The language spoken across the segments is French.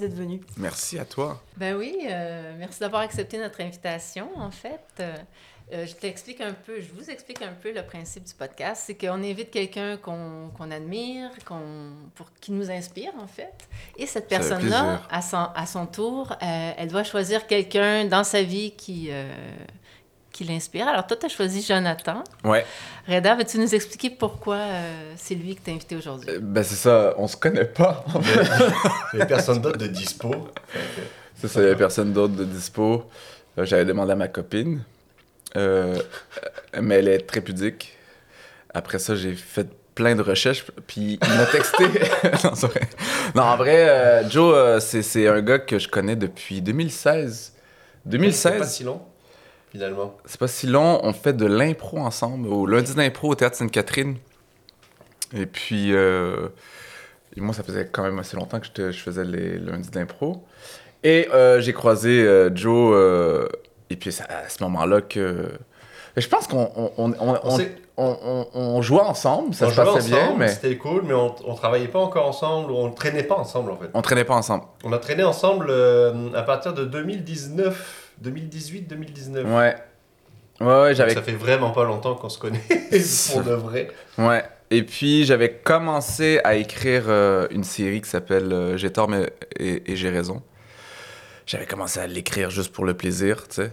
D'être venu. Merci à toi. Ben oui, euh, merci d'avoir accepté notre invitation, en fait. Euh, euh, je t'explique un peu, je vous explique un peu le principe du podcast. C'est qu'on invite quelqu'un qu'on admire, qu'on pour qui nous inspire, en fait. Et cette personne-là, à son, à son tour, elle doit choisir quelqu'un dans sa vie qui qui l'inspire. Alors, toi, tu as choisi Jonathan. Ouais. Reda, veux-tu nous expliquer pourquoi euh, c'est lui que tu as invité aujourd'hui? Euh, ben, c'est ça, on se connaît pas. il n'y a personne d'autre de dispo. C'est ça, il n'y a personne d'autre de dispo. Euh, j'avais demandé à ma copine, mais elle est très pudique. Après ça, j'ai fait plein de recherches, puis il m'a texté. non, en vrai, Joe, c'est un gars que je connais depuis 2016. 2016. C'est pas si long finalement? C'est pas si long. On fait de l'impro ensemble, au lundi d'impro au Théâtre Sainte-Catherine. Et puis, euh, moi, ça faisait quand même assez longtemps que je faisais les lundis d'impro. Et euh, j'ai croisé euh, Joe, et puis c'est à ce moment-là que. Je pense qu'on on, on, on, jouait ensemble, ça se passait bien. mais C'était cool, mais on, on travaillait pas encore ensemble, on traînait pas ensemble en fait. On traînait pas ensemble. On a traîné ensemble à partir de 2019. 2018-2019. Ouais. Ouais, ouais, j'avais. Ça fait vraiment pas longtemps qu'on se connaît pour de vrai. Ouais. Et puis j'avais commencé à écrire euh, une série qui s'appelle euh, J'ai tort mais et, j'ai raison. J'avais commencé à l'écrire juste pour le plaisir, tu sais.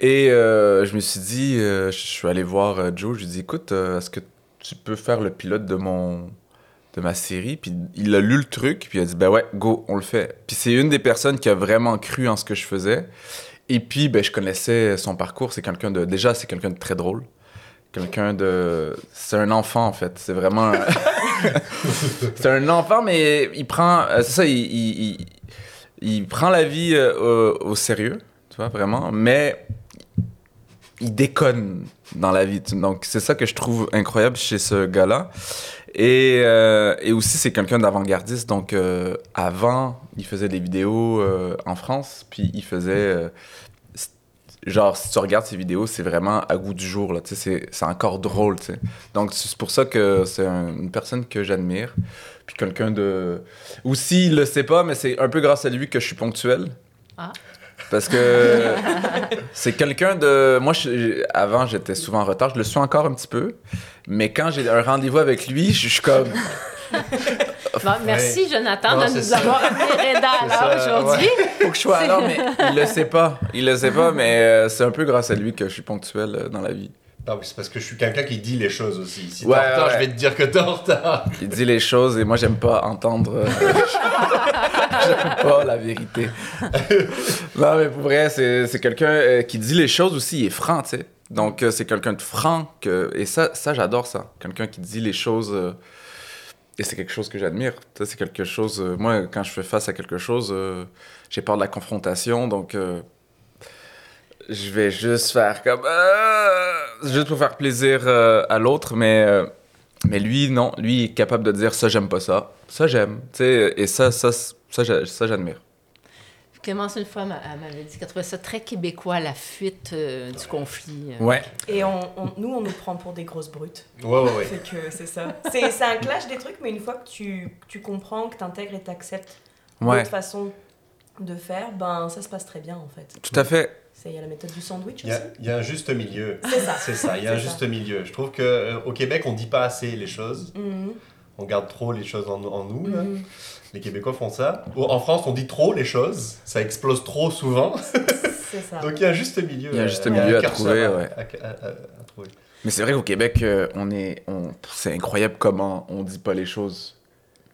Et euh, je me suis dit, je suis allé voir Joe, je lui ai dit, écoute, est-ce que tu peux faire le pilote de mon de ma série? Puis il a lu le truc, puis il a dit, ben ouais, go, on le fait. Puis c'est une des personnes qui a vraiment cru en ce que je faisais. Et puis, ben, je connaissais son parcours. C'est quelqu'un de. Déjà, c'est quelqu'un de très drôle. Quelqu'un de. C'est un enfant, en fait. C'est vraiment. c'est un enfant, mais il prend. Euh, c'est ça, il, il, prend la vie euh, au, sérieux, tu vois, vraiment. Mais il déconne dans la vie. Donc, c'est ça que je trouve incroyable chez ce gars-là. Et, euh, et aussi, c'est quelqu'un d'avant-gardiste. Donc, avant, il faisait des vidéos en France, puis il faisait genre, si tu regardes ces vidéos, c'est vraiment à goût du jour, là, c'est, c'est encore drôle. Donc, c'est pour ça que c'est une personne que j'admire, puis quelqu'un de... Aussi, il le sait pas, mais c'est un peu grâce à lui que je suis ponctuel. Ah. Parce que c'est quelqu'un de... Moi, avant, j'étais souvent en retard, je le suis encore un petit peu, mais quand j'ai un rendez-vous avec lui, je suis comme merci, Jonathan, de nous avoir appelé Reda à aujourd'hui. Faut que je sois à mais il le sait pas. Il le sait pas, mais euh, c'est un peu grâce à lui que je suis ponctuel euh, dans la vie. Non, c'est parce que je suis quelqu'un qui dit les choses aussi. Si t'es en retard, je vais te dire que t'es en retard. Il dit les choses et moi, j'aime pas entendre. Euh, pas la vérité. non, mais pour vrai, c'est quelqu'un qui dit les choses aussi. Il est franc, tu sais. Donc, c'est quelqu'un de franc. Que... Et ça, ça j'adore ça. Quelqu'un qui dit les choses et c'est quelque chose que j'admire. C'est quelque chose. Euh, moi, quand je fais face à quelque chose, euh, j'ai peur de la confrontation, donc euh, je vais juste faire comme juste pour faire plaisir à l'autre, mais mais lui, non, lui il est capable de dire ça, j'aime pas ça, ça j'aime, et ça, ça, ça, j'admire. Clémence, une fois, m'avait dit qu'elle trouvait ça très québécois, la fuite euh, du conflit. Euh. Ouais. Et on, nous, on nous prend pour des grosses brutes. Ouais, ouais, ouais. C'est que c'est ça. C'est un clash des trucs, mais une fois que tu, tu comprends, que tu intègres et tu acceptes, de toute façon, de faire, ben ça se passe très bien en fait. Tout à fait. Il y a la méthode du sandwich Il y, a, aussi. il y a un juste milieu. C'est ça. C'est ça, il y a un juste milieu. Je trouve qu'au Québec, on dit pas assez les choses. Mhm, On garde trop les choses en, en nous. là. mhm. Les Québécois font ça. En France, on dit trop les choses. Ça explose trop souvent. C'est ça. Donc il y a un juste milieu. Il y a un juste euh, milieu à trouver, à- ouais. à- à- à- à trouver. Mais c'est vrai qu'au Québec, euh, on est, on, c'est incroyable comment on dit pas les choses.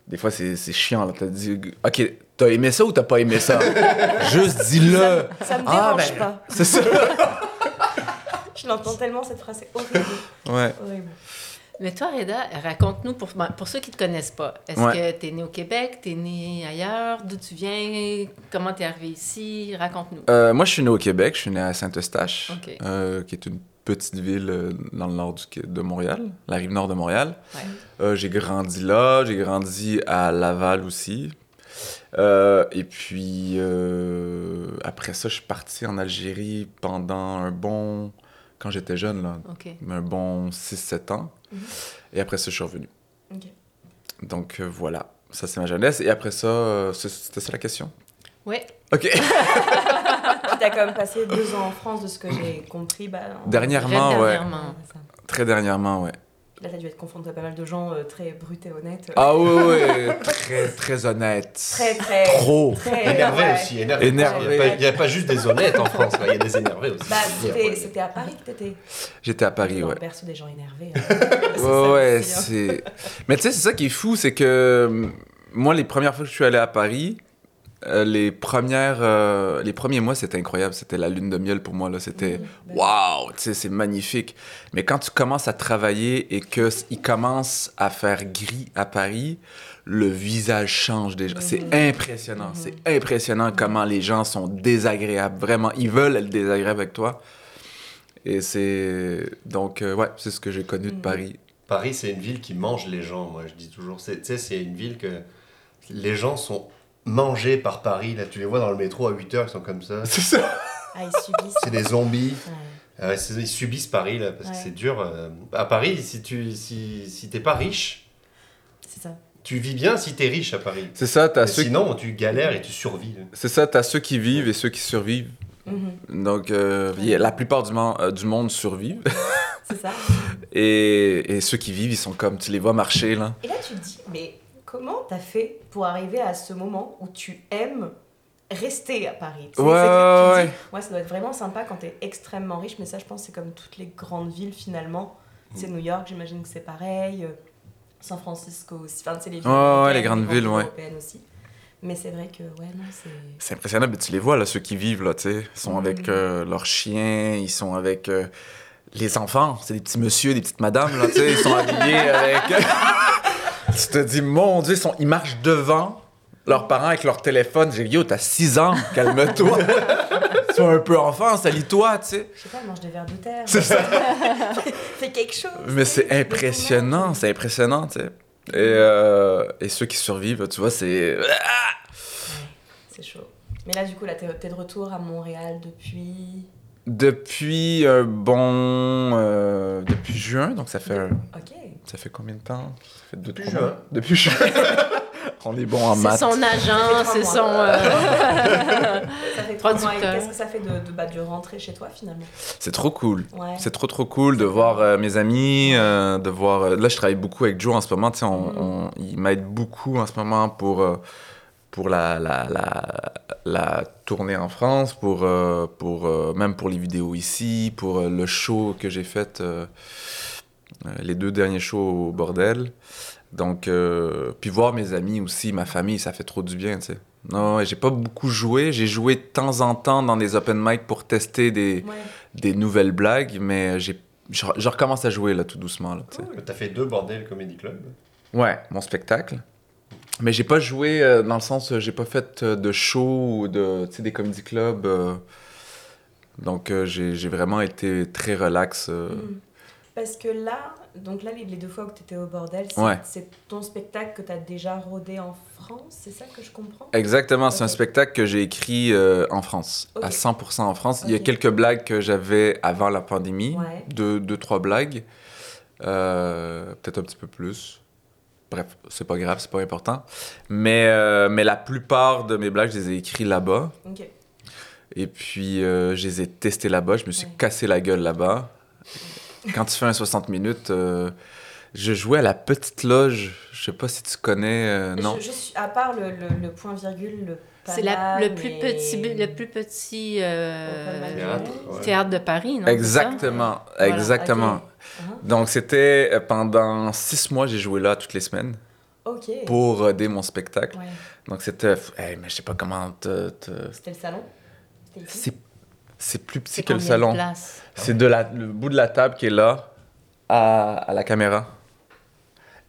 Des fois, c'est, c'est chiant. Là. T'as dit, ok, t'as aimé ça ou t'as pas aimé ça? Juste dis-le. Ça me Ah, dérange ben. pas. C'est ça. Je l'entends tellement cette phrase, c'est horrible. Ouais. horrible. Mais toi, Reda, raconte-nous, pour, ben, pour ceux qui ne te connaissent pas, est-ce Ouais. que tu es né au Québec, tu es né ailleurs, d'où tu viens, comment tu es arrivé ici, raconte-nous. Euh, moi, je suis né au Québec. Je suis né à Saint-Eustache, euh, qui est une petite ville euh, dans le nord du, de Montréal, la rive nord de Montréal. Ouais. Euh, j'ai grandi là. J'ai grandi à Laval aussi. Et puis, après ça, je suis parti en Algérie pendant un bon... Quand j'étais jeune, là, OK. un bon 6-7 ans. Mhm. Et après ça, je suis revenu. Donc euh, voilà, ça c'est ma jeunesse. Et après ça, euh, c'était ça la question? Oui. Ok. Puis t'as quand même passé deux ans en France, de ce que j'ai compris. Bah, en- Dernièrement, Très ouais. dernièrement. Ouais, ça. Très dernièrement, ouais. Là, t'as dû être confronté à pas mal de gens euh, très bruts et honnêtes. Ah oui, oui, très, très honnête. Très, très. Trop. Très, Énervé ouais. aussi, énervé. Énervé. Il n'y a, pas- il y a pas juste des honnêtes en France, il y a des énervés aussi. Bah, c'était à Paris que t'étais. J'étais à Paris, ouais. le berceau des gens énervés. hein. Ouais, ouais, hein. c'est. Mais tu sais, c'est ça qui est fou, c'est que hum, moi, les premières fois que je suis allé à Paris, euh, les premières, euh, les premiers mois, c'était incroyable. C'était la lune de miel pour moi là. C'était Mhm, ben, waouh, tu sais, c'est magnifique. Mais quand tu commences à travailler et que s- il commence à faire gris à Paris, le visage change déjà. C'est Mhm. impressionnant. Mhm. C'est impressionnant comment les gens sont désagréables. Vraiment, ils veulent être désagréables avec toi. Et c'est donc euh, ouais, c'est ce que j'ai connu de Mhm. Paris. Paris, c'est une ville qui mange les gens, moi je dis toujours. C'est- Tu sais, c'est une ville que les gens sont mangés par Paris. Là, tu les vois dans le métro à 8h, ils sont comme ça. C'est ça. Ah, ils subissent. C'est des zombies. Ouais. C'est- ils subissent Paris, là, parce Ouais. que c'est dur. euh. À Paris, si tu si, si t'es pas riche, C'est ça. tu vis bien si t'es riche à Paris. C'est ça, t'as ceux, Sinon, tu galères et tu survis. là. c'est ça, t'as ceux qui vivent et ceux qui survivent. Mhm. Donc, euh, la plupart du, euh, du monde survivent. C'est ça. Et, et ceux qui vivent, ils sont comme, tu les vois marcher, là. Et là, tu te dis, mais comment t'as fait pour arriver à ce moment où tu aimes rester à Paris? Tu sais, Ouais, ouais, dis, ouais, ça doit être vraiment sympa quand t'es extrêmement riche, mais ça, je pense, c'est comme toutes les grandes villes finalement. C'est New York, j'imagine que c'est pareil. euh, San Francisco aussi. Enfin, c'est les villes. Ouais, les grandes villes, ouais. européennes aussi. Mais c'est vrai que, ouais, non, c'est. C'est impressionnant, mais tu les vois, là, ceux qui vivent, là, tu sais. Ils sont Mhm. avec euh, leurs chiens, ils sont avec euh, les enfants. C'est des petits messieurs, des petites madames, là, tu sais. Ils sont habillés avec... tu te dis, mon Dieu, ils, marchent devant leurs parents avec leur téléphone. J'ai dit, yo, t'as 6 ans, calme-toi. Sois un peu enfant, salis-toi, tu sais. Je sais pas, mange des vers de terre. C'est ça. Fais quelque chose. Mais c'est impressionnant, c'est impressionnant, tu sais. Et, euh, et ceux qui survivent, tu vois, c'est... C'est chaud. Mais là, du coup, là, t'es t'es de retour à Montréal depuis? Depuis un bon... euh, depuis juin, donc ça fait... Ok. Ça fait combien de temps? Ça fait deux, Depuis juin. Depuis juin. On est bon en C'est maths. son agent, Ça fait c'est mois. euh, Ça fait trois mois. Qu'est-ce que ça fait de, de, bah, de rentrer chez toi finalement C'est trop cool. Ouais. C'est trop, trop cool de voir euh, mes amis, euh, de voir... euh, là, je travaille beaucoup avec Joe en ce moment. Tu sais, on, Mm. on- il m'aide beaucoup en ce moment pour, euh, pour la, la, la, la tournée en France, pour, euh, pour, euh, même pour les vidéos ici, pour euh, le show que j'ai fait, les deux derniers shows au bordel. Donc, euh, puis voir mes amis aussi, ma famille, ça fait trop du bien, tu sais. Non, ouais, j'ai pas beaucoup joué. J'ai joué de temps en temps dans des open mic pour tester des, Ouais. des nouvelles blagues, mais j'ai, je, je recommence à jouer là tout doucement. Là. Cool. T'as fait deux bordels Comedy Club? Ouais, mon spectacle. Mais j'ai pas joué euh, dans le sens, euh, j'ai pas fait euh, de show ou de, tu sais, des comedy clubs. euh. donc euh, j'ai, j'ai vraiment été très relax. euh. Mm. Parce que là, donc là, les, deux fois que tu étais au bordel, c'est Ouais. ton spectacle que tu as déjà rodé en France, c'est ça que je comprends? Exactement, c'est un spectacle que j'ai écrit euh, en France, à Ok. 100% en France. Il y a quelques blagues que j'avais avant la pandémie, Ouais. deux, deux, trois blagues, Euh, peut-être un petit peu plus. bref, c'est pas grave, c'est pas important. Mais, euh, mais la plupart de mes blagues, je les ai écrits là-bas. Et puis, je les ai testés là-bas. Je me suis Ouais. cassé la gueule là-bas. Quand tu fais un 60 minutes, euh, je jouais à la petite loge. Je sais pas si tu connais. euh, non? Je, je suis, à part le, le, le point virgule, le C'est la- le plus petit, le plus petit euh. Théâtre, ouais. théâtre de Paris, non? c'est ça? Exactement, Voilà, exactement. Uh-huh. Donc, c'était euh, pendant six mois, j'ai joué là toutes les semaines Ok. pour aider mon spectacle. Ouais. Donc, c'était. Hey, mais je sais pas comment te. te- C'était le salon? C'était ici? C'est, c'est plus petit que le salon. places? C'est de la, le bout de la table qui est là à, à la caméra.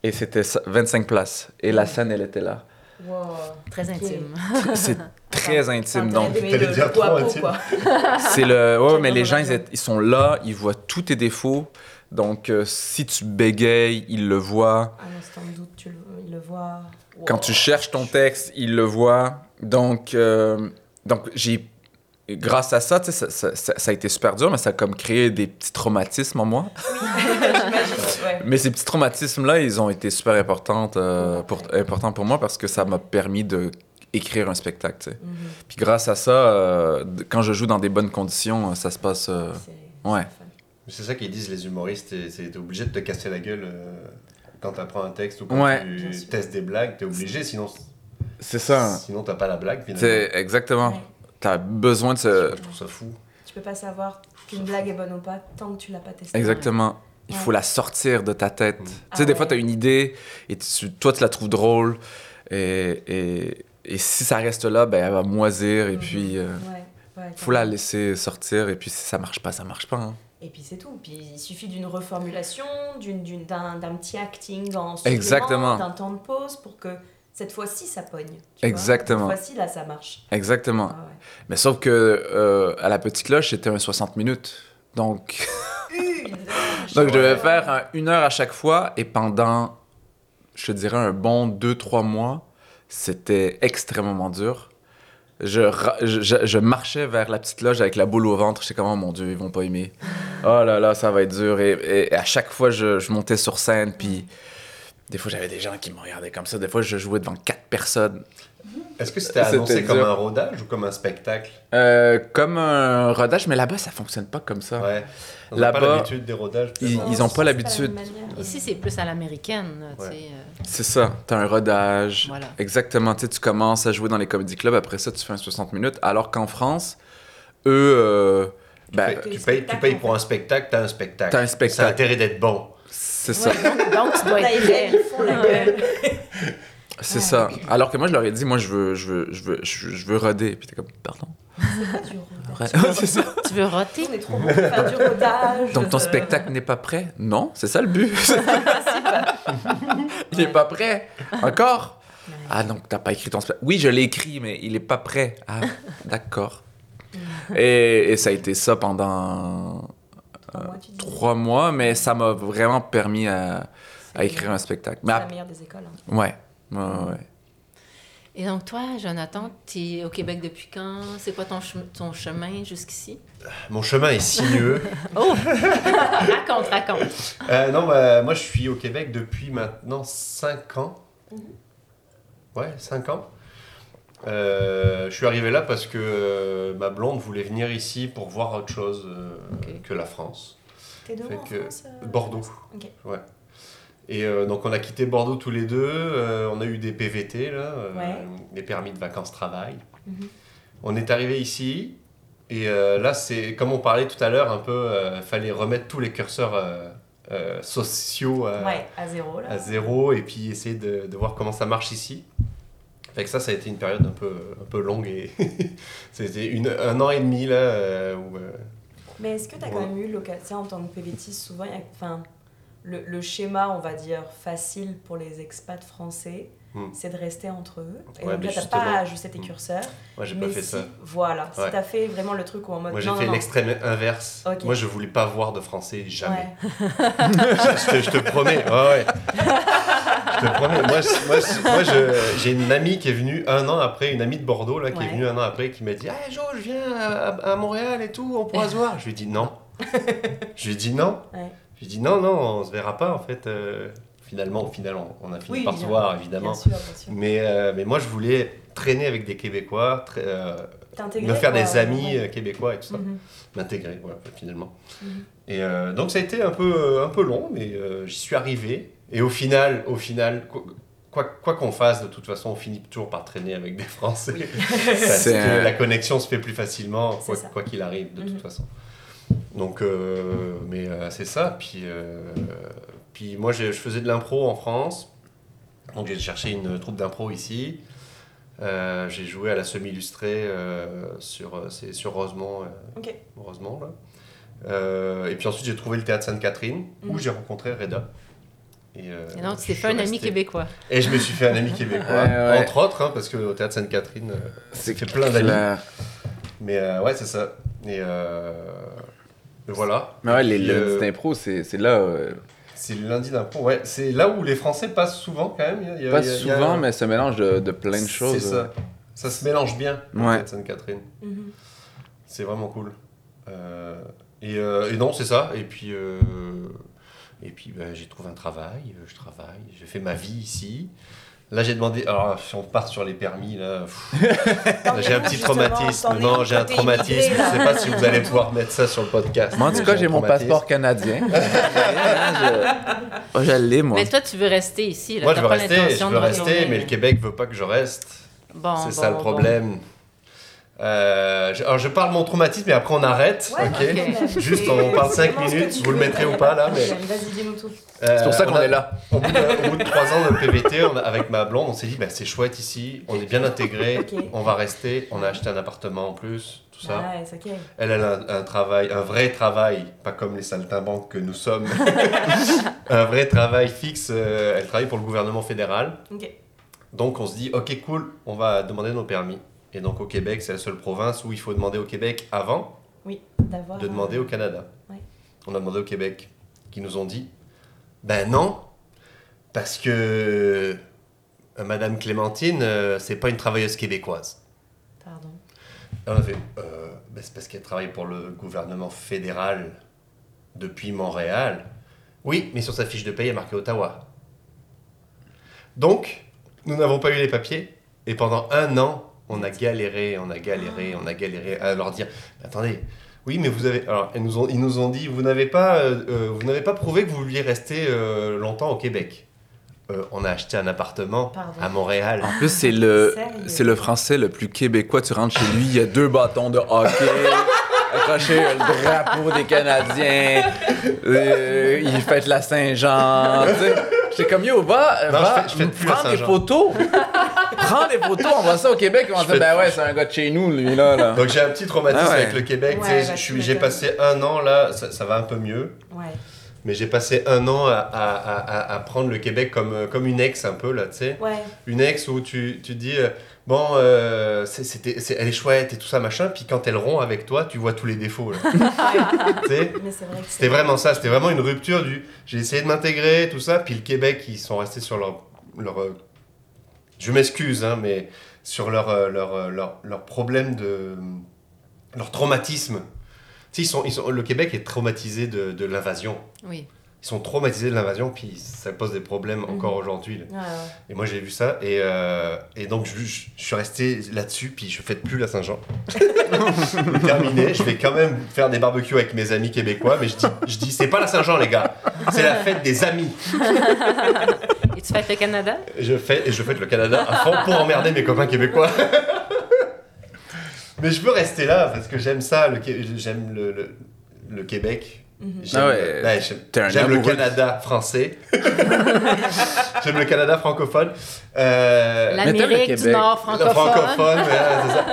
Et c'était ça- 25 places. Et la scène, elle était là. Wow. Très intime. C'est très intime. Donc, c'est le. Ouais, mais les gens, ils, ils sont là, ils voient tous tes défauts. Donc, euh, si tu bégayes, ils le voient. Instant de doute, tu le, voit. Quand tu cherches ton texte, ils le voient. Donc, euh, donc j'ai. Grâce à ça, tu ça, ça- ça- ça a été super dur, mais ça a comme créé des petits traumatismes en moi. Ouais. Mais ces petits traumatismes-là, ils ont été super importants, euh, pour, importants pour moi parce que ça m'a permis de écrire un spectacle. tu sais. Mhm. Puis grâce à ça, euh, quand je joue dans des bonnes conditions, euh, ça se passe. euh, C'est- ouais. c'est ça qu'ils disent les humoristes, t'es- c'est t'es obligé de te casser la gueule euh, quand t'apprends un texte ou quand Ouais. Tu testes des blagues, t'es obligé, sinon, c'est ça. sinon t'as pas la blague finalement. C'est exactement. Ouais. T'as besoin de ce. Je trouve ça fou. Tu peux pas savoir qu'une blague est bonne ou pas tant que tu l'as pas testée. Exactement. Il faut la sortir de ta tête. Mm. Tu Ah sais, des fois, ouais. tu as une idée et tu- toi, tu la trouves drôle. Et, et, et si ça reste là, ben, elle va moisir. Et Mhm. puis, euh, Ouais, ouais, faut la laisser sortir. Et puis, si ça marche pas, ça marche pas. hein. Et puis c'est tout. Puis il suffit d'une reformulation, d'un, d'un petit acting en Exactement. d'un temps de pause pour que cette fois-ci ça pogne. tu vois. Exactement. Cette fois-ci là ça marche. Exactement. Ah ouais. Mais sauf que euh, à la petite cloche, c'était un 60 minutes. Donc, Une heure donc je devais faire un- une heure à chaque fois. Et pendant, je te dirais, un bon 2-3 mois, c'était extrêmement dur. Je, je, je- je marchais vers la petite loge avec la boule au ventre. J'étais comme, oh mon Dieu, ils vont pas aimer. Oh là là, ça va être dur. Et, et à chaque fois, je, je montais sur scène. Puis des fois, j'avais des gens qui me regardaient comme ça. Des fois, je jouais devant quatre personnes. Est-ce que c'était C'était annoncé comme dur. un rodage ou comme un spectacle? Euh, comme un rodage, mais là-bas, ça fonctionne pas comme ça. Ouais. On n'a pas Là-bas, l'habitude des rodages. ils- peut-être. ils ont pas c'est l'habitude. Ici, c'est plus à l'américaine, tu Ouais. euh, C'est ça, t'as un rodage. Voilà. Exactement, tu tu commences à jouer dans les comedy clubs, après ça, tu fais un 60 minutes. Alors qu'en France, eux, euh, ben, Tu payes- tu, payes, tu payes pour un spectacle, t'as un spectacle. T'as un Ça a spectacle. intérêt d'être bon. C'est ça, donc, tu dois être prêt. c'est ça. Alors que moi, je leur ai dit, moi, je veux, je veux, je veux, je, je veux roder. Puis t'es comme, pardon? C'est ça. Tu veux roter? On est trop bon pour faire du rodage. Donc ton spectacle n'est pas prêt? Non, c'est ça le but. il n'est pas prêt? Encore? Ah donc t'as pas écrit ton spectacle. Oui, je l'ai écrit, mais il est pas prêt. Ah, d'accord. Et, et ça a été ça pendant mois, tu dis. trois mois, mais ça m'a vraiment permis à, à écrire un spectacle. C'est la meilleure des écoles. hein. ouais, ouais, ouais, ouais. Et donc, toi, Jonathan, tu es au Québec depuis quand? C'est quoi ton, ton chemin jusqu'ici? Mon chemin est sinueux. Oh! raconte, raconte. Euh, non, bah, moi je suis au Québec depuis maintenant 5 ans. Ouais, 5 ans. Euh, je suis arrivé là parce que euh, ma blonde voulait venir ici pour voir autre chose euh, que la France. T'es Bordeaux. Ok. Ouais. Et donc on a quitté Bordeaux tous les deux, on a eu des PVT, là, Ouais. des permis de vacances-travail. Mhm. On est arrivé ici, et là, c'est comme on parlait tout à l'heure, un peu, fallait remettre tous les curseurs sociaux à, Ouais, à zéro là. à zéro, et puis essayer de, de voir comment ça marche ici. Fait que ça, ça a été une période un peu, un peu longue, et c'était une- un an et demi, là, euh, où... euh, Mais est-ce que tu as quand même eu l'occasion, en tant que PVTiste, souvent, enfin, le, le schéma, on va dire, facile pour les expats français, Hmm. c'est de rester entre eux. Et Ouais, donc là, tu justement. pas ajusté tes Hmm. curseurs. moi, j'ai pas fait si, ça. voilà, si Ouais. tu as fait vraiment le truc où en mode. Moi, j'ai fait l'extrême inverse. Moi, je voulais pas voir de français, jamais. Ouais. je, te, je te promets. Ouais, ouais. Je te promets. Moi, moi, j'ai une amie qui est venue un an après, une amie de Bordeaux, là, qui est venue un an après, qui m'a dit Ah, Jo, je viens à, à Montréal et tout, on pourra se voir. Je lui ai dit non. Je lui ai dit non. Je lui ai dit non, non, on se verra pas, en fait. euh, finalement, au final, on, on a fini Oui, par se voir, évidemment. Bien sûr, bien sûr. Mais, euh, mais moi, je voulais traîner avec des Québécois, tra- euh, me faire quoi, des amis ouais. euh, québécois et tout ça. Mhm. M'intégrer, voilà, finalement. Mhm. Et euh, donc, ça a été un peu, un peu long, mais euh, j'y suis arrivé. Et au final, au final, quoi- quoi quoi qu'on fasse, de toute façon, on finit toujours par traîner avec des Français. Parce C'est que un- la connexion se fait plus facilement, quoi qu'il arrive, de Mhm. toute façon. Donc, euh, mais euh, c'est ça. Puis, euh, puis moi, j'ai- je faisais de l'impro en France. Donc, j'ai cherché une troupe d'impro ici. Euh, j'ai joué à la semi-illustrée euh, sur, euh, c'est sur Rosemont. euh. Rosemont, là. Euh, et puis ensuite, j'ai trouvé le théâtre Sainte-Catherine, où Mhm. j'ai rencontré Reda. Et, euh, Et donc, tu t'es fait un ami québécois. Et je me suis fait un ami québécois, Ouais, ouais. entre autres, hein, parce qu'au théâtre Sainte-Catherine, euh, C'est fait plein d'amis. Mais euh, ouais, c'est ça. Et, euh, voilà. Mais ouais, les euh, c'est c'est là. C'est le lundi d'impro. Ouais, c'est là où les Français passent souvent quand même. Il y a- pas il y a- il y a- souvent, mais ce mélange de, de plein de choses. C'est ça. Ça se mélange bien, Ouais. Sainte-Catherine. Mhm. C'est vraiment cool. Euh, et, euh, et non, c'est ça. Et puis, euh, et puis bah, j'ai trouvé un travail, je travaille, j'ai fait ma vie ici. Là, j'ai demandé. Alors, si on part sur les permis, là, j'ai un petit traumatisme. Non, j'ai un traumatisme. Je là sais pas si vous allez pouvoir mettre ça sur le podcast. Moi, en tout cas, j'ai mon passeport canadien. je... Oh, je l'ai, moi. Mais toi, tu veux rester ici. Là. Moi, je veux pas rester, je veux rester, mais le Québec veut pas que je reste. Bon, c'est bon, ça le bon. problème. Euh, je, alors, je parle mon traumatisme et après on arrête. Ouais, ok? ok. Juste, on parle cinq vraiment ce que minutes, tu vous le mettrez ou pas, là, mais- Euh, C'est pour ça on qu'on est là. Au bout, de, au bout de trois ans de PVT, on a- avec ma blonde, on s'est dit, bah, c'est chouette ici, on est bien intégrés, Ok. on va rester, on a acheté un appartement en plus, tout ça. Ok. Elle, elle a un, un travail, un vrai travail, pas comme les saltimbanques que nous sommes, un vrai travail fixe. euh, elle travaille pour le gouvernement fédéral. Ok. Donc on se dit, ok, cool, on va demander nos permis. Et donc au Québec, c'est la seule province où il faut demander au Québec avant d'avoir. de demander au Canada. Ouais. On a demandé au Québec, qui nous ont dit, ben non, parce que euh, Madame Clémentine, euh, c'est pas une travailleuse québécoise. Pardon. Et on a fait, euh, ben c'est parce qu'elle travaille pour le gouvernement fédéral depuis Montréal. Oui, mais sur sa fiche de paye, y a marqué Ottawa. Donc, nous n'avons pas eu les papiers, et pendant un an, on a galéré, on a galéré, on a galéré à leur dire, attendez, oui, mais vous avez, alors, ils nous ont, ils nous ont dit, vous n'avez pas, euh, euh, vous n'avez pas prouvé que vous vouliez rester euh, longtemps au Québec. Euh, on a acheté un appartement Pardon. à Montréal. En plus, c'est le, c'est le français le plus québécois. Tu rentres chez lui, il y a deux bâtons de hockey, accroché le drapeau des Canadiens, euh, il fête la Saint-Jean. tu sais. J'étais comme, yo, va, Non, va je fais- je fais prends des Saint-Jean. photos. Prends des photos, on voit ça au Québec, on va dire, ben ouais, c'est un gars de chez nous, lui, là. là. Donc j'ai un petit traumatisme Ah ouais. avec le Québec. Ouais, tu sais, bah, je tu suis- j'ai m'étonnes. passé un an là, ça, ça va un peu mieux. Ouais. Mais j'ai passé un an à, à- à- à- à prendre le Québec comme, euh, comme une ex un peu là, tu sais. Ouais. Une ex où tu, tu dis, euh, bon, euh, c'est- c'était, c'est- elle est chouette et tout ça, machin. Puis quand elle rompt avec toi, tu vois tous les défauts. là. Tu sais? Mais c'est vrai que C'était vraiment ça, c'était vraiment une rupture du. J'ai essayé de m'intégrer, tout ça, puis le Québec, ils sont restés sur leur. leur euh, je m'excuse, hein, mais sur leur, euh, leur, euh, leur, leur problème de. leur traumatisme. Ils sont, ils sont, le Québec est traumatisé de, de l'invasion. Oui. Ils sont traumatisés de l'invasion, puis ça pose des problèmes encore aujourd'hui. là. Ouais, ouais. Et moi, j'ai vu ça, et, euh, et donc je, je- je suis resté là-dessus, puis je fête plus la Saint-Jean. Terminé, je vais quand même faire des barbecues avec mes amis québécois, mais je dis, je dis c'est pas la Saint-Jean, les gars, c'est la fête des amis. Et tu fêtes le Canada? Je et je fête le Canada à fond pour emmerder mes copains québécois. mais je veux rester là, parce que j'aime ça, j'aime le, le, le Québec. J'aime Ah ouais, ouais, j'aime- le. Canada français. j'aime le Canada francophone. Euh, t'aimes le L'Amérique du Québec. Nord le francophone. francophone, ouais, c'est ça.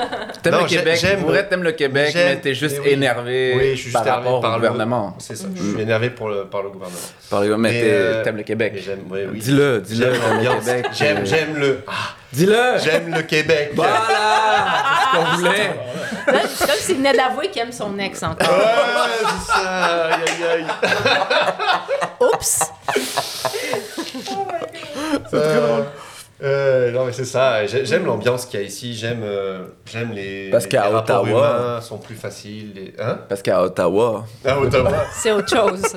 T'aimes Non, le Québec, j'aime- pour vrai, t'aimes le Québec, j'aime- mais t'es juste mais oui. énervé Oui, je suis juste par énervé rapport par au le- gouvernement. C'est ça, je suis énervé pour le, par le gouvernement. Par le- mais Mais, euh, t'aimes le Mais Québec. j'aime, oui, oui. Dis-le, dis-le, J'aime t'aimes le l'ambiance. Québec. J'aime, euh, j'aime le, ah, Dis-le! j'aime le Québec. Voilà! C'est ce qu'on voulait? Là, C'est comme s'il venait d'avouer qu'il aime son ex encore. Ouais, c'est ça. Aïe, aïe, aïe. Oups! Euh, euh, non mais c'est ça, J'ai- j'aime l'ambiance qu'il y a ici, j'aime euh, j'aime les, Parce qu'à Ottawa- humains sont plus faciles. les- Hein? Parce qu'à Ottawa, À Ottawa. C'est autre chose.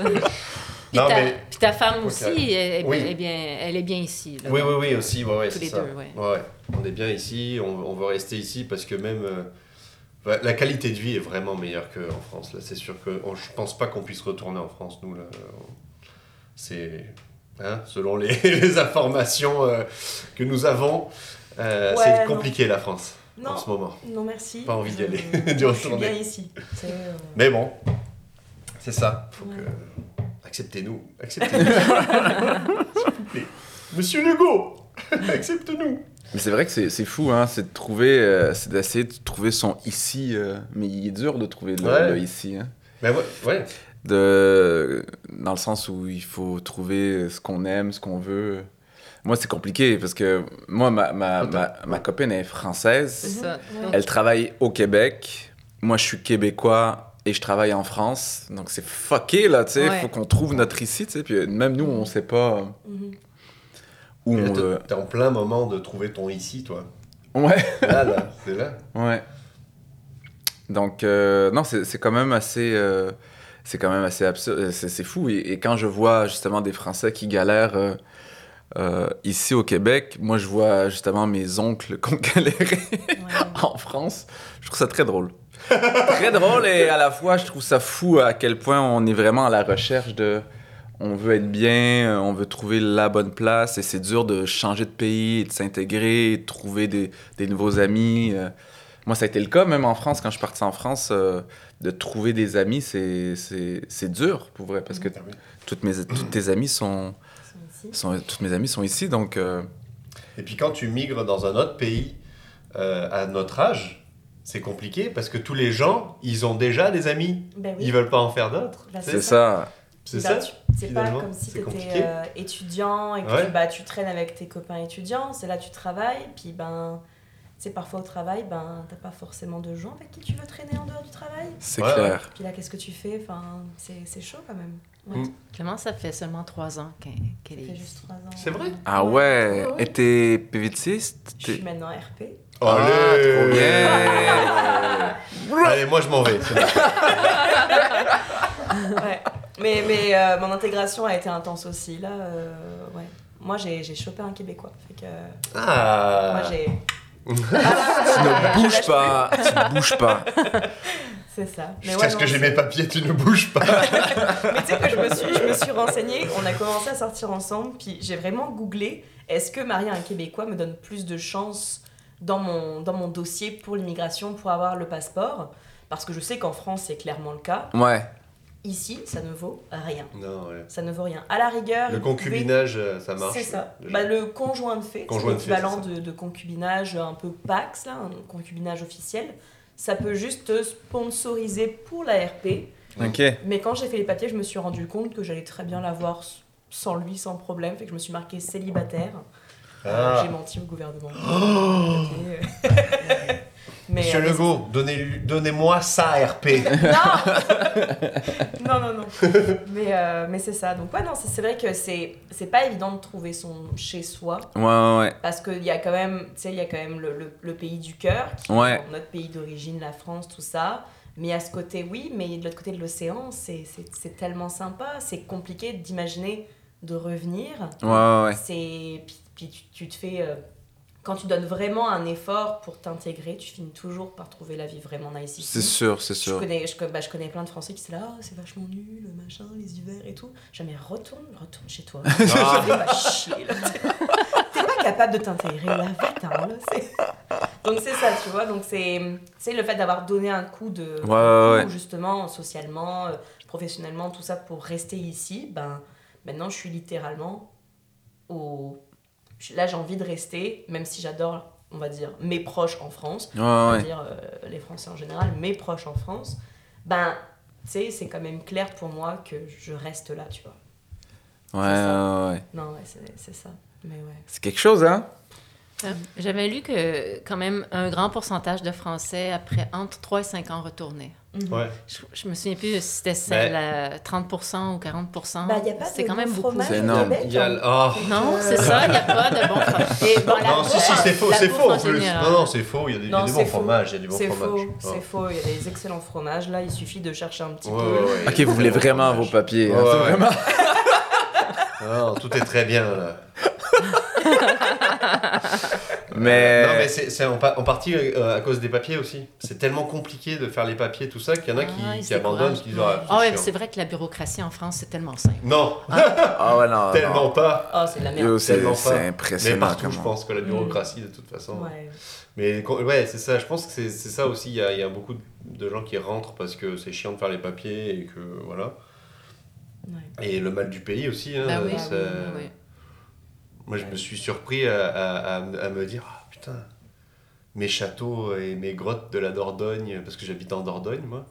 Puis, Non, ta, mais- puis ta femme aussi, elle, est- Oui. elle est bien, elle est bien ici. là. Oui, oui, oui, aussi, ouais, ouais, Tous les ça. deux, ouais. ouais. On est bien ici, on, on veut rester ici parce que même euh, la qualité de vie est vraiment meilleure qu'en France. Là, c'est sûr que on- je pense pas qu'on puisse retourner en France, nous. Là, c'est hein, selon les, les informations euh, que nous avons, euh, Ouais, c'est non. compliqué la France en ce moment. non merci. Pas envie d'y aller, je d'y suis retourner. bien ici. Euh, Mais bon, c'est ça. Faut Ouais. que acceptez-nous, acceptez-nous. S'il vous plaît. Monsieur Legault, accepte-nous. Mais c'est vrai que c'est fou, hein, c'est de trouver, euh, c'est d'essayer de trouver son ici, euh, mais il est dur de trouver le, Ouais. le ici, hein. Mais ouais, ouais. De, dans le sens où il faut trouver ce qu'on aime, ce qu'on veut. Moi, c'est compliqué parce que moi, ma, ma, ma, ma copine est française, ça. Ouais. Donc, elle travaille au Québec, moi, je suis québécois et je travaille en France, donc c'est fucké, là, tu sais, il Ouais. faut qu'on trouve notre ici, tu sais, puis même nous, on sait pas mhm. où là, on t'es- veut. T'es en plein moment de trouver ton ici, toi. Ouais. Là, là, c'est là. Ouais. Donc, euh, non, c'est c'est quand même assez. euh, c'est quand même assez absurde. euh, C'est fou. Et, et quand je vois justement des Français qui galèrent euh, euh, ici au Québec, moi je vois justement mes oncles qui ont galéré en France. Je trouve ça très drôle. très drôle et à la fois je trouve ça fou à quel point on est vraiment à la recherche de. On veut être bien, on veut trouver la bonne place et c'est dur de changer de pays, et de s'intégrer, de trouver des, des nouveaux amis. Moi, ça a été le cas, même en France, quand je suis parti en France, euh, de trouver des amis, c'est- c'est c'est dur, pour vrai, parce que Ah toutes, mes, toutes tes amis sont, Sont ici. sont, toutes mes amies sont ici, donc... euh, Et puis quand tu migres dans un autre pays euh, à notre âge, c'est compliqué parce que tous les gens, ils ont déjà des amis. Ben oui. Ils veulent pas en faire d'autres. Sais, c'est ça. C'est ça. C'est pas finalement, comme si tu étais étudiant et que Ouais. tu, bah, tu traînes avec tes copains étudiants, c'est là tu travailles, puis ben, c'est parfois au travail, ben, t'as pas forcément de gens avec qui tu veux traîner en dehors du travail. C'est Ouais, clair. Puis là, qu'est-ce que tu fais? Enfin, c'est c'est chaud quand même. Ouais. Mm. Clément, ça fait seulement trois ans qu'elle qu'elle Ça est fait ici. juste trois ans. C'est vrai? Ah ouais, Ouais, ouais. Et t'es PVTiste Je suis maintenant RP. Ah, Allez trop bien Allez, moi je m'en vais. ouais. Mais, mais euh, mon intégration a été intense aussi. Là, euh, ouais. Moi, j'ai j'ai chopé un Québécois. Fait que, Ah Moi, j'ai. Tu ne bouges pas, tu ne bouges pas. C'est ça. Mais Jusqu'à ouais, ce que j'ai mes papiers, tu ne bouges pas. Mais tu sais que je me suis, je me suis renseignée, on a commencé à sortir ensemble, puis j'ai vraiment googlé est-ce que marier un Québécois me donne plus de chances dans mon, dans mon dossier pour l'immigration pour avoir le passeport? Parce que je sais qu'en France, c'est clairement le cas. Ouais. Ici, ça ne vaut rien. non, ouais. Ça ne vaut rien. À la rigueur. Le pouvez- concubinage, euh, ça marche. C'est ça. déjà. Bah, le conjoint de fait, de l'équivalent de, de concubinage un peu PAX, là, un concubinage officiel. Ça peut juste te sponsoriser pour la RP. Ok. Mais quand j'ai fait les papiers, je me suis rendu compte que j'allais très bien l'avoir sans lui, sans problème. Fait que je me suis marquée célibataire. Euh, Ah. J'ai menti au gouvernement. Euh. mais, Monsieur euh, mais Legault, donnez- donnez-moi ça RP. Non Non, non, non. mais euh, mais c'est ça. Donc, ouais, non, c'est vrai que c'est pas évident de trouver son chez-soi. Ouais, ouais, ouais. Parce qu'il y a quand même, tu sais, il y a quand même le, le, le pays du cœur, qui Ouais. est notre pays d'origine, la France, tout ça. Mais à ce côté, oui, mais de l'autre côté de l'océan, c'est tellement sympa. C'est compliqué d'imaginer de revenir. Ouais, ouais, puis, puis tu, tu te fais euh, quand tu donnes vraiment un effort pour t'intégrer, tu finis toujours par trouver la vie vraiment nice ici. C'est sûr, c'est Je sûr. connais, je, co- bah, je connais plein de Français qui sont là, Ah, c'est vachement nul, machin, les hivers et tout. Jamais retourne, retourne chez toi. Ah. Vais pas chier. T'es pas capable de t'intégrer là, va-t'en là. c'est- Donc c'est ça, tu vois. Donc c'est le fait d'avoir donné un coup de Ouais, un ouais, coup, ouais. justement socialement, euh, professionnellement, tout ça pour rester ici. Ben maintenant je suis littéralement au là j'ai envie de rester, même si j'adore on va dire mes proches en France Ouais, on va ouais. dire euh, les Français en général, mes proches en France, ben, tu sais, c'est quand même clair pour moi que je reste là, tu vois. Ouais, ouais, ouais. Non, ouais, c'est c'est ça. Mais ouais. C'est quelque chose, hein? Euh, J'avais lu que quand même un grand pourcentage de Français, après entre 3 et 5 ans, retournaient. Mhm. Ouais. Je, je me souviens plus si c'était Ben- la 30% ou 40 Bah, y a pas C'est de quand même beaucoup. fromage C'est au énorme. Québec, Il y a hein? le- oh. Non, c'est ça, il n'y a pas de bon fromage. Bon, Non, si, si, bouffe- c'est faux, c'est faux en en plus. général. Non, non, c'est faux, il y a des, y a des bons faux. fromages, il y a du bon C'est fromage. faux, c'est Ouais. faux. Il y a des excellents fromages. Là, il suffit de chercher un petit Ouais, peu. ouais, ouais. Ok, vous voulez vraiment vos papiers. hein, Ouais, c'est ouais. vraiment... Non, tout est très bien là. Mais, Non, mais c'est c'est en, pa- en partie euh, à cause des papiers aussi. C'est tellement compliqué de faire les papiers, tout ça, qu'il y en a qui, Ah, qui abandonnent, découragent. qui disent Ah, Ah ouais, c'est vrai que la bureaucratie en France, c'est tellement simple. Non, ah ouais, non, tellement non. pas. Oh, c'est la merde. C'est c'est Mais impressionnant. partout, je pense que la bureaucratie, de toute façon. Ouais. Mais ouais, c'est ça. Je pense que c'est c'est ça aussi. Il y, a, il y a beaucoup de gens qui rentrent parce que c'est chiant de faire les papiers et que voilà. Ouais. Et le mal du pays aussi. Hein, Bah oui, ça- oui, oui, oui. Moi, je me suis surpris à, à- à- me dire Ah putain, mes châteaux et mes grottes de la Dordogne, parce que j'habite en Dordogne, moi.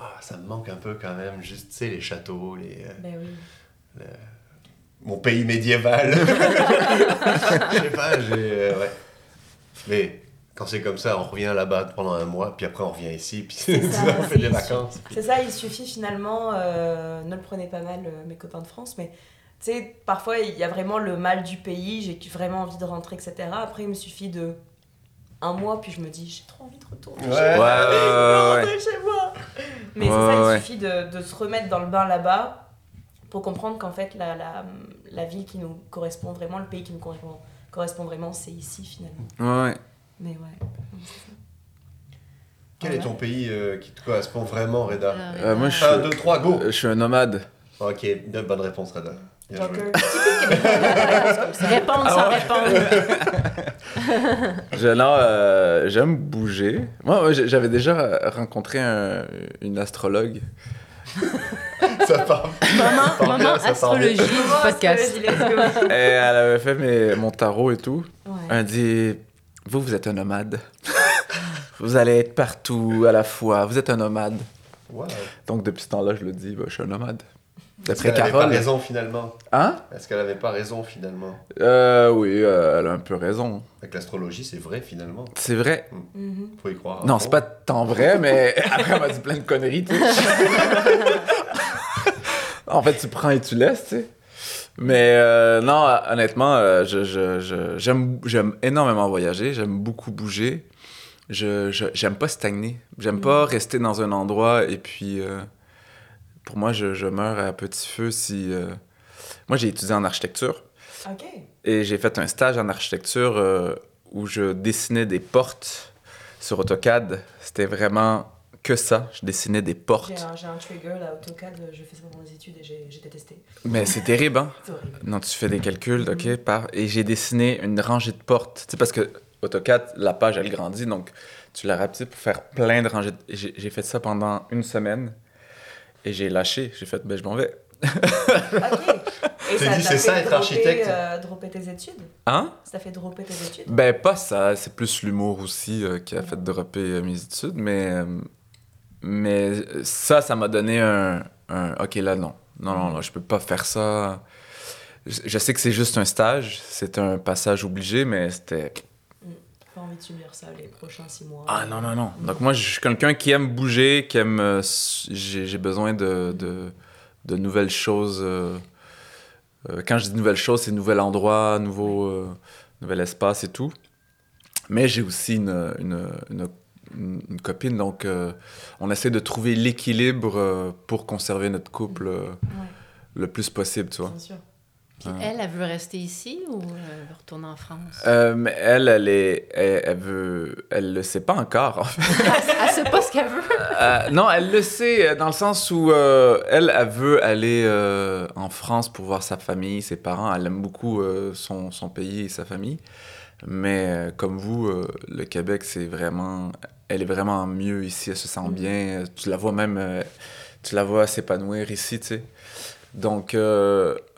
Ah, ça me manque un peu quand même, juste, tu sais, les châteaux, les, euh, Ben oui. mon pays médiéval. Je sais pas, j'ai. euh, ouais. Mais quand c'est comme ça, on revient là-bas pendant un mois, puis après on revient ici, puis ça, on fait des vacances. C'est ça, il suffit finalement, euh, ne le prenez pas mal, euh, mes copains de France, mais tu sais, parfois il y a vraiment le mal du pays, j'ai vraiment envie de rentrer, etc. Après, il me suffit de un mois, puis je me dis, j'ai trop envie de retourner. Ouais. chez Ouais, moi. ouais, ouais, chez moi. Mais Ouais, c'est ça, il ouais. suffit de, de se remettre dans le bain là-bas pour comprendre qu'en fait, la, la, la ville qui nous correspond vraiment, le pays qui nous correspond, correspond vraiment, c'est ici finalement. Ouais, ouais. Mais ouais. Quel est ton pays euh, qui te correspond vraiment, Reda? Alors, Euh, moi, je Un, suis- deux, trois, go Euh, Je suis un nomade. Ok, bonne réponse, Reda. Joker. Répondre sans répondre. Je, non, euh, j'aime bouger. Moi, j'avais déjà rencontré un- une astrologue. Ça part. Ça part astrologie du podcast. Et elle avait fait mes, mon tarot et tout. Ouais. Elle dit Vous, vous êtes un nomade. vous allez être partout à la fois. Vous êtes un nomade. Wow. Donc, depuis ce temps-là, je le dis bah, Je suis un nomade. Est-ce D'après qu'elle avait pas raison finalement Hein? Est-ce qu'elle avait pas raison finalement? Euh, Oui, euh, elle a un peu raison. Avec l'astrologie, c'est vrai finalement. C'est vrai. Mhm. Faut y croire. à Non, fond. c'est pas tant vrai, mais après, elle m'a dit plein de conneries, tu sais. en fait, tu prends et tu laisses, tu sais. Mais euh, non, honnêtement, euh, je, je- je- j'aime, j'aime énormément voyager, j'aime beaucoup bouger. Je, je- j'aime pas stagner. J'aime pas rester dans un endroit et puis... euh, pour moi, je, je meurs à petit feu si... euh, Moi, j'ai étudié en architecture. Ok. Et j'ai fait un stage en architecture euh, où je dessinais des portes sur AutoCAD. C'était vraiment que ça. Je dessinais des portes. un, j'ai un trigger là, AutoCAD, je fais ça pendant les études et j'ai, détesté. Mais c'est terrible, hein? C'est horrible. Non, tu fais des calculs, OK, par... Et j'ai dessiné une rangée de portes. Tu sais, parce que AutoCAD, la page, elle grandit, donc tu la rapetisses pour faire plein de rangées. de- j'ai fait ça pendant une semaine. Et j'ai lâché. J'ai fait, ben, je m'en vais. Ok. Et T'as ça dit, t'a c'est ça, fait être dropper, architecte euh, dropper tes études Hein? Ça fait dropper tes études? Ben, pas ça. C'est plus l'humour aussi euh, qui a fait dropper euh, mes études. Mais, euh, mais ça, ça m'a donné un, un, OK, là, non. Non, non, non, je peux pas faire ça. Je, je sais que c'est juste un stage. C'est un passage obligé, mais c'était... Pas envie de subir ça les prochains six mois. Ah non, non, non. Donc moi, je suis quelqu'un qui aime bouger, qui aime... euh, J'ai besoin de, de, de nouvelles choses. euh, euh, quand je dis nouvelles choses, c'est nouvel endroit, nouveau, nouvel espace et tout. Mais j'ai aussi une, une, une, une- une copine, donc on essaie de trouver l'équilibre pour conserver notre couple Ouais, le plus possible, tu vois. bien sûr. Puis elle, elle veut rester ici ou euh, elle veut retourner en France? Euh, elle, elle est... Elle, elle veut... Elle le sait pas encore, en fait. Elle sait pas ce qu'elle veut. Euh, non, elle le sait, euh, dans le sens où euh, elle, elle veut aller en France pour voir sa famille, ses parents. Elle aime beaucoup son, son pays et sa famille. Mais comme vous, le Québec, c'est vraiment... Elle est vraiment mieux ici, elle se sent bien. Tu la vois même... tu la vois s'épanouir ici, tu sais. Donc,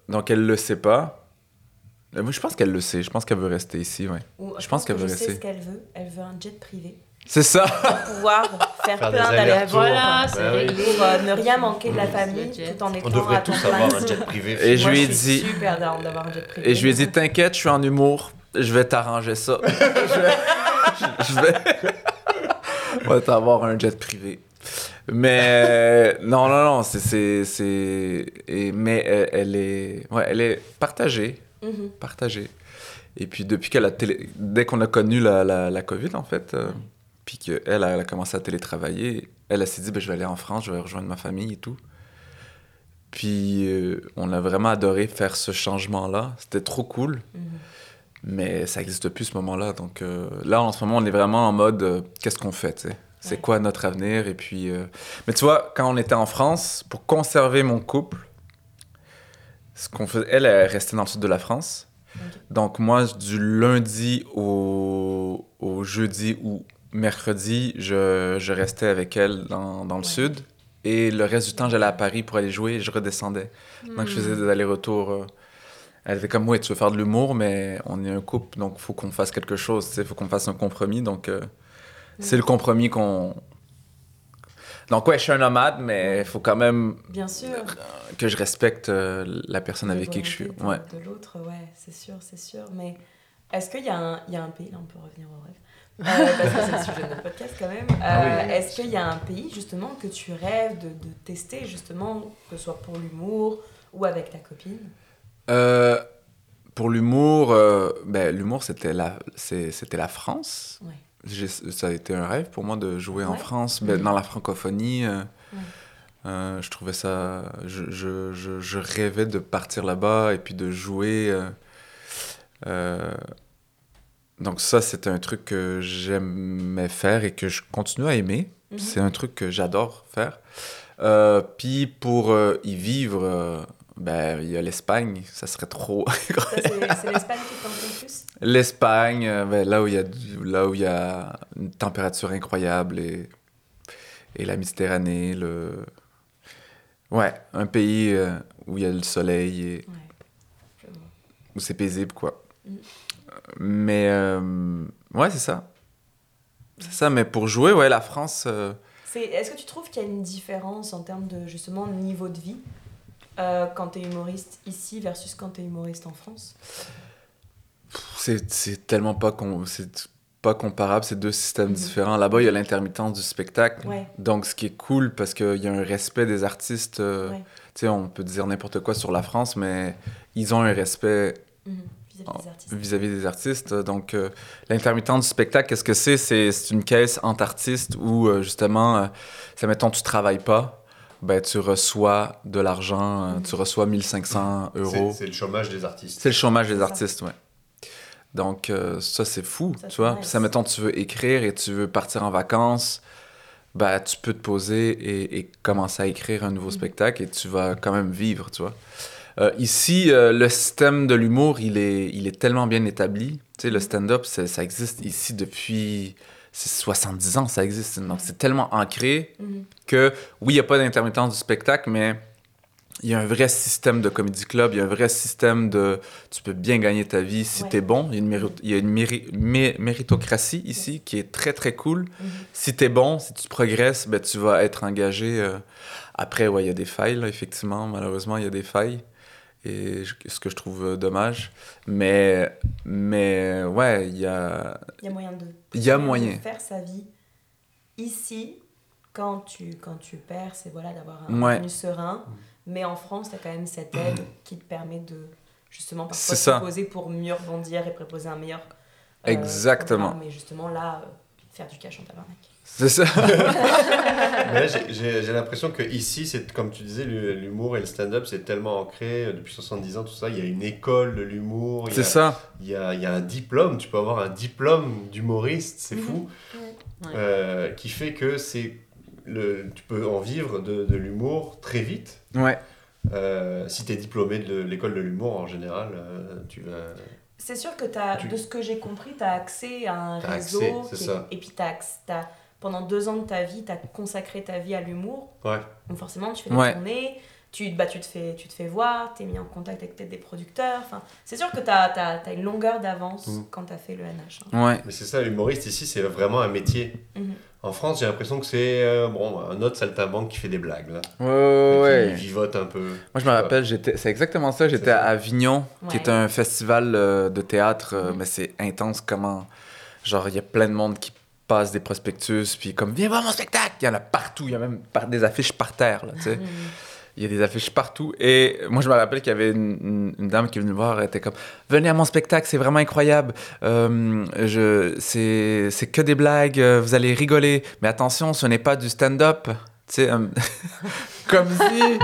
donc elle le sait pas. Euh, Moi, je pense qu'elle le sait. Je pense qu'elle veut rester ici, ouais. Ou, Je pense qu'elle que veut je sais rester. ce qu'elle veut. Elle veut un jet privé C'est ça! pour pouvoir faire, plein d'allers-retours. Voilà, oui. réglé. Pour euh, ne rien manquer de la famille tout en étant On devrait à tous avoir un jet privé. Et je lui ai suis dit- super d'avoir un jet privé. Et je lui ai dit, t'inquiète, je suis en humour, je vais t'arranger ça. je vais... Je vais... On va t'avoir un jet privé. Mais non, non, non, c'est... c'est, c'est... et- Mais elle, elle est... Ouais, elle est partagée, Mhm. partagée. Et puis depuis qu'elle a télé... Dès qu'on a connu la, la, la COVID, en fait, euh, puis qu'elle, elle a commencé à télétravailler, elle, elle s'est dit, ben, je vais aller en France, je vais rejoindre ma famille et tout. Puis euh, on a vraiment adoré faire ce changement-là. C'était trop cool. Mhm. Mais ça n'existe plus ce moment-là. Donc euh, là, en ce moment, on est vraiment en mode euh, qu'est-ce qu'on fait, tu sais? C'est quoi notre avenir? Et puis. euh, Mais tu vois, quand on était en France, pour conserver mon couple, ce qu'on faisait, elle, elle restait dans le sud de la France. Donc moi, du lundi au, au jeudi ou mercredi, je, je restais avec elle dans, dans le Ouais. sud. Et le reste du temps, j'allais à Paris pour aller jouer et je redescendais. Donc, je faisais Hmm. des allers-retours. euh. Elle était comme, ouais, tu veux faire de l'humour, mais on est un couple, donc il faut qu'on fasse quelque chose, il faut qu'on fasse un compromis. Donc, euh, c'est le compromis qu'on. Donc, ouais, je suis un nomade, mais il faut quand même Bien sûr. que je respecte euh, la personne avec qui je suis. Ouais. De l'autre, ouais, c'est sûr, c'est sûr. Mais est-ce qu'il y, a un- il y a un pays, là on peut revenir au rêve, Euh, parce que c'est le sujet de notre podcast quand même. Ah oui. Euh, Est-ce qu'il y a un pays justement que tu rêves de, de tester justement, que ce soit pour l'humour ou avec ta copine? Euh, pour l'humour, euh, ben, l'humour, c'était la, c'était la France. Ouais. Ça a été un rêve pour moi de jouer en. France, Mhm. dans la francophonie. euh, Ouais. euh, je trouvais ça. Je, je, je, je rêvais de partir là-bas et puis de jouer. euh, donc, ça, c'était un truc que j'aimais faire et que je continue à aimer. Mhm. C'est un truc que j'adore faire. Puis pour y vivre, ben, il y a l'Espagne. Ça serait trop. C'est l'Espagne qui L'Espagne, euh, ben, là, où il y a, du- là où il y a une température incroyable et, et la Méditerranée. Le... Ouais, un pays euh, où il y a le soleil et Ouais. Où c'est paisible, quoi. Mhm. Mais euh, ouais, c'est ça. C'est ça, mais pour jouer, ouais, la France. euh, C'est- Est-ce que tu trouves qu'il y a une différence en termes de justement niveau de vie euh, quand tu es humoriste ici versus quand tu es humoriste en France? C'est c'est tellement pas, com- pas comparable, c'est deux systèmes Mhm. différents. Là-bas, il y a l'intermittence du spectacle. Ouais. Donc, ce qui est cool, parce qu'il y a un respect des artistes. euh, Ouais. Tu sais, on peut dire n'importe quoi sur la France, mais ils ont un respect Mhm. Vis-à-vis des artistes. vis-à-vis des artistes. Donc, euh, l'intermittence du spectacle, qu'est-ce que c'est? C'est c'est une caisse entre artistes où, euh, justement, euh, ça mettons, tu travailles pas, ben, tu reçois de l'argent, Mhm. tu reçois 1500 euros. C'est le chômage des artistes. C'est le chômage des artistes, ouais. Donc, euh, ça, c'est fou, Ça, tu vois. nice. Ça, mettons, tu veux écrire et tu veux partir en vacances, bah, tu peux te poser et, et commencer à écrire un nouveau Mhm. spectacle et tu vas quand même vivre, tu vois. Euh, ici, euh, le système de l'humour, il est, il est tellement bien établi. Tu sais, le stand-up, c'est- ça existe ici depuis c'est 70 ans, ça existe. Donc, c'est tellement ancré Mhm. que, oui, il n'y a pas d'intermittence du spectacle, mais il y a un vrai système de comedy club, il y a un vrai système de... Tu peux bien gagner ta vie si Ouais. t'es bon. Il y a une, méri- il y a une méri- mé- méritocratie ici qui est très, très cool. Mhm. Si t'es bon, si tu progresses, ben, tu vas être engagé. euh. Après, ouais, il y a des failles, là, effectivement. Malheureusement, il y a des failles. Et je- ce que je trouve euh, dommage. Mais, mais ouais, il y a... Il y a moyen de, Il y a de moyen. faire sa vie ici quand tu, quand tu perds, c'est voilà, d'avoir un Ouais. revenu serein. Mais en France, tu as quand même cette aide qui te permet de justement parfois te poser pour mieux rebondir et proposer un meilleur. euh, Exactement. programme. Mais justement là, euh, faire du cash en tabarnak. C'est ça. Mais là, j'ai- l'impression que ici, c'est comme tu disais, l'humour et le stand-up, c'est tellement ancré euh, depuis 70 ans, tout ça. Il y a une école de l'humour. C'est ça. Il y a, il y a un diplôme, tu peux avoir un diplôme d'humoriste, c'est Mhm. fou, Ouais. euh, qui fait que c'est le, tu peux en vivre de, de l'humour très vite. Ouais. Euh, si tu es diplômé de l'école de l'humour en général, euh, tu vas. C'est sûr que as, Tu- de ce que j'ai compris, tu as accès à un réseau. accès, est- ça. Et puis t'as- pendant deux ans de ta vie, tu as consacré ta vie à l'humour. Ouais. Donc forcément, tu fais des Ouais. tournées, tu, bah, tu, te fais, tu te fais voir, tu es mis en contact avec peut-être des producteurs. Enfin, c'est sûr que tu as, une longueur d'avance Mhm. quand tu as fait le NH. hein. Ouais. Mais c'est ça, l'humoriste ici, c'est vraiment un métier. Mhm. En France, j'ai l'impression que c'est euh, bon, un autre saltimbanque qui fait des blagues, là. Ouais. Qui vivote un peu. Moi, je me rappelle, j'étais, c'est exactement ça. J'étais à Avignon, qui est un festival euh, de théâtre, euh, mais c'est intense comment. Genre, il y a plein de monde qui passe des prospectus, puis comme, viens voir mon spectacle! Il y en a partout, il y a même par- des affiches par terre, là, tu sais. Il y a des affiches partout. Et moi, je me rappelle qu'il y avait une, dame qui est venue me voir, elle était comme Venez à mon spectacle, c'est vraiment incroyable. Euh, c'est, que des blagues, euh, vous allez rigoler. Mais attention, ce n'est pas du stand-up. Tu sais, euh, comme si.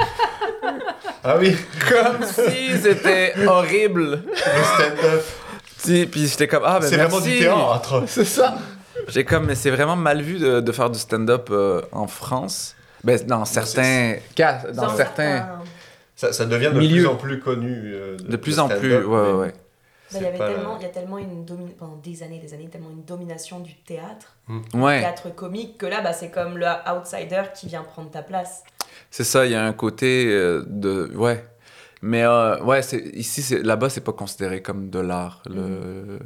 Ah oui, Comme si c'était horrible. le stand-up. Si, Puis j'étais comme, ah, ben C'est vraiment du théâtre. C'est ça. J'ai comme, mais c'est vraiment mal vu de, de faire du stand-up euh, en France. Ben, dans certains cas, dans, certains. Ça, ça devient de Milieu. plus en plus connu. euh, De plus en plus, ouais, ouais, c'est il y avait pas tellement, il y a tellement une domi- pendant des années, des années, tellement une domination du théâtre, Ouais, théâtre comique, que là, bah, c'est comme le outsider qui vient prendre ta place. c'est ça, il y a un côté euh, de. Ouais. Mais euh, ouais, c'est, ici, c'est, là-bas, c'est pas considéré comme de l'art. Le...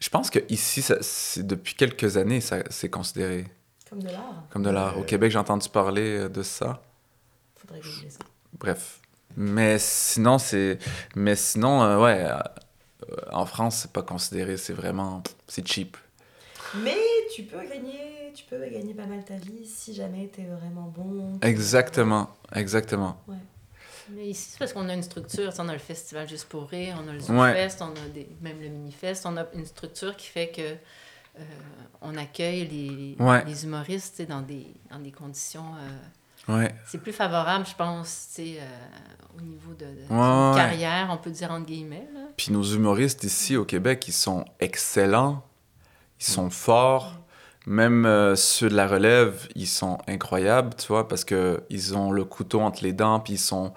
Je pense que ici, ça, c'est, depuis quelques années, ça, c'est considéré Comme de l'art. comme de l'art. Au Ouais. Québec, j'ai entendu parler euh, de ça. Faudrait googler ça. Bref. Mais sinon, c'est. Mais sinon, euh, ouais. euh, en France, c'est pas considéré. C'est vraiment. C'est cheap. Mais tu peux gagner, tu peux gagner pas mal ta vie si jamais t'es vraiment bon. Exactement. Exactement. Mais ici, c'est parce qu'on a une structure. On a le festival Juste pour rire, on a le Ouais. Zoufest, on a des, même le Minifest. On a une structure qui fait que euh, on accueille les, Ouais. les humoristes dans des, dans des conditions. euh, Ouais. c'est plus favorable, je pense, euh, au niveau de, carrière, on peut dire entre guillemets. Là. Puis nos humoristes ici au Québec, ils sont excellents. Ils sont forts. Même euh, ceux de la relève, ils sont incroyables, tu vois, parce que ils ont le couteau entre les dents, puis ils sont...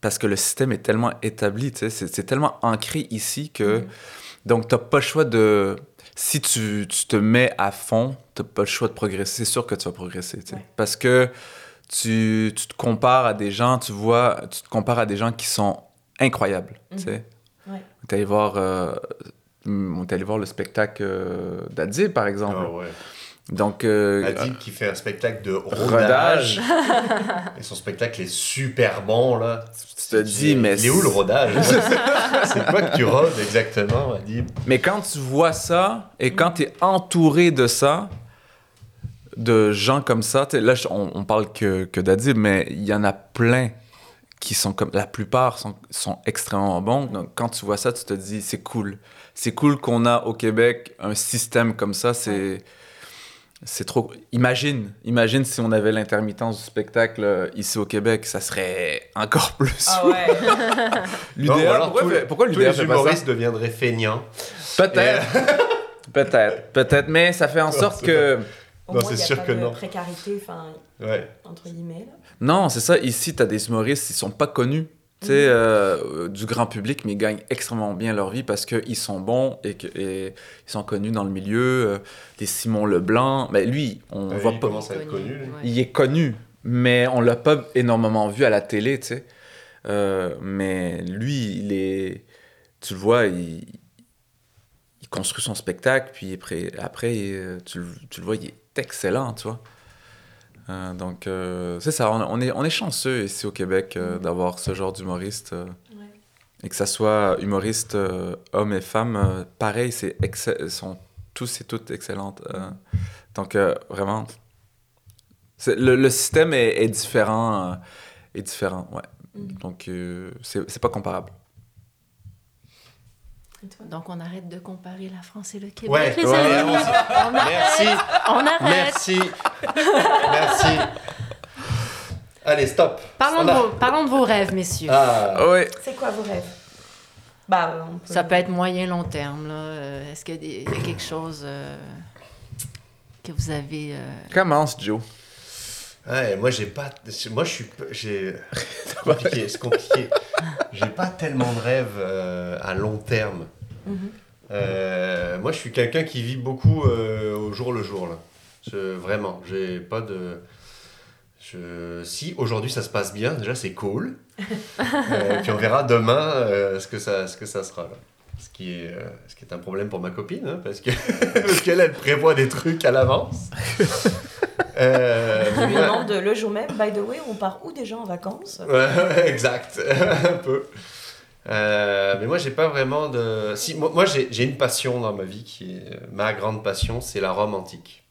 Parce que le système est tellement établi, tu sais, c'est, tellement ancré ici que... Mhm. Donc, t'as pas le choix de... Si tu, tu te mets à fond, t'as pas le choix de progresser. C'est sûr que tu vas progresser, tu sais. Ouais. Parce que tu, tu te compares à des gens, tu vois, tu te compares à des gens qui sont incroyables, tu Mhm. sais. Ouais. On est allé voir... euh, on est allé voir le spectacle euh, d'Adib, par exemple. Ah ouais. Donc, euh, Adib qui fait un spectacle de rodage. rodage. Et son spectacle est super bon, là. Tu te dis, mais Il est où le rodage? C'est quoi que tu rodes exactement, Adib Mais quand tu vois ça et quand tu es entouré de ça, de gens comme ça, là on, on parle que, que d'Adib, mais il y en a plein qui sont comme. La plupart sont, sont extrêmement bons. Donc quand tu vois ça, tu te dis, c'est cool. C'est cool qu'on a au Québec un système comme ça. C'est. C'est trop. Imagine, imagine si on avait l'intermittence du spectacle euh, ici au Québec, ça serait encore plus. Ah ouais. Non, alors pourquoi, les- pourquoi Tous les humoristes deviendraient feignants. Peut-être. peut-être. Peut-être. Mais ça fait en sorte c'est que. Au Non, c'est il y a sûr pas que de non. précarité, enfin, Ouais. entre guillemets. Là. Non, c'est ça. Ici, tu as des humoristes, ils sont pas connus. Tu sais, euh, du grand public, mais ils gagnent extrêmement bien leur vie parce qu'ils sont bons et qu'ils sont connus dans le milieu. Euh, des Simon Leblanc, mais lui, on Ouais, voit il pas. commence à être connu. lui. Il est connu, mais on l'a pas énormément vu à la télé, tu sais. Euh, mais lui, il est. Tu le vois, il, il construit son spectacle, puis après, après tu, le- tu le vois, il est excellent, tu vois. Euh, donc, euh, c'est ça, on, on est, on est chanceux ici au Québec euh, d'avoir ce genre d'humoriste. euh, Ouais. et que ça soit humoriste, euh, hommes et femmes, euh, pareil, c'est sont tous et toutes excellentes. euh. donc, euh, vraiment, le, le système est, est différent. euh, est différent, ouais. Mhm. Donc, euh, c'est c'est pas comparable. Donc, on arrête de comparer la France et le Québec, Ouais, les ouais, amis. allons-y. On arrête. Merci, On arrête. merci, merci. Allez, stop. Parlons On de, vos, parlons de vos rêves, messieurs. Ah, Oui. C'est quoi vos rêves? Bah, peut... Ça peut être moyen, long terme. là. Euh, Est-ce qu'il y, a quelque chose euh, que vous avez... euh, Commence, Joe. ouais, moi j'ai pas, moi je suis, j'ai, c'est compliqué, c'est compliqué. J'ai pas tellement de rêves euh, à long terme. Mhm. Euh, moi je suis quelqu'un qui vit beaucoup euh, au jour le jour là. Je- vraiment, j'ai pas de. Je, si aujourd'hui ça se passe bien, déjà c'est cool. Euh, puis on verra demain euh, ce, que ça, ce que ça sera. Là. Ce, qui est, euh, ce qui est un problème pour ma copine, hein, parce que parce qu'elle elle prévoit des trucs à l'avance. Euh, Je lui demande le jour même, by the way, on part où déjà en vacances? Exact, un peu. Euh, mais moi, j'ai pas vraiment de. Si, moi, moi, j'ai j'ai une passion dans ma vie qui est ma grande passion, c'est la Rome antique.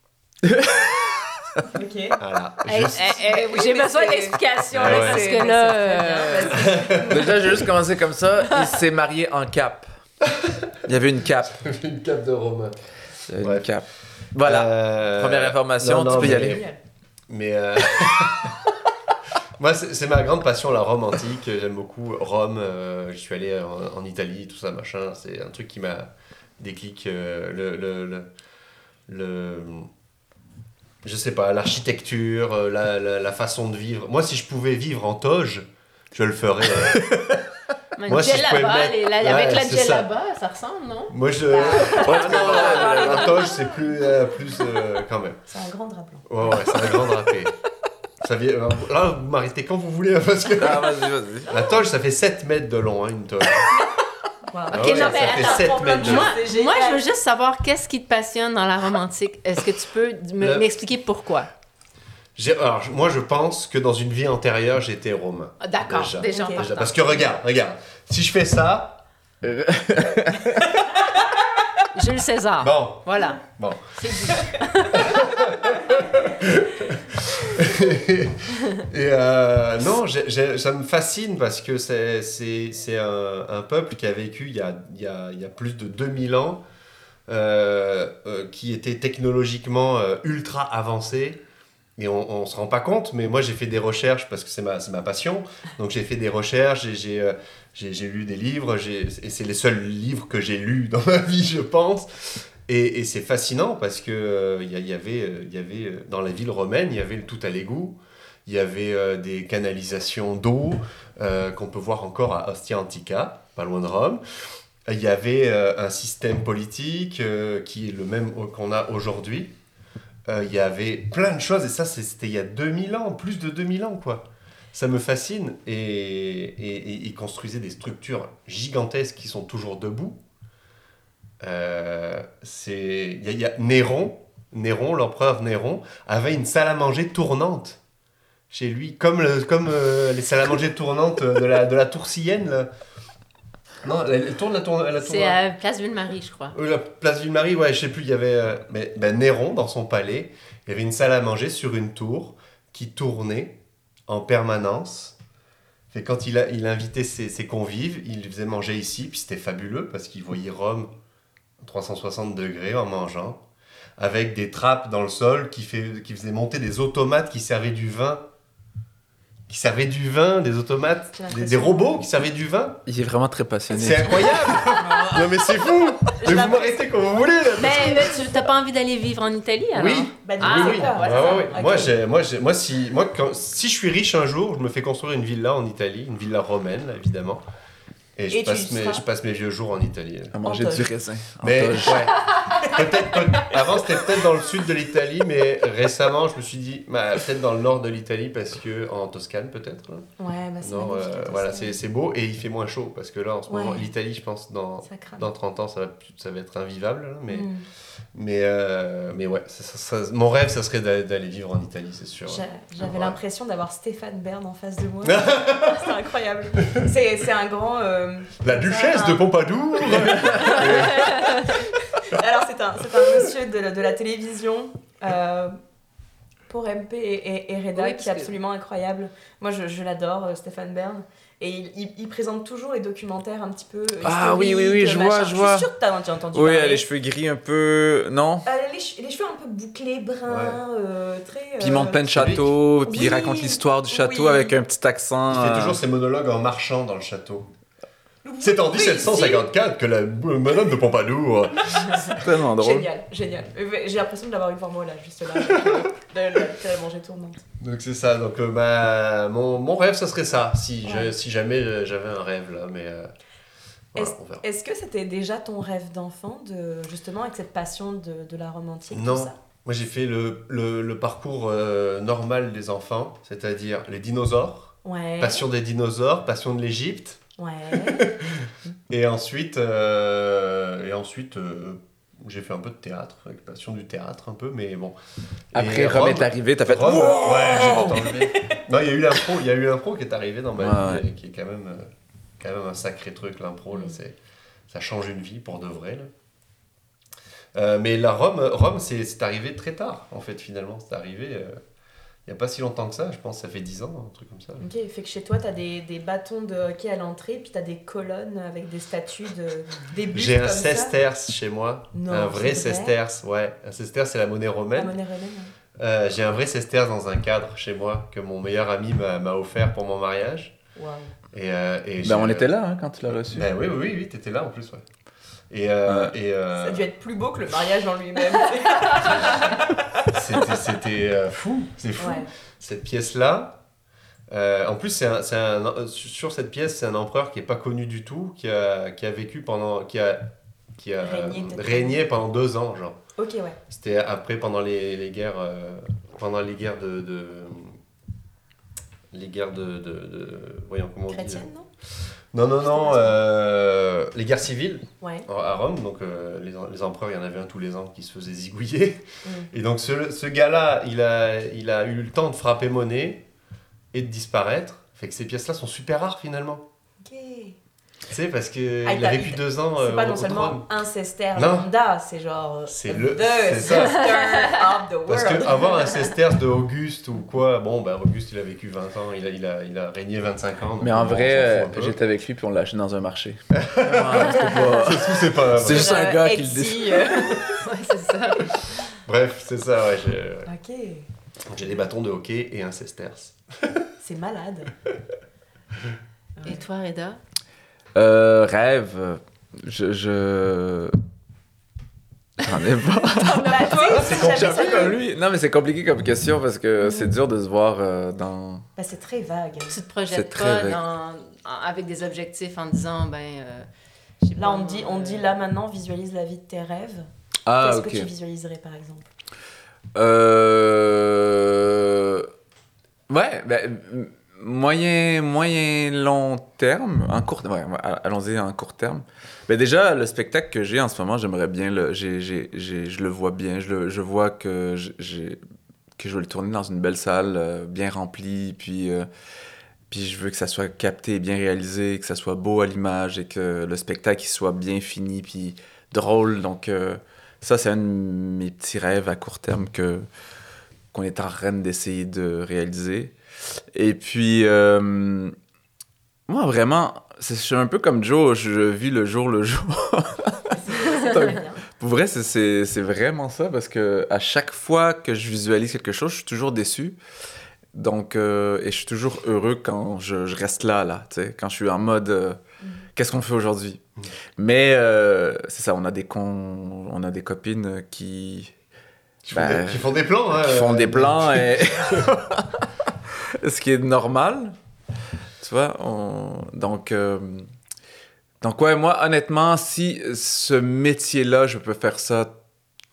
Ok. Voilà. Hey, Juste- hey, hey, oui, J'ai besoin d'explications, là, parce que là... euh, Déjà, j'ai juste commencé comme ça. Il s'est marié en cap. Il y avait une cape. une cape de Romain. Bref. une cape. Voilà. Euh, Première information, non, tu peux y mais- aller. Mais. euh, Moi, c'est c'est ma grande passion, la Rome antique. J'aime beaucoup Rome. euh, je suis allé en, en Italie, tout ça, machin. C'est un truc qui m'a déclic. euh, le, le, le, le- Je sais pas, l'architecture, euh, la, la, la façon de vivre. Moi, si je pouvais vivre en toge, je le ferais. euh. Moi, si je pouvais mettre- les- la- Ouais, avec la ça. djellaba, ça ressemble, non? Moi, je. Bah. Ah non, la, la- la toge, c'est plus. euh, plus euh, quand même. C'est un grand drap blanc. Ouais, ouais, c'est un grand drapé. Ça vient- Là, vous m'arrêtez quand vous voulez, hein, parce que. Ah, vas-y, vas-y. La toge, ça fait 7 mètres de long, hein, une toge. Wow. Ah Ok, ouais, non, ça mais fait attends, 7 pour mètres de plein de long. Moi, je veux juste savoir qu'est-ce qui te passionne dans la Rome antique. Est-ce que tu peux Le- m'expliquer pourquoi? Alors, moi, je pense que dans une vie antérieure, j'étais romain. Ah, D'accord. Déjà, parce que regarde, regarde. Si je fais ça, Jules César. bon, Voilà, bon. c'est. Et euh, non, ça me fascine parce que c'est un, un peuple qui a vécu il y a, il y a, il y a plus de 2000 ans, euh, euh, qui était technologiquement ultra avancé. Et on ne se rend pas compte, mais moi j'ai fait des recherches parce que c'est ma, ma passion. Donc j'ai fait des recherches, j'ai- j'ai j'ai lu des livres, et c'est les seuls livres que j'ai lus dans ma vie, je pense. Et, et c'est fascinant parce que euh, il y, y avait, euh, y avait euh, dans la ville romaine, il y avait le tout à l'égout, il y avait des canalisations d'eau qu'on peut voir encore à Ostia Antica, pas loin de Rome. Il y avait un système politique qui est le même qu'on a aujourd'hui. Il y avait plein de choses, et ça c'était il y a 2000 ans, plus de 2000 ans quoi. Ça me fascine, et, et, et ils construisaient des structures gigantesques qui sont toujours debout. Euh, c'est il y, a- il y a Néron, Néron, l'empereur Néron, avait une salle à manger tournante chez lui, comme, le- comme euh, les salles à manger tournantes de la, de la tour Sienne. là. Non, elle, tourne la tour. La tour C'est à Place Ville-Marie, je crois. euh, la place Ville-Marie, ouais, je sais plus, il y avait. euh, mais ben, Néron, dans son palais, il y avait une salle à manger sur une tour qui tournait en permanence. Et quand il, invitait ses, convives, il faisait manger ici, puis c'était fabuleux parce qu'il voyait Rome à 360 degrés en mangeant, avec des trappes dans le sol qui, fait, qui faisaient monter des automates qui servaient du vin. Qui servaient du vin, des automates, des, robots qui servaient du vin. Il est vraiment très passionné. C'est incroyable! non mais c'est fou! Mais vous m'arrêtez quand vous voulez! là, Mais, mais tu n'as pas envie d'aller vivre en Italie, alors? Oui. Bah, du Ah, coup, oui, Ouais. Moi, j'ai, moi, j'ai, moi, si, moi quand, si je suis riche un jour, je me fais construire une villa en Italie, une villa romaine, là, évidemment. Et je, Et passe, mes, seras je passe mes vieux jours en Italie. là. À manger du raisin. Mais ouais. peut-être, peut- avant c'était peut-être dans le sud de l'Italie, mais récemment je me suis dit bah, peut-être dans le nord de l'Italie parce que en Toscane peut-être. Ouais, bah, c'est euh, voilà, c'est, c'est beau et il fait moins chaud parce que là en ce moment l'Italie, je pense dans dans 30 ans ça va, plus- ça va être invivable, là, mais Mm. mais euh, mais ouais, ça- ça- ça- mon rêve ça serait d'aller, d'aller vivre en Italie, c'est sûr. J'a- J'avais Ouais. l'impression d'avoir Stéphane Bern en face de moi. c'est incroyable. C'est c'est un grand. euh, La duchesse de Pompadour Alors, c'est un, c'est un monsieur de, la- de la télévision. euh, pour MP et, et, et Reda, Oui, qui est que- absolument incroyable. Moi, je, je l'adore, euh, Stéphane Bern. Et il, il- il présente toujours les documentaires un petit peu. Ah oui, oui, oui, je machin. vois, je vois. Je suis sûre que t'as entendu Oui, parler. elle a les cheveux gris un peu. Non Euh, les, che- les cheveux un peu bouclés, bruns, euh, très. euh, Puis il monte plein de châteaux, puis il raconte l'histoire du château oui. avec un petit accent. Il fait euh, toujours ses monologues en marchant dans le château. C'est en oui, 1754 que la madame de Pompadour. c'est tellement drôle. Génial, génial. Euh, J'ai l'impression de l'avoir eu devant moi là, juste là. euh, la manger tournante. Donc c'est ça. Donc euh, bah, mon, mon rêve, ça serait ça. Si, je- si jamais euh, j'avais un rêve là, mais euh, voilà. Est-ce que c'était déjà ton rêve d'enfant, de, justement avec cette passion de, de la Rome antique Non. tout ça? Moi j'ai fait le, le, le parcours euh, normal des enfants, c'est-à-dire les dinosaures, Ouais. passion des dinosaures, passion de l'Égypte, Ouais. et ensuite, euh, et ensuite euh, j'ai fait un peu de théâtre, avec passion du théâtre un peu, mais bon. Après, Rome Rome- est arrivé, t'as fait. Rome, Wow! ouais. Non, il y a eu l'impro, il y a eu l'impro qui est arrivé dans ma Ouais, vie, et qui est quand même, euh, quand même un sacré truc, l'impro, là, Mm. c'est, ça change une vie pour de vrai, là. Euh, mais la Rome, Rome c'est, c'est arrivé très tard, en fait, finalement. C'est arrivé euh, il n'y a pas si longtemps que ça, je pense, ça fait 10 ans, un truc comme ça. Ok, fait que chez toi, t'as des, des bâtons de hockey à l'entrée, puis t'as des colonnes avec des statues de. des J'ai un sesterce chez moi, Non, un vrai vrai sesterce, ouais. Un sesterce, c'est la monnaie La romaine. monnaie romaine. Euh, j'ai un vrai Sesterce dans un cadre chez moi que mon meilleur ami m'a offert pour mon mariage. Waouh. Et, euh, et Ben, on était là hein, quand tu l'as reçu. Ben oui, oui, oui, oui t'étais là en plus, ouais. Et, euh, et euh, Ça a dû être plus beau que le mariage en lui-même. c'était- euh, fou, c'est fou. ouais. Cette pièce-là, euh, en plus, c'est un, c'est un- sur cette pièce, c'est un empereur qui n'est pas connu du tout, qui a, qui a vécu pendant. qui a, qui a Régné, pendant deux ans, genre. Ok, ouais. C'était après, pendant les, les guerres. euh, pendant les guerres de. de- les guerres de, de, de- Voyons comment on dit. Chrétienne, non? Non, non, non. Euh, les guerres civiles Ouais. à Rome. Donc, euh, les, les empereurs, il y en avait un tous les ans qui se faisait zigouiller. Mm. Et donc, ce, ce gars-là, il a, il a eu le temps de frapper monnaie et de disparaître. Fait que ces pièces-là sont super rares finalement. Tu sais, parce qu'il Ah, il a vécu deux ans C'est euh, pas non seulement trône. un Sester lambda, c'est genre euh, C'est the le- c'est ça. Sester of the world. Parce que avoir un sesterce de Auguste ou quoi, bon, ben Auguste il a vécu 20 ans, il a, il a, il a régné 25 ans. Mais en vrai, euh, j'étais avec lui puis on l'a acheté dans un marché. C'est pas. C'est juste un Euh, gars qui le décide. euh, Ouais, c'est ça. Bref, c'est ça, ouais. J'ai, Ok, j'ai des bâtons de hockey et un sesterce. c'est malade. Et toi, Reda? Euh, rêve, je. je... J'en ai pas. c'est J'ai un peu comme lui. Non, mais c'est compliqué comme question parce que c'est dur de se voir euh, dans. Bah, c'est très vague. Tu te C'est projettes très pas dans- avec des objectifs en disant, ben... euh, Là, pas, on dit, on euh, dit là maintenant, visualise la vie de tes rêves. Ah, Qu'est-ce que tu visualiserais par exemple? Euh... Ouais, ben, moyen, moyen long terme, un court, allons-y en court terme. Ben déjà, le spectacle que j'ai en ce moment, j'aimerais bien le, j'ai, j'ai, j'ai- je le vois bien, je, le, je vois que j- j'ai, que je vais le tourner dans une belle salle, euh, bien remplie, puis, euh, puis je veux que ça soit capté bien réalisé, que ça soit beau à l'image et que le spectacle soit bien fini, puis drôle. Donc euh, ça, c'est un de mes petits rêves à court terme que qu'on est en train d'essayer de réaliser. Et puis, euh, moi, vraiment, c'est- je suis un peu comme Joe, je vis le jour le jour. C'est très bien. Pour vrai, c'est- c'est c'est vraiment ça, parce que à chaque fois que je visualise quelque chose, je suis toujours déçu. Donc, euh, et je suis toujours heureux quand je, je reste là, là, tu sais, quand je suis en mode, euh, qu'est-ce qu'on fait aujourd'hui? Mm. Mais c'est ça, on a des con, on a des copines qui, Qui font, Ben, des, qui font des plans, hein, qui font des plans et ce qui est normal tu vois on- donc euh, donc ouais moi honnêtement si ce métier là je peux faire ça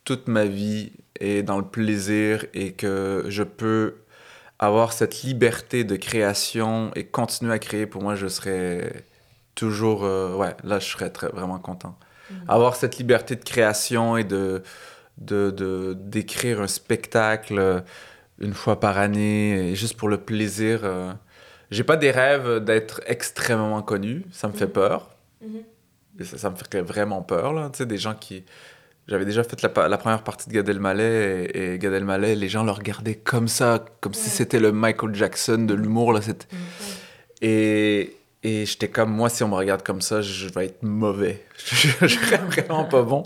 toute ma vie et dans le plaisir et que je peux avoir cette liberté de création et continuer à créer pour moi je serais toujours euh, ouais là je serais très, vraiment content. Avoir cette liberté de création et de de de- d'écrire un spectacle une fois par année et juste pour le plaisir euh. j'ai pas des rêves d'être extrêmement connu ça me fait Mhm. peur Mhm. et ça, ça me ferait vraiment peur là tu sais des gens qui j'avais déjà fait la, première partie de Gad Elmaleh et, et Gad Elmaleh les gens le regardaient comme ça comme si c'était le Michael Jackson de l'humour là Mhm. et, et j'étais comme, moi, si on me regarde comme ça, je vais être mauvais. Je, serais vraiment pas bon.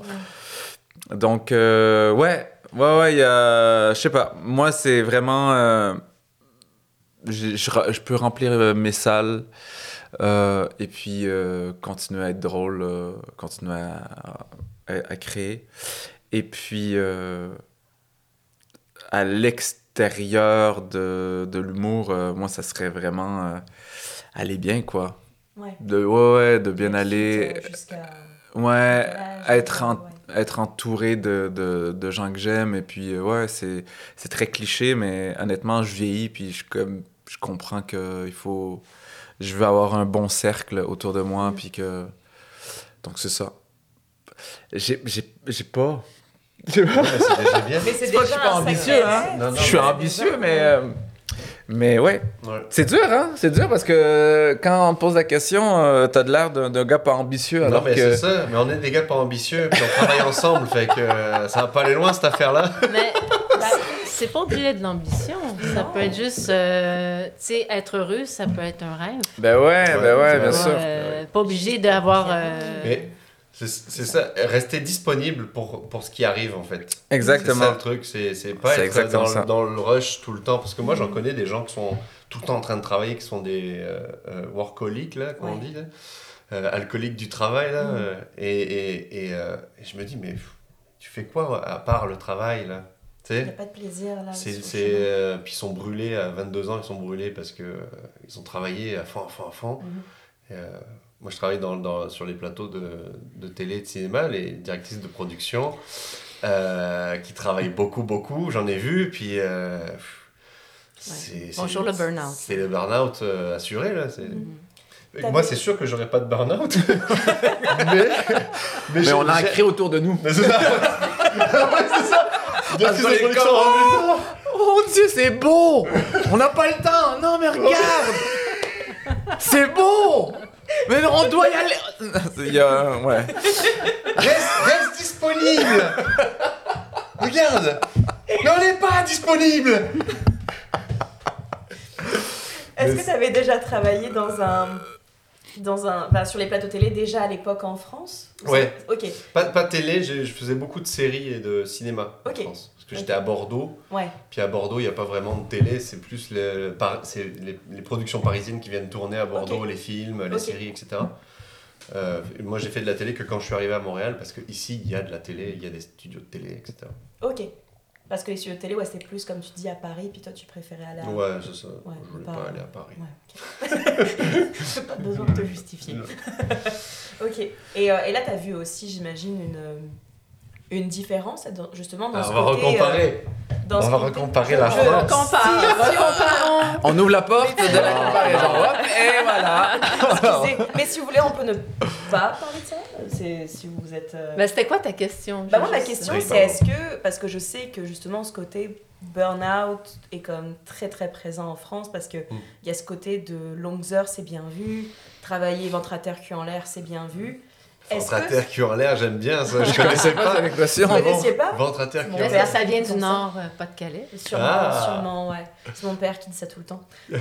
Donc, euh, ouais, ouais, ouais, il y a. Je sais pas. Moi, c'est vraiment. euh, je, peux remplir euh, mes salles euh, et puis euh, continuer à être drôle, continuer à, à, à créer. Et puis, à l'extérieur de, de l'humour, moi, ça serait vraiment aller bien, quoi. Ouais. De, ouais, ouais, de bien aller. jusqu'à Ouais, être, en- ouais. Être entouré de, de, de gens que j'aime. Et puis, euh, ouais, c'est, c'est très cliché, mais honnêtement, je vieillis, puis je, comme, je comprends que il faut. Je veux avoir un bon cercle autour de moi, Mm. puis que. Donc, c'est ça. J'ai, j'ai, j'ai pas. J'ai pas- Ouais, c'est déjà bien. Mais c'est C'est pas que je déjà suis pas ambitieux, hein. rêve. Non, non, je suis ambitieux, mais. euh, mais ouais, Ouais. c'est dur, hein? C'est dur parce que quand on te pose la question, euh, t'as de l'air d'un, gars pas ambitieux, Non, alors mais que. c'est ça. Mais on est des gars pas ambitieux, puis on travaille ensemble, fait que euh, ça va pas aller loin cette affaire-là. Mais bah, c'est pas obligé de l'ambition. Ça peut être juste, euh, tu sais, être heureux, ça peut être un rêve. Ben ouais, ben ouais, bien sûr. Euh, pas obligé d'avoir. euh, Mais C'est ça, rester disponible pour, pour ce qui arrive en fait. C'est ça Exactement. le truc, c'est c'est pas être exactement dans, ça. dans le rush tout le temps. Parce que moi j'en connais des gens qui sont tout le temps en train de travailler, qui sont des euh, euh, workaholics, là, comme on dit, là. Euh, alcooliques du travail. Là, Mhm. euh, et, et, et, euh, et je me dis, mais tu fais quoi à part le travail là? Tu Il sais? N'y a pas de plaisir là. euh, puis ils sont brûlés à 22 ans, ils sont brûlés parce que euh, ils ont travaillé à fond, à fond, à fond. Mhm. Et, euh, moi, je travaille dans, dans- sur les plateaux de, de télé et de cinéma, les directrices de production euh, qui travaillent beaucoup, beaucoup. J'en ai vu, puis. euh, c'est, Bonjour le burn-out. C'est le burn-out euh, assuré, là. C'est... Mhm. Moi, c'est sûr que j'aurais pas de burn-out. mais, Mais on a j'ai- créé autour de nous. C'est ça. Ouais, c'est ça. Oh, Oh mon dieu, c'est beau On n'a pas le temps Non, mais regarde C'est beau Mais on doit y aller Il y a... Ouais. Reste, reste disponible Regarde Mais on n'est pas disponible Est-ce que tu avais déjà travaillé dans un. Dans un, enfin, sur les plateaux télé déjà à l'époque en France? Ou Ouais. Ok, pas, télé, je, je faisais beaucoup de séries et de cinéma Ok. en France. Que j'étais à Bordeaux, ouais. puis à Bordeaux, il n'y a pas vraiment de télé, c'est plus les, c'est les, les productions parisiennes qui viennent tourner à Bordeaux, les films, les séries, etc. Euh, moi, j'ai fait de la télé que quand je suis arrivé à Montréal, parce qu'ici, il y a de la télé, il y a des studios de télé, etc. Ok. Parce que les studios de télé, ouais, c'était plus comme tu dis à Paris, puis toi tu préférais aller à. Ouais, c'est ça. Ouais, je voulais pas- pas aller à Paris. Ouais, ok. pas besoin de te justifier. Ok. Et, euh, et là, tu as vu aussi, j'imagine, une, euh, une différence justement dans Ah, ce on va côté, recomparer. euh, dans on ce va côté- recomparer la France. Compare. On ouvre la porte de la comparaison. Hop, et voilà Excusez. Mais si vous voulez, on peut ne pas parler de ça. C'est si vous êtes. euh, Ben, c'était quoi ta question? Bah moi ma question Oui, c'est est-ce que parce que je sais que justement ce côté burn-out est comme très très présent en France parce que il Mm. y a ce côté de longues heures c'est bien vu, travailler ventre à terre cul en l'air c'est bien vu. Ventre à que terre, cul en l'air, j'aime bien ça. Je connaissais pas cette expression. Vous connaissiez pas Ventre à terre, cul en Ben, l'air. ça, vient du nord, euh, Pas-de-Calais. Sûrement, Ah. sûrement, ouais. C'est mon père qui dit ça tout le temps.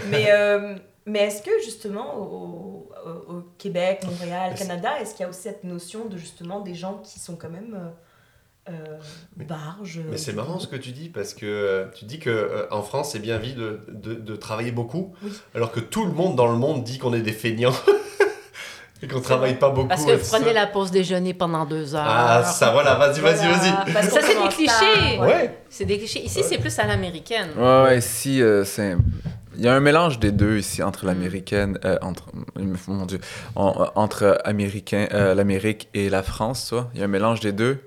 Mais, euh, mais est-ce que justement au, au- au Québec, Montréal, Canada, est-ce qu'il y a aussi cette notion de justement des gens qui sont quand même euh, euh, Mais- barges Mais c'est marrant ce que tu dis parce que euh, tu dis que euh, en France c'est bien vu de, de, de travailler beaucoup, Oui. alors que tout le monde dans le monde dit qu'on est des feignants et qu'on travaille pas beaucoup. Parce que vous prenez ça. la pause déjeuner pendant deux heures. Ah ça voilà, vas-y vas-y Voilà. vas-y. Parce Ça, c'est des clichés. Ouais. C'est des clichés. Ici, Ouais. c'est plus à l'américaine. Ouais, ouais, ici, euh, c'est... Il y a un mélange des deux ici, entre l'américaine, euh, entre, mon Dieu, en- entre américain, euh, l'Amérique et la France, tu vois. Il y a un mélange des deux.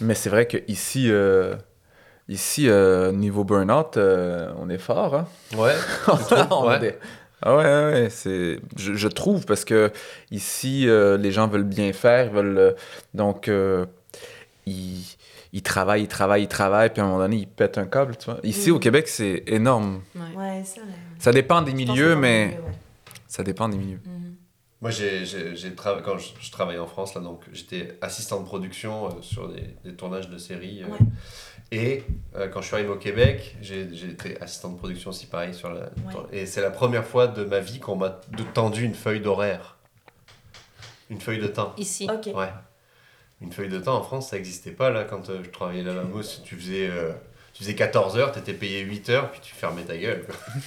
Mais c'est vrai que ici, euh, ici euh, niveau burn-out, euh, on est fort, hein. Ouais. On a Ouais. des- Ah ouais, ouais, ouais, c'est... Je, je trouve, parce que ici, euh, les gens veulent bien faire, ils veulent... euh, donc, euh, ils, ils travaillent, ils travaillent, ils travaillent, puis à un moment donné, ils pètent un câble, tu vois. Ici, au Québec, c'est énorme. Ouais. Ouais, c'est vrai. Ça dépend des Je milieux, mais milieu, ouais. ça dépend des milieux. Moi j'ai trava- quand je, je travaillais en France là donc j'étais assistant de production euh, sur des, des tournages de séries euh, Ouais. et euh, quand je suis arrivé au Québec j'ai été assistant de production aussi pareil sur la et c'est la première fois de ma vie qu'on m'a tendu une feuille d'horaire une feuille de temps Ici. Ok. Ouais. Une feuille de temps en France, ça n'existait pas là quand je travaillais là-bas. Tu faisais, tu faisais 14 heures, tu étais payé 8 heures, puis tu fermais ta gueule.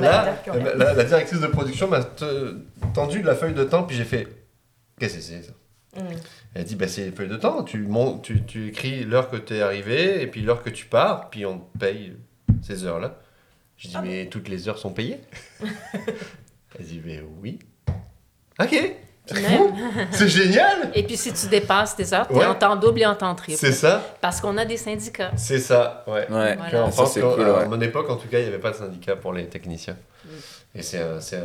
Là, curieux. la, la- la directrice de production m'a te- tendu de la feuille de temps, puis j'ai fait Qu'est-ce que c'est ça? Mhm. Elle a dit bah, C'est une feuille de temps, tu, mon- tu, tu écris l'heure que tu es arrivé, et puis l'heure que tu pars, puis on te paye ces heures-là. Je dis Ah Mais toutes les heures sont payées? Elle dit Mais oui. Ok, c'est génial Et puis, si tu dépasses tes heures, tu es Ouais. en temps double et en temps triple. C'est ça Parce qu'on a des syndicats. C'est ça, ouais. Ouais, Voilà. Puis ça à mon époque, en tout cas, il n'y avait pas de syndicat pour les techniciens. Mm. Et c'est un, c'est un,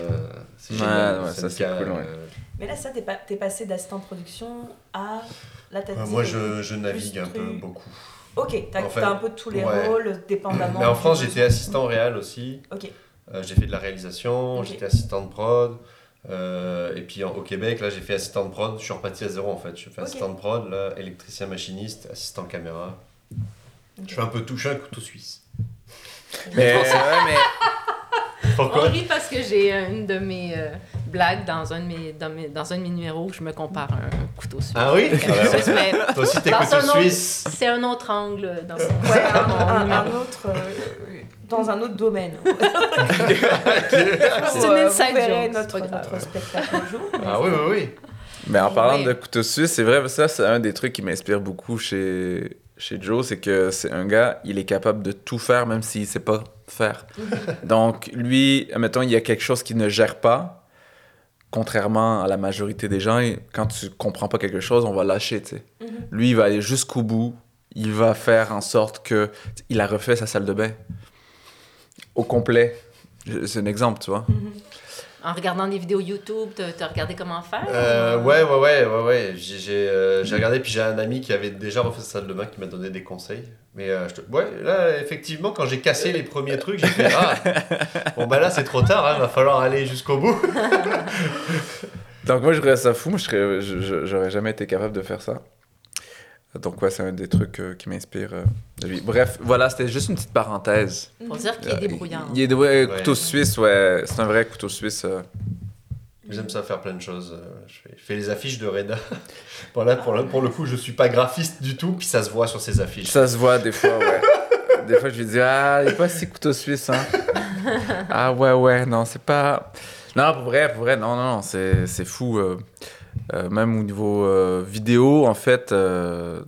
c'est Ouais, génial. ouais, ça, c'est cool, ouais. euh, Mais là, ça, t'es pas- t'es passé d'assistant de production à. Là, euh, moi, je, je navigue un peu beaucoup. Ok, t'as En fait, t'as un peu tous les ouais. rôles, dépendamment. Mais en France, j'étais assistant réel aussi. Ok. Euh, j'ai fait de la réalisation, j'étais assistant de prod. Euh, et puis en- au Québec, là, j'ai fait assistant de prod. Je suis reparti à zéro en fait. Je fais assistant de prod, là, électricien machiniste, assistant caméra. Je fais un peu touché un couteau suisse. Mais, ouais, mais On Pourquoi rit parce que j'ai une de mes euh, blagues dans un, de mes, dans, mes- dans un de mes numéros où je me compare à un couteau suisse. Ah oui? Mais Toi aussi, t'es couteau suisse. C'est un autre angle dans, son, Ouais, un, un- un autre. euh, dans un autre domaine. C'est une inside vous verrez joke, notre, notre spectacle un jour. Ah oui, oui, oui. Mais en parlant Oui. de couteau suisse, c'est vrai, ça, c'est un des trucs qui m'inspire beaucoup chez, chez Joe, c'est que c'est un gars, il est capable de tout faire, même s'il sait pas faire. Donc, lui, mettons, il y a quelque chose qu'il ne gère pas, contrairement à la majorité des gens, quand tu comprends pas quelque chose, on va lâcher, tu sais. Mhm. Lui, il va aller jusqu'au bout, il va faire en sorte que... Il a refait sa salle de bain au complet. C'est un exemple, tu vois. En regardant des vidéos YouTube, t'as as regardé comment faire? Euh, ou- ouais, ouais, ouais, ouais, ouais. J'ai j'ai, euh, j'ai regardé, puis j'ai un ami qui avait déjà refait salle de bain qui m'a donné des conseils. Mais euh, je te- ouais, là, effectivement, quand j'ai cassé les premiers trucs, j'ai fait Ah, bon, bah là, c'est trop tard, il va falloir aller jusqu'au bout. Donc moi, je trouverais ça fou. Moi, je serais, je- je- j'aurais jamais été capable de faire ça. Donc ouais, c'est un des trucs euh, qui m'inspire euh, de lui. Bref, voilà, c'était juste une petite parenthèse. Pour dire qu'il est Euh, débrouillant. Il est de ouais, Ouais. couteau suisse, ouais. C'est un vrai couteau suisse. euh. J'aime ça faire plein de choses. euh, Je fais, je fais les affiches de Reda. Bon, là, pour, le, pour le coup, je suis pas graphiste du tout, puis ça se voit sur ces affiches. Ça se voit des fois, ouais. des fois, je lui dis, ah, il est pas si couteau suisse, hein. ah ouais, ouais, non, c'est pas... Non, pour vrai, pour vrai, non, non, non, c'est c'est fou. Euh, même au niveau euh, vidéo, en fait, euh,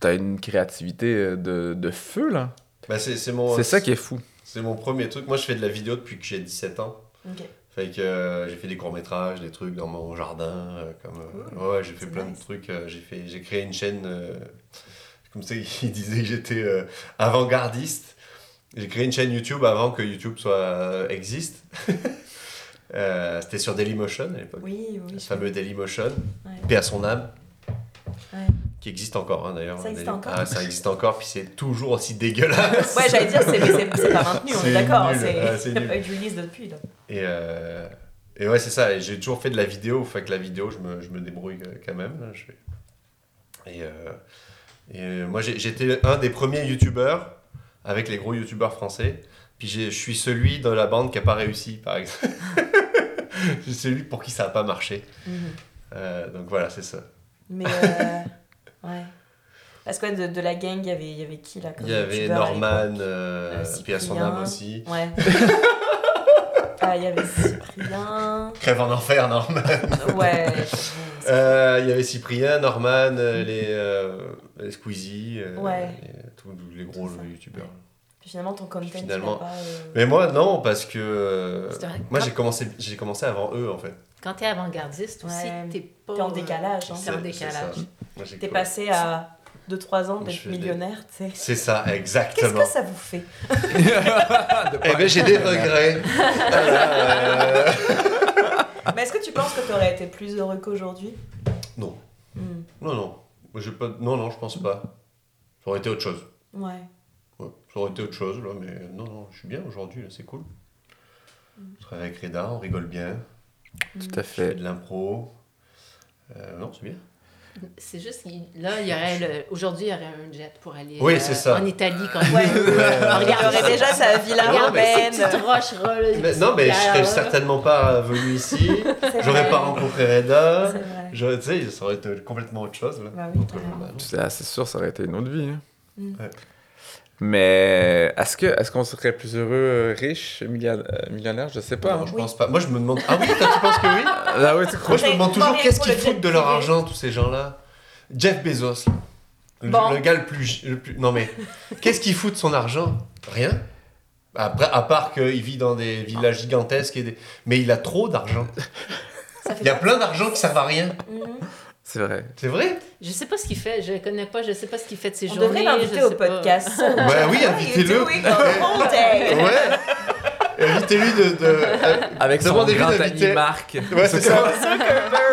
t'as une créativité de, de feu, là. Bah, c'est c'est mon, C'est ça qui est fou. c'est mon premier truc. Moi, je fais de la vidéo depuis que j'ai 17 ans. Fait que euh, j'ai fait des courts-métrages, des trucs dans mon jardin. euh, comme, euh, ouais, j'ai fait plein nice. de trucs. j'ai, fait, j'ai créé une chaîne. euh, comme ça, il disait que j'étais euh, avant-gardiste. J'ai créé une chaîne YouTube avant que YouTube soit, existe. Euh, c'était sur Dailymotion à l'époque. Oui, oui. Le fameux Dailymotion. Ouais. Paix à son âme. Ouais. Qui existe encore hein, d'ailleurs. Ça existe Daily- encore Ah, ça existe encore, puis c'est toujours aussi dégueulasse. Ouais, j'allais dire, c'est, pas maintenu, on est d'accord. C'est, pas eu de release depuis. Là. Et, euh, et ouais, c'est ça. J'ai toujours fait de la vidéo. Fait que la vidéo, je me, je me débrouille euh, quand même. là, je fais- Et, euh, et moi, j'étais un des premiers youtubeurs avec les gros youtubeurs français. Puis je suis celui de la bande qui n'a pas réussi, par exemple. je suis celui pour qui ça n'a pas marché. Mhm. Euh, donc voilà, c'est ça. Mais euh, ouais. Parce que de, de la gang, il y avait, il y avait qui là Il y avait Norman, euh, Euh, puis à son âme aussi. Ouais. ah, il y avait Cyprien. Crève en enfer, Norman. Ouais. Euh, Il y avait Cyprien, Norman, euh, les, euh, les Squeezie, euh, Ouais. tous les gros youtubeurs. Puis finalement, ton content, Finalement. pas. euh, Mais moi, non, parce que euh, C'est vrai. moi, j'ai commencé, j'ai commencé avant eux, en fait. Quand t'es avant-gardiste aussi, Ouais. t'es pas... T'es en décalage, hein. T'es en décalage. T'es passé à 2-3 ans d'être des- millionnaire, tu sais. C'est ça, Qu'est-ce exactement. que ça vous fait? Eh ben, j'ai des regrets. Euh, Mais est-ce que tu penses que tu aurais été plus heureux qu'aujourd'hui? Non, Hmm. non, non. Pas... Non, non, je pense pas. Ça aurait été autre chose. Ouais. Ouais, ça aurait été autre chose, là, mais non, non, je suis bien aujourd'hui, c'est cool. Je travaille avec Reda, on rigole bien. Tout Je à fait. de l'impro. Euh, non, c'est bien. C'est juste, là, il y aurait le... Aujourd'hui, il y aurait un jet pour aller Oui, euh, c'est ça. en Italie. Quand Ouais. Ah, Il regarde, aurait déjà sa villa Non, urbaine. Mais- non, mais je serais certainement pas venu ici. J'aurais pas rencontré Reda. C'est vrai. J'aurais- Tu sais, ça aurait été complètement autre chose. Là. Bah oui, bah, ah, c'est sûr, ça aurait été une autre vie. hein. Mm. Ouais. Mais est-ce que est-ce qu'on serait plus heureux, euh, riche, milliard- euh, millionnaire? Je sais pas. Non, hein. je Oui. pense pas. Moi, je me demande. Ah oui, toi, tu penses que oui? Ah ouais, tu crois? Moi, je me demande toujours qu'est-ce qu'ils foutent de leur argent, tous ces gens-là? Jeff Bezos, là. Le, Bon. le gars le plus, le plus. Non, mais qu'est-ce qu'il fout de son argent? Rien. Après, à part qu'il vit dans des villages gigantesques, et des... mais il a trop d'argent. Il y a plein d'argent qui servent à rien. Mhm. C'est vrai. C'est vrai? Je sais pas ce qu'il fait, je le connais pas, je sais pas ce qu'il fait de ses On journées. devrait l'inviter au podcast. Ouais, oui, invitez-le. Doing a whole day. Ouais. Invitez-lui de. de... Avec son grand ami Marc. Ouais, c'est ça.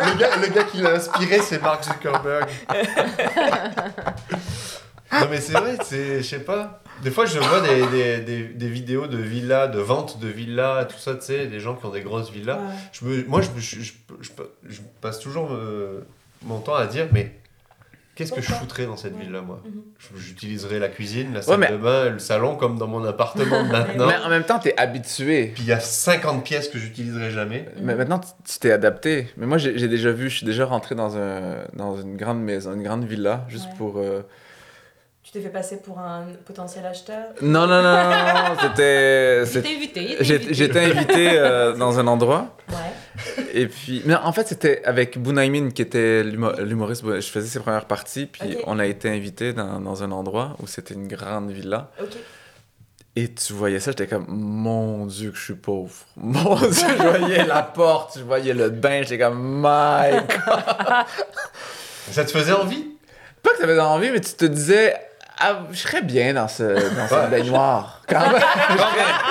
Le gars, le gars qui l'a inspiré, c'est Mark Zuckerberg. non, mais c'est vrai, c'est, je sais pas. Des fois, je vois des, des, des, des vidéos de villas, de vente de villas, tout ça, tu sais, des gens qui ont des grosses villas. Ouais. Je me, moi, je, je, je, je- je passe toujours euh, mon temps à dire, mais Qu'est-ce que je foutrais dans cette Ouais. ville-là, moi Mhm. J'utiliserais la cuisine, la salle mais- de bain, le salon comme dans mon appartement maintenant. Mais en même temps, t'es habitué. Puis il y a 50 pièces que j'utiliserai jamais. Mais maintenant, tu t'es adapté. Mais moi, j'ai déjà vu, je suis déjà rentré dans, un, dans une grande maison, une grande villa, juste Ouais. pour. euh, t'es fait passer pour un potentiel acheteur Non, non, non, non, non, non, c'était. Était invité. J'étais invité euh, dans un endroit. Ouais. Et puis. Mais en fait, c'était avec Bunaimin, qui était l'humo- l'humoriste. Je faisais ses premières parties. Puis Ok. on a été invité dans, dans un endroit où c'était une grande villa. Ok. Et tu voyais ça, j'étais comme, mon Dieu, que je suis pauvre. Mon Dieu, je voyais la porte, je voyais le bain, j'étais comme, my God. Ça te faisait envie? Pas que t'avais envie, mais tu te disais, ah, je serais bien dans, ce, dans cette baignoire. Quand même,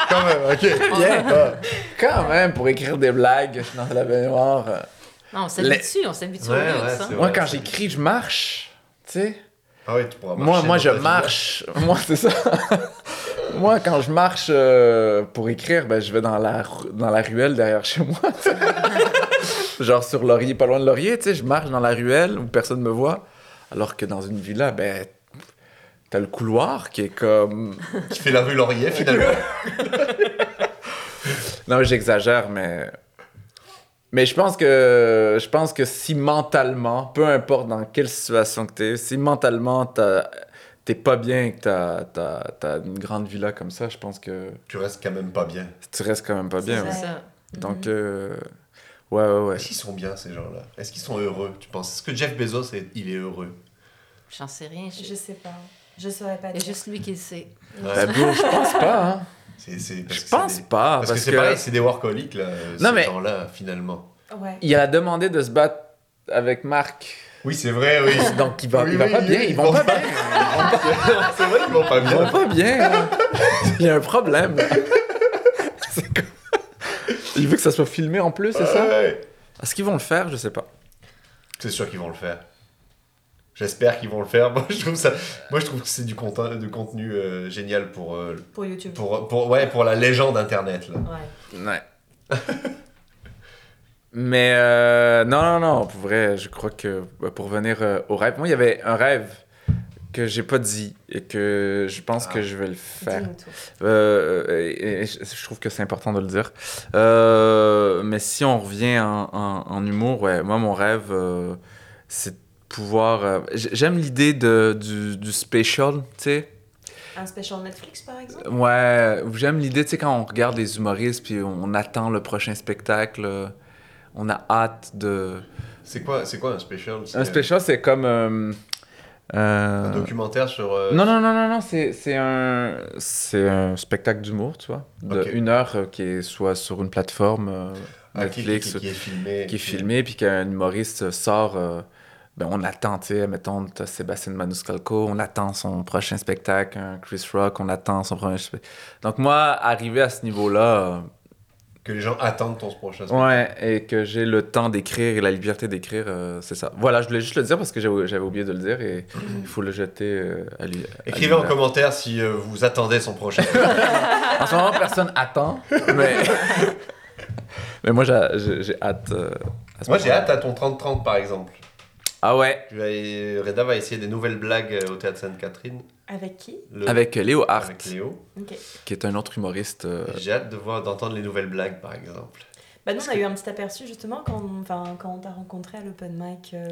Quand même, ok. bien. Ouais. quand même, pour écrire des blagues dans la baignoire. Non, on s'habitue, on s'habitue au Ouais, ouais, hein. Moi, vrai, quand j'écris, je marche. Tu sais? Ah ouais, tu pourras marcher. Moi, moi je marche. Moi, c'est ça. moi, quand je marche euh, pour écrire, ben, je vais dans la, dans la ruelle derrière chez moi. Genre sur Laurier, pas loin de Laurier, tu sais, je marche dans la ruelle où personne me voit. Alors que dans une villa, ben, t'as le couloir qui est comme. Qui fait la rue Laurier, finalement. Non, j'exagère, mais. Mais je pense que je pense que si mentalement, peu importe dans quelle situation que t'es, si mentalement t'as- t'es pas bien et que t'as, t'as, t'as une grande villa comme ça, je pense que tu restes quand même pas bien. tu restes quand même pas bien. C'est ouais. C'est ça. Donc, euh, ouais, ouais, ouais. Est-ce qu'ils sont bien, ces gens-là? Est-ce qu'ils sont heureux, tu penses? Est-ce que Jeff Bezos, est- il est heureux? J'en sais rien. je- Je sais pas. Je saurais pas Il y a dire. juste lui qui le sait. Ouais. Bro, je pense pas, hein. Parce Je que pense des- pas. Parce, Parce, que c'est que, pareil, c'est des workaholics, là, Non, ces mais- gens-là, finalement. Ouais. il a demandé de se battre avec Marc. Oui, c'est vrai, oui. Donc, il va, Oui, il va oui, pas oui, bien. ils Ils vont vont pas pas- bien. c'est vrai qu'ils vont pas Ils vont bien. pas bien. hein. Il y a un problème. comme- Il veut que ça soit filmé en plus, c'est ça Ouais. Est-ce qu'ils vont le faire? Je sais pas. C'est sûr qu'ils vont le faire. J'espère qu'ils vont le faire. Moi, je trouve ça. Moi, je trouve que c'est du contenu, du contenu euh, génial pour, euh, Pour YouTube. pour, pour, ouais, pour la légende Internet. Là. Ouais. Ouais. Mais euh, non, non, non, pour vrai, je crois que euh, pour revenir euh, au rêve, moi, il y avait un rêve que j'ai pas dit et que je pense Ah. que je vais le faire. Euh, et, et je, trouve que c'est important de le dire. Euh, mais si on revient en, en- en humour, ouais, moi, mon rêve, euh, c'est pouvoir. euh, J'aime l'idée de, du, du special, tu sais. Un special Netflix, par exemple? Ouais, j'aime l'idée, tu sais, quand on regarde les humoristes, puis on attend le prochain spectacle, euh, on a hâte de... C'est quoi, c'est quoi un special Un special, c'est comme... euh, euh, Un documentaire sur. euh, Non, non, non, non, non, c'est c'est un, c'est un spectacle d'humour, tu vois, de une heure euh, qui est soit sur une plateforme euh, ah, qui, Netflix, qui, qui est filmé. qui est filmé, puis qu'un humoriste sort, euh, ben on attend, tu sais, mettons, t'as Sébastien Manuscalco, on attend son prochain spectacle, un Chris Rock, on attend son prochain spectacle. Donc moi, arrivé à ce niveau-là, Que les gens attendent ton prochain spectacle. ouais, et que j'ai le temps d'écrire et la liberté d'écrire, euh, c'est ça. Voilà, je voulais juste le dire parce que j'avais oublié de le dire et il faut le jeter euh, à lui. à Écrivez en commentaire si euh, vous attendez son prochain En ce moment, personne attend, mais, mais moi, j'ai- hâte. à ce Moi, j'ai hâte à ton 30-30 par exemple. Ah ouais, Reda va essayer des nouvelles blagues euh, au théâtre Sainte-Catherine. Avec qui? Le- avec Léo Hart, avec Léo. Ok. qui est un autre humoriste. euh, J'ai hâte de voir, d'entendre les nouvelles blagues par exemple. Bah nous, on a eu un petit aperçu justement quand, enfin, quand on t'a rencontré à l'open mic euh,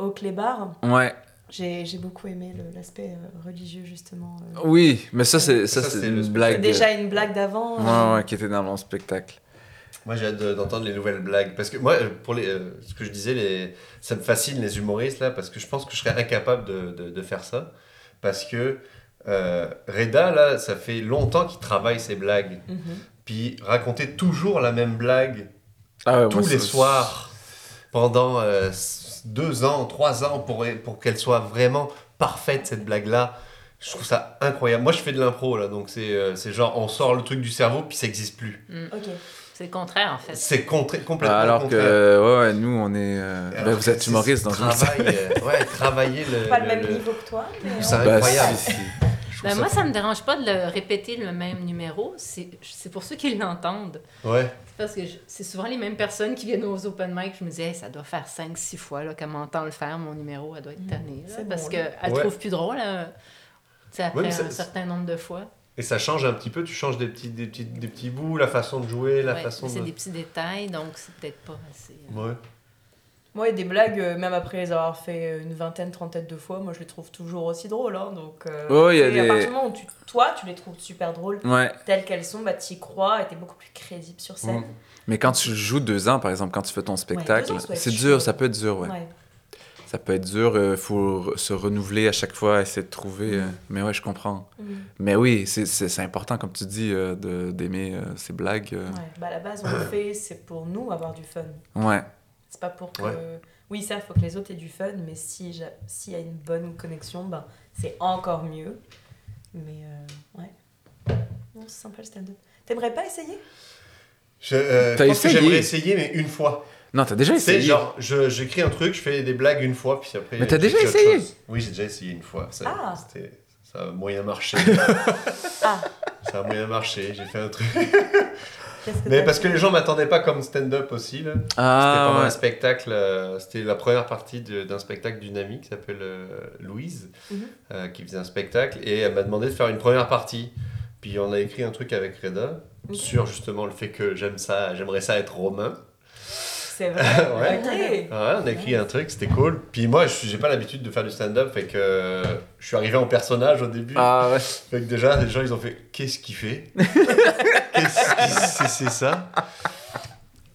au Clébar. Ouais, J'ai j'ai beaucoup aimé l'aspect euh, religieux justement. euh. oui, mais ça, c'est une blague. déjà une blague d'avant. Ouais, euh, ouais, qui était dans mon spectacle. Moi, j'ai hâte de- d'entendre les nouvelles blagues. Parce que moi, pour les, euh, ce que je disais, les, ça me fascine les humoristes là, parce que je pense que je serais incapable de, de, de faire ça. Parce que euh, Reda, là, ça fait longtemps qu'il travaille ses blagues. mhm. Puis raconter toujours la même blague Ah ouais, tous moi, les soirs pendant euh, deux ans, trois ans pour, pour qu'elle soit vraiment parfaite cette blague-là. Je trouve ça incroyable. Moi, je fais de l'impro là, donc c'est euh, c'est genre on sort le truc du cerveau puis ça n'existe plus. Ok. C'est le contraire, en fait. C'est complètement Ah, Alors que, contraire. ouais, ouais, nous, on est. euh, ben, vous que êtes humoriste dans travail, euh, ouais, travailler le. Pas le le- même le- niveau que toi. mais, C'est euh, Bah, incroyable. si, si. Ben, ça moi, ça me dérange pas de le répéter le même numéro. C'est c'est pour ceux qui l'entendent. Ouais. C'est parce que je- c'est souvent les mêmes personnes qui viennent aux open mic. Je me dis, Hey, ça doit faire 5-6 fois là, qu'elle m'entend le faire, mon numéro. Elle doit être tannée. parce bon, qu'elle ne Ouais. trouve plus drôle. là. Tu sais, après Ouais, mais ça- un certain nombre de fois. Et ça change un petit peu, tu changes des petits, des petits, des petits bouts, la façon de jouer, la Ouais, façon mais c'est de. des petits détails, donc c'est peut-être pas assez. euh, Ouais. Moi, et des blagues, euh, même après les avoir fait une vingtaine, trentaine de fois, moi je les trouve toujours aussi drôles. Hein, donc, euh, Ouais, il y a et à des- partir du moment où tu- toi, tu les trouves super drôles, Ouais. telles qu'elles sont, bah t'y crois et t'es beaucoup plus crédible sur scène. Mais quand tu joues deux ans, par exemple, quand tu fais ton spectacle, c'est dur, ça peut être dur, ouais. Ça peut être dur, il faut re- se renouveler à chaque fois, essayer de trouver. euh, mais ouais, je comprends. Mhm. Mais oui, c'est- important, comme tu dis, euh, de- d'aimer euh, ces blagues. euh. Ouais. Bah, à la base, on le fait, c'est pour nous avoir du fun. Ouais. C'est pas pour que. Ouais. Oui, ça, il faut que les autres aient du fun, mais si s'il y a une bonne connexion, ben, c'est encore mieux. Mais euh, ouais. Non, c'est sympa le stand-up. T'aimerais pas essayer? Je, euh, T'as je pense que essayé j'aimerais essayer, mais une fois. Non, t'as déjà C'est essayé. genre, je- j'écris un truc, je fais des blagues une fois, puis après. Mais t'as déjà autre essayé chose. Oui, j'ai déjà essayé une fois. Ça, Ah. c'était- ça a moyen marché. Ah, ça a moyen marché, j'ai fait un truc. qu'est-ce que Mais t'as parce fait que les gens m'attendaient pas comme stand-up aussi, là. C'était Ah, pendant ouais. un spectacle, euh, c'était la première partie de- d'un spectacle d'une amie qui s'appelle euh, Louise, Mhm. euh, qui faisait un spectacle, et elle m'a demandé de faire une première partie. Puis on a écrit un truc avec Reda Ok. sur justement le fait que j'aime ça, j'aimerais ça être romain. C'est vrai. Ouais. Ok. Ouais, on a écrit un truc, c'était cool. Puis moi, j'ai pas l'habitude de faire du stand-up, fait que euh, je suis arrivé en personnage au début. Ah, ouais. Fait que déjà, les gens, ils ont fait Qu'est-ce qu'il fait? Qu'est-ce c'est, ça?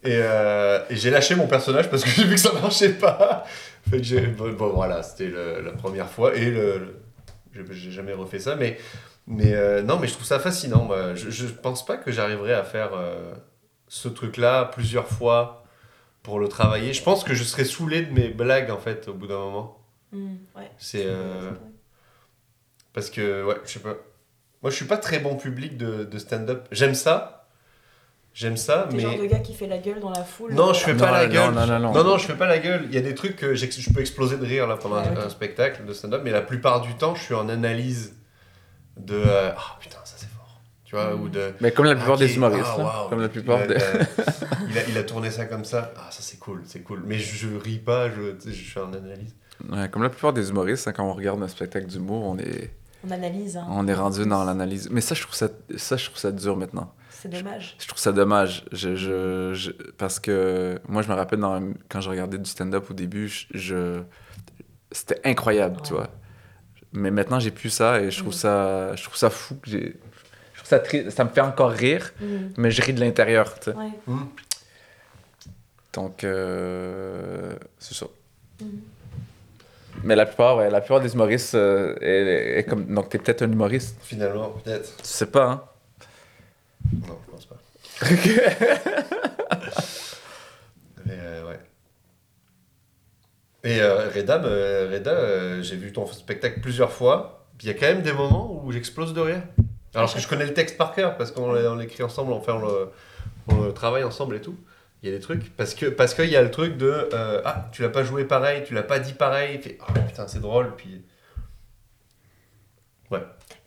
Et, euh, et j'ai lâché mon personnage parce que j'ai vu que ça marchait pas. Fait que. Bon, bon, voilà, c'était la première fois. Et le, le- j'ai, jamais refait ça. Mais, mais euh, non, mais je trouve ça fascinant. Je, je pense pas que j'arriverai à faire euh, ce truc-là plusieurs fois pour le travailler. Je pense que je serais saoulé de mes blagues, en fait, au bout d'un moment. Mm, ouais. C'est. euh, parce que, ouais, je sais pas. Moi, je suis pas très bon public de, de stand-up. J'aime ça. J'aime ça, mais. le genre de gars qui fait la gueule dans la foule. Non, je fais Non, pas la non, gueule. non, non, non. non, non, je fais pas la gueule. Il y a des trucs que je peux exploser de rire là pendant Ah, un, spectacle de stand-up, mais la plupart du temps, je suis en analyse de. euh, Ah putain, ça. Tu vois, Mm. ou de. Mais comme la plupart Ok, des humoristes, ah, waouh. Comme la plupart il a, des. il, a, il a tourné ça comme ça. Ah, ça c'est cool, c'est cool. Mais je, je ris pas, je, je suis en analyse. Ouais, comme la plupart des humoristes, hein, quand on regarde un spectacle d'humour, on est, On analyse. Hein. on est rendu dans l'analyse. Mais ça, je trouve ça, ça, je trouve ça dur maintenant. C'est dommage. Je trouve ça dommage. Je, je, je- parce que moi, je me rappelle dans, quand je regardais du stand-up au début, je, je- c'était incroyable, tu vois. Mais maintenant, j'ai plus ça et je trouve Mhm. ça, je trouve ça fou. Que j'ai, ça, tri- ça me fait encore rire, Mm, mais je ris de l'intérieur, tu sais. Ouais. Hmm. Donc, euh, c'est ça. Mhm. Mais la plupart, ouais, la plupart des humoristes, euh, est- est comme... donc t'es peut-être un humoriste. Finalement, peut-être. Tu sais pas, hein? Non, je pense pas. Mais euh, ouais. Et euh, Reda, me- Reda euh, j'ai vu ton spectacle plusieurs fois. Puis il y a quand même des moments où j'explose de rire. Alors que je connais le texte par cœur, parce qu'on l'écrit ensemble, on, fait, on, le, on le travaille ensemble et tout. Il y a des trucs. Parce que parce qu'il y a le truc de euh, Ah, tu l'as pas joué pareil, tu l'as pas dit pareil. Fait, Ah putain, c'est drôle. Puis.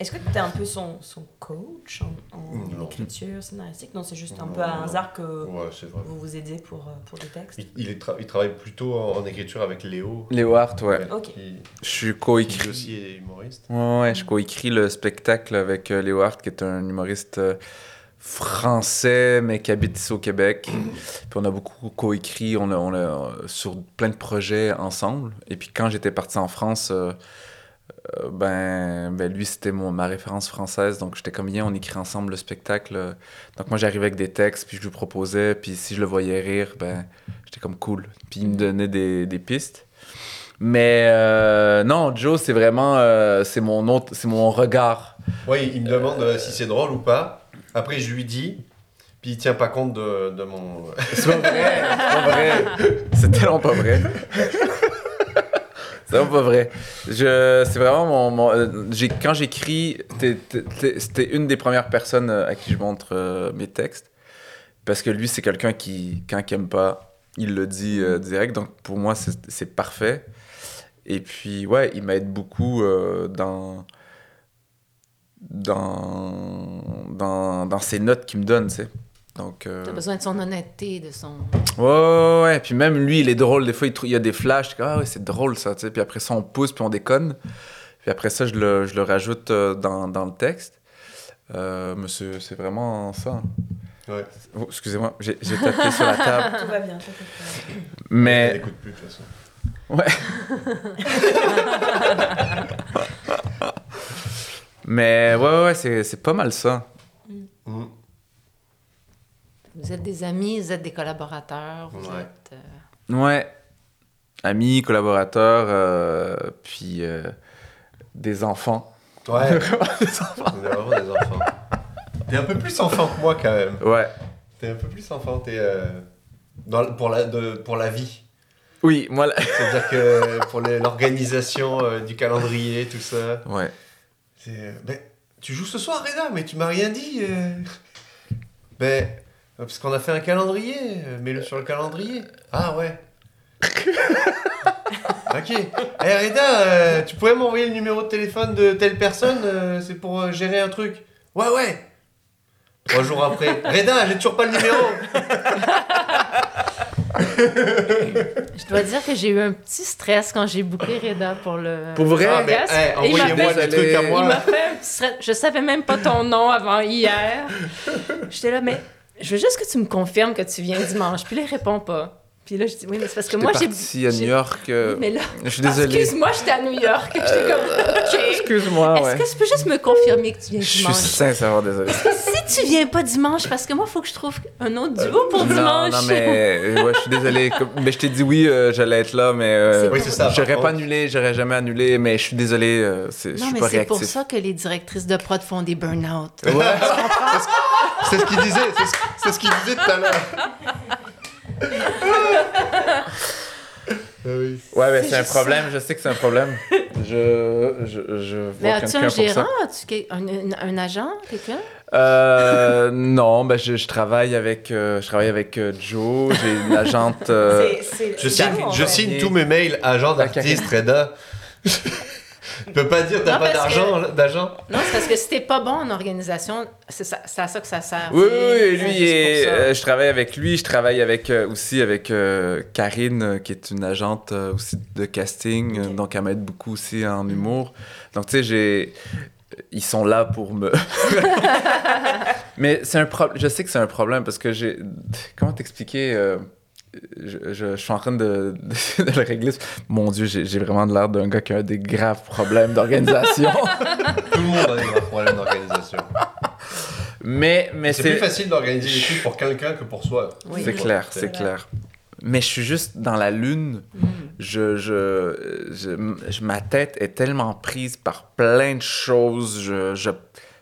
Est-ce que t'es un peu son, son coach en, écriture scénaristique? Non, c'est juste un Non, peu à non. hasard que Ouais, vous vous aidez pour, euh, pour des textes? Il, il, est tra- il travaille plutôt en, en écriture avec Léo. Léo Hart, ouais. Ok. Qui, Je suis qui coécrit. aussi est humoriste. Ouais, ouais, je coécris le spectacle avec euh, Léo Hart, qui est un humoriste euh, français, mais qui habite ici au Québec. Puis on a beaucoup coécrit, on a, on a, euh, sur plein de projets ensemble. Et puis quand j'étais parti en France, euh, euh, ben, ben lui, c'était mon, ma référence française. Donc j'étais comme, bien, on écrit ensemble le spectacle. Donc moi, j'arrivais avec des textes, puis je lui proposais. Puis si je le voyais rire, ben, j'étais comme cool. Puis il me donnait des, des pistes. Mais euh, non, Joe, c'est vraiment euh, c'est mon autre, c'est mon regard. Oui, il me demande euh, si c'est drôle ou pas. Après, je lui dis, puis il tient pas compte de, de mon. C'est pas vrai, c'est pas vrai. C'est tellement pas vrai. C'est vraiment pas vrai. Je, c'est vraiment mon, euh, j'ai, quand j'écris, c'était une des premières personnes euh, à qui je montre euh, mes textes, parce que lui, c'est quelqu'un qui, quand aime pas, il le dit direct. Donc pour moi, c'est, parfait. Et puis ouais, il m'aide beaucoup dans dans, dans, dans ses notes qu'il me donne, tu sais. Donc, euh, T'as besoin de son honnêteté, de son... ouais, ouais, ouais. Puis même lui, il est drôle. Des fois, il, y a des flashs. Ah ouais, c'est drôle ça. Puis après ça, on pousse, puis on déconne. Puis après ça, je le, je le rajoute euh, dans, dans le texte. Euh, mais c'est vraiment ça. Ouais. Oh, Excusez-moi, j'ai tapé sur la table. Tout va bien. Mais n'écoute plus de toute façon. Mais ouais, ouais, ouais, c'est c'est pas mal ça. Mm. Vous êtes des amis, vous êtes des collaborateurs, vous Ouais. êtes... euh, Ouais. Amis, collaborateurs, euh, puis euh, des enfants. Ouais. On est vraiment des enfants. T'es un peu plus enfant que moi quand même. Ouais. T'es un peu plus enfant. T'es euh, dans- pour, la, de, pour la vie. Oui, moi, là- C'est-à-dire que pour l'organisation euh, du calendrier, tout ça. Ouais. C'est. euh, ben, tu joues ce soir, Reda, mais tu m'as rien dit. euh. Ben, parce qu'on a fait un calendrier. euh, Mets-le sur le calendrier. Ah ouais. ok. Eh Reda, euh, tu pourrais m'envoyer le numéro de téléphone de telle personne euh, C'est pour euh, gérer un truc. Ouais, ouais. Trois jours après. Reda, j'ai toujours pas le numéro. Je dois dire que j'ai eu un petit stress quand j'ai booké Reda pour le Pour vrai? Ah, hey, il m'a envoyez-moi fait- des trucs à Il moi. m'a fait un petit stress. Je savais même pas ton nom avant hier. J'étais là, mais je veux juste que tu me confirmes que tu viens dimanche. Puis là, il répond pas. Puis là, je dis, oui, mais c'est parce que moi, j'ai. parti à New York. euh, Mais là, Je suis ah, désolé. excuse-moi, j'étais à New York. J'étais comme, OK. Excuse-moi, Est-ce ouais. que tu peux juste me confirmer que tu viens Je suis dimanche? sincèrement désolé. Tu viens pas dimanche, parce que moi, il faut que je trouve un autre duo pour non, dimanche. non, mais euh, ouais, je suis désolé. Mais je t'ai dit oui, euh, j'allais être là, mais euh, Oui, j'aurais pas annulé, j'aurais jamais annulé, mais je suis désolé, euh, c'est- je Non, suis mais pas c'est pour ça que les directrices de prod font des burn-out. Ouais. C'est ce qu'il disait. c'est ce- qu'il disait tout à l'heure. Ah oui. Ouais, mais C'est un problème, je sais que c'est un problème. Je, je, je Mais vois as-tu quelqu'un un pour ça. gérant? As-tu un, un- un agent? Quelqu'un? Euh, non, ben je, je travaille avec, euh, je travaille avec euh, Joe, j'ai une agente. euh, C'est- c'est- Je c'est signe, beau, en je fait. signe tous mes mails agent d'artiste, Reda. Tu peux pas dire t'as Non, pas parce d'argent, là, d'agent? Non, c'est parce que si t'es pas bon en organisation, c'est ça- c'est à ça que ça sert. Oui, oui, oui, lui, il est- euh, je travaille avec lui, je travaille avec, euh, aussi avec euh, Karine, euh, qui est une agente euh, aussi de casting, euh, Ok. donc elle m'aide beaucoup aussi en humour. Donc, tu sais, j'ai... Ils sont là pour me... Mais c'est un problème, je sais que c'est un problème, parce que j'ai... Comment t'expliquer euh, je, je- je suis en train de, de- de le régler. Mon Dieu, j'ai vraiment l'air d'un gars qui a des graves problèmes d'organisation. Tout le monde a des grands problèmes d'organisation. mais mais C'est plus facile d'organiser des trucs pour quelqu'un que pour soi. Oui. C'est clair, C'est c'est clair. Mais je suis juste dans la lune. Mm. Je, je, je- je- ma tête est tellement prise par plein de choses. Je, je-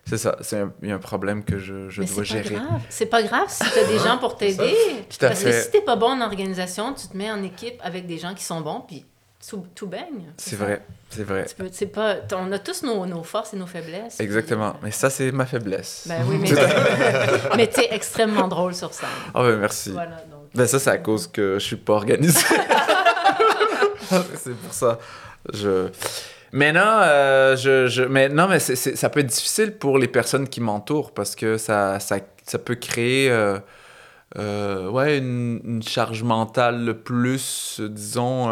c'est ça, c'est un, il y a un problème que je, je Mais dois gérer. grave. C'est pas grave si t'as des gens pour t'aider. Parce que si t'es pas bon en organisation, tu te mets en équipe avec des gens qui sont bons, puis tout, tout baigne. C'est ça. vrai, c'est vrai. Tu peux- c'est pas, on a tous nos, nos forces et nos faiblesses. Exactement. puis, Mais ça, c'est ma faiblesse. Ben oui, mais, mais t'es extrêmement drôle sur scène. Ah ben merci. Voilà, donc. Ben ça, c'est à cause que je suis pas organisé. c'est pour ça. Je... Maintenant, euh, je, je... Mais non, mais c'est- c'est- ça peut être difficile pour les personnes qui m'entourent parce que ça, ça, ça peut créer euh, euh, ouais, une, une charge mentale le plus, disons,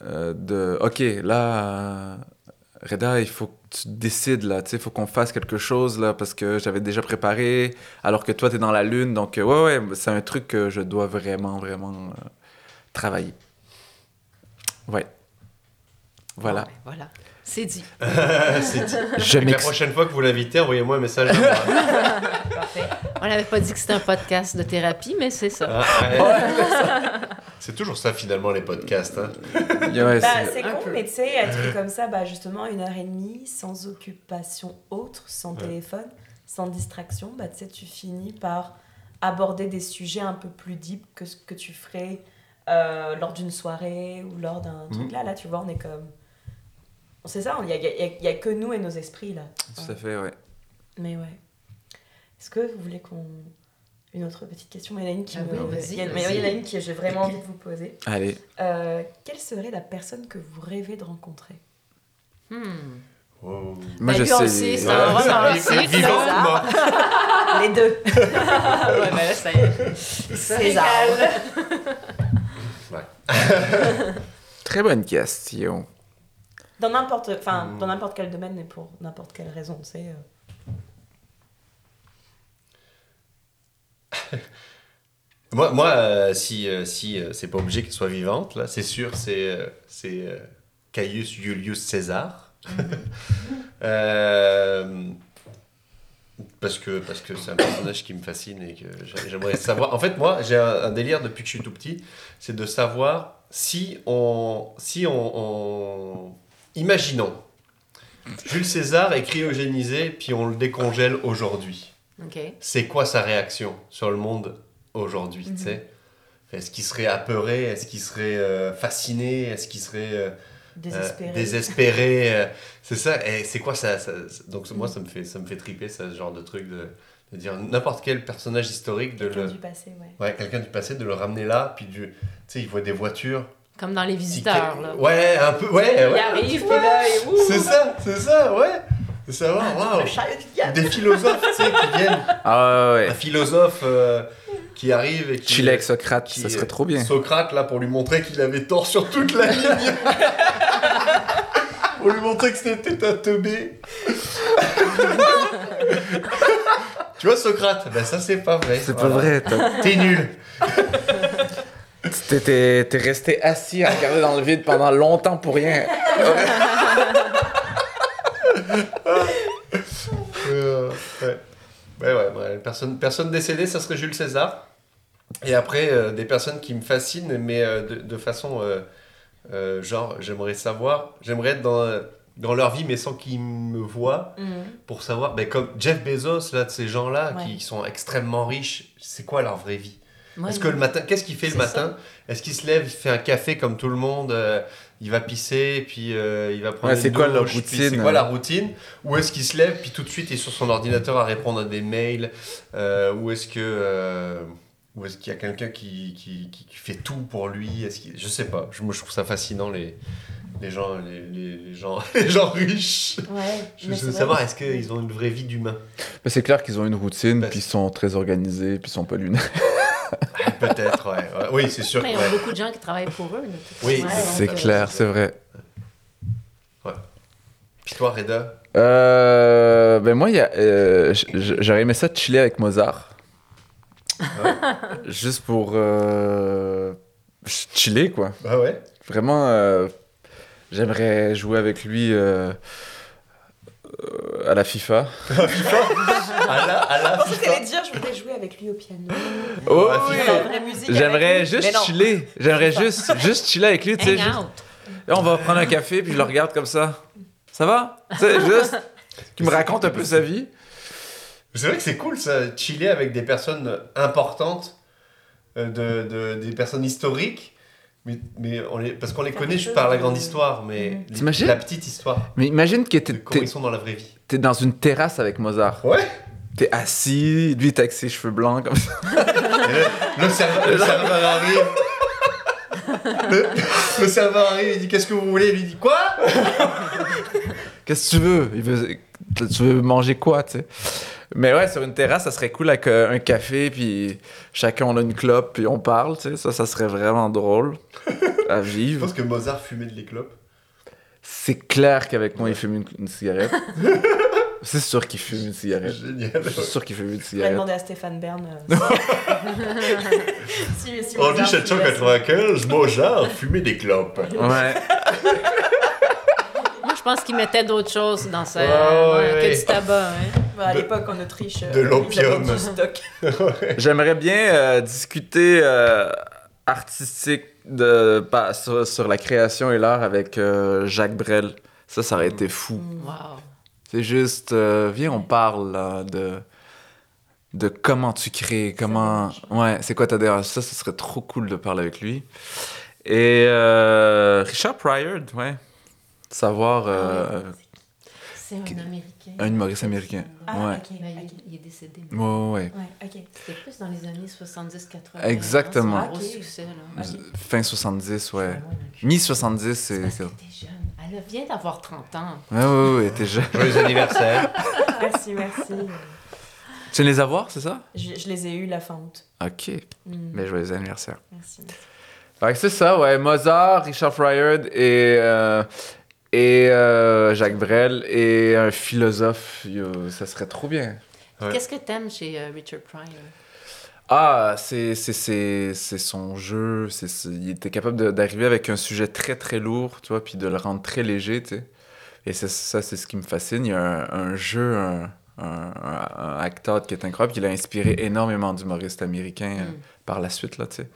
de OK, là, Reda, il faut tu décides, là, tu sais, il faut qu'on fasse quelque chose, là, parce que j'avais déjà préparé, alors que toi, tu es dans la lune. Donc, euh, ouais, ouais, c'est un truc que je dois vraiment, vraiment euh, travailler. Ouais. Voilà. Ben, voilà. C'est dit. C'est dit. Je La prochaine fois que vous l'invitez, envoyez-moi un message. Parfait. On n'avait pas dit que c'était un podcast de thérapie, mais c'est ça. Ah, ouais. C'est toujours ça finalement les podcasts. hein. Ouais, Bah, c'est- con, peu. mais tu sais, truc comme ça, bah, justement, une heure et demie, sans occupation autre, sans Ouais. téléphone, sans distraction, bah, tu sais, tu finis par aborder des sujets un peu plus deep que ce que tu ferais euh, lors d'une soirée ou lors d'un truc. Mhm. Là, là, tu vois, on est comme... C'est ça, il n'y a, y a que nous et nos esprits, là. Tout à fait, ouais. Mais ouais. Est-ce que vous voulez qu'on... Une autre petite question, il y en a une qui Ah me... oui, il y en a- une que j'ai vraiment envie de vous poser. Allez. Euh, quelle serait la personne que vous rêvez de rencontrer? Hmm. Oh. Moi, je sais. c'est Les deux. ouais, ben là, ça y est. César. Très bonne question. Dans n'importe, enfin, Mm. dans n'importe quel domaine et pour n'importe quelle raison, c'est. euh, Moi, moi euh, si, euh, si euh, c'est pas obligé qu'elle soit vivante, là, c'est sûr, c'est Caius Julius César. Parce que parce que c'est un personnage qui me fascine et que j'a- j'aimerais savoir. En fait, moi, j'ai un, un délire depuis que je suis tout petit, c'est de savoir si on si on, on- imaginons Jules César est cryogénisé puis on le décongèle aujourd'hui C'est quoi sa réaction sur le monde aujourd'hui, tu sais? Est-ce qu'il serait apeuré? Est-ce qu'il serait euh, fasciné? Est-ce qu'il serait euh, Désespéré. euh, désespéré C'est ça. Et c'est quoi ça, Donc moi, ça me fait, ça me fait triper, ce genre de truc de, de dire n'importe quel personnage historique de Quelqu'un le, du passé, ouais. ouais, quelqu'un du passé, de le ramener là, puis du, tu sais, il voit des voitures. Comme dans Les Si Visiteurs, là. Ouais, un peu, ouais, Il ouais. arrive, ouh! C'est ça, c'est ça, ouais. C'est waouh. Chariot du diable. Des philosophes, tu sais, qui viennent. Ah ouais, Un philosophe euh, qui arrive et qui. Avec Socrate, qui- ça serait trop bien. Socrate, là, pour lui montrer qu'il avait tort sur toute la ligne. pour lui montrer que c'était un teubé. tu vois, Socrate Ben, ça, c'est pas vrai. C'est pas vrai, T'es nul. t'es resté assis à regarder dans le vide pendant longtemps pour rien. Euh, ouais. Ouais, ouais. Personne, personne décédée, ça serait Jules César. Et après, euh, des personnes qui me fascinent, mais euh, de, de façon. euh, genre, j'aimerais savoir. J'aimerais être dans, dans leur vie, mais sans qu'ils me voient, Mhm. pour savoir. Ben, comme Jeff Bezos, là, de ces gens-là Ouais. qui sont extrêmement riches, c'est quoi leur vraie vie? Ouais, Est-ce que le matin, qu'est-ce qu'il fait le matin? Est-ce qu'il se lève, il fait un café comme tout le monde Il va pisser, puis euh, il va prendre Ouais, une c'est quoi leur douche, puis routine, C'est quoi la routine? Ou est-ce qu'il se lève, puis tout de suite il est sur son ordinateur à répondre à des mails euh, Ou est-ce que euh, ou est-ce qu'il y a quelqu'un qui, qui, qui- fait tout pour lui? Est-ce qu'il- Je sais pas. Je, moi, je trouve ça fascinant les les gens les, les- les gens les gens riches. Ouais. Je veux savoir est-ce qu'ils ont une vraie vie d'humain? Mais c'est clair qu'ils ont une routine, Bah, puis ils sont très organisés, puis ils sont pas lunaires. Peut-être, ouais, ouais. Oui, c'est sûr. Mais il y a ouais. beaucoup de gens qui travaillent pour eux. Oui. Ouais, C'est euh, clair, c'est vrai. Puis toi, Reda? Euh, ben moi, euh, j'aurais aimé ça de chiller avec Mozart. Juste pour euh, ch- chiller, quoi. Bah ouais? Vraiment, euh, j'aimerais jouer avec lui euh, à la FIFA. À la, à la Je pensais que FIFA. t'allais dire, je voudrais jouer avec lui au piano. Oh, oui. FIFA. J'aimerais juste chiller. J'aimerais FIFA. juste, juste chiller avec lui, tu sais. Hang juste- on va prendre un café, puis je le regarde comme ça. Ça va? Tu sais, juste qu'il me raconte un peu sa vie. C'est vrai que c'est cool ça, chiller avec des personnes importantes, euh, de, de- des personnes historiques, mais, mais on les, parce qu'on les connaît je par la de- grande histoire, mais Mhm. les- la petite histoire Mais imagine que t'es, comment t'es- ils sont dans la vraie vie. t'es dans une terrasse avec Mozart. Ouais. T'es assis, lui t'es avec ses cheveux blancs comme ça. Le, le serveur, le serveur arrive. Le, le serveur arrive, il dit qu'est-ce que vous voulez, il lui dit quoi? Qu'est-ce que tu veux? Il veut? Tu veux manger quoi, tu sais? Mais ouais, sur une terrasse, ça serait cool avec euh, un café, puis chacun on a une clope, puis on parle, tu sais. Ça, ça serait vraiment drôle à Je vivre. pense que Mozart fumait de les clopes. C'est clair qu'avec moi, il fume une, une cigarette. C'est sûr qu'il fume une cigarette. Génial. Je suis sûr qu'il fume une On va cigarette. demander à Stéphane Bern. euh, si, si En Mozart fumait 1795, Mozart fumait des clopes. Ouais. Moi, je pense qu'ils mettaient d'autres choses dans ça, Ouais, dans- ouais, que du tabac. hein. Bah, à l'époque en Autriche. euh, de l'opium. ils avaient du stock. J'aimerais bien euh, discuter euh, artistique de, pas, sur, sur la création et l'art avec euh, Jacques Brel. Ça, ça aurait été fou. Wow. C'est juste, euh, viens, on parle là, de, de comment tu crées, comment... Ouais, c'est quoi ta démarche? Ça, ce serait trop cool de parler avec lui. Et euh, Richard Pryor, ouais. Savoir... euh, C'est un Américain. Un humoriste américain. Ah, Ouais. ok. Mais il, est décédé. Ouais, ouais, ouais. Ouais, ok. C'était plus dans les années 70-80. Exactement. Gros succès, là. Ok. Fin 70, ouais. Ouais, Mi-70, C'est était jeune. Elle vient d'avoir 30 ans. Ouais, ouais, ouais, t'es jeune. Joyeux anniversaire. Merci, merci. Tu viens de les avoir, c'est ça? Je, je les ai eus la fin août. Ok. Mm. Mais joyeux anniversaire. Merci. Fait que c'est ça, ouais. Mozart, Richard Pryor et, euh, et euh, Jacques Brel et un philosophe. Yo, ça serait trop bien. Ouais. Qu'est-ce que t'aimes chez euh, Richard Pryor? Ah, c'est c'est- c'est- c'est son jeu. c'est c'est- il était capable de- d'arriver avec un sujet très très lourd, tu vois, puis de le rendre très léger, tu sais. Et c'est- ça, c'est ce qui me fascine. Il y a un, un jeu, un, un, act-out qui est incroyable. Il a inspiré énormément d'humoristes américains euh, Mm. par la suite, là, tu sais.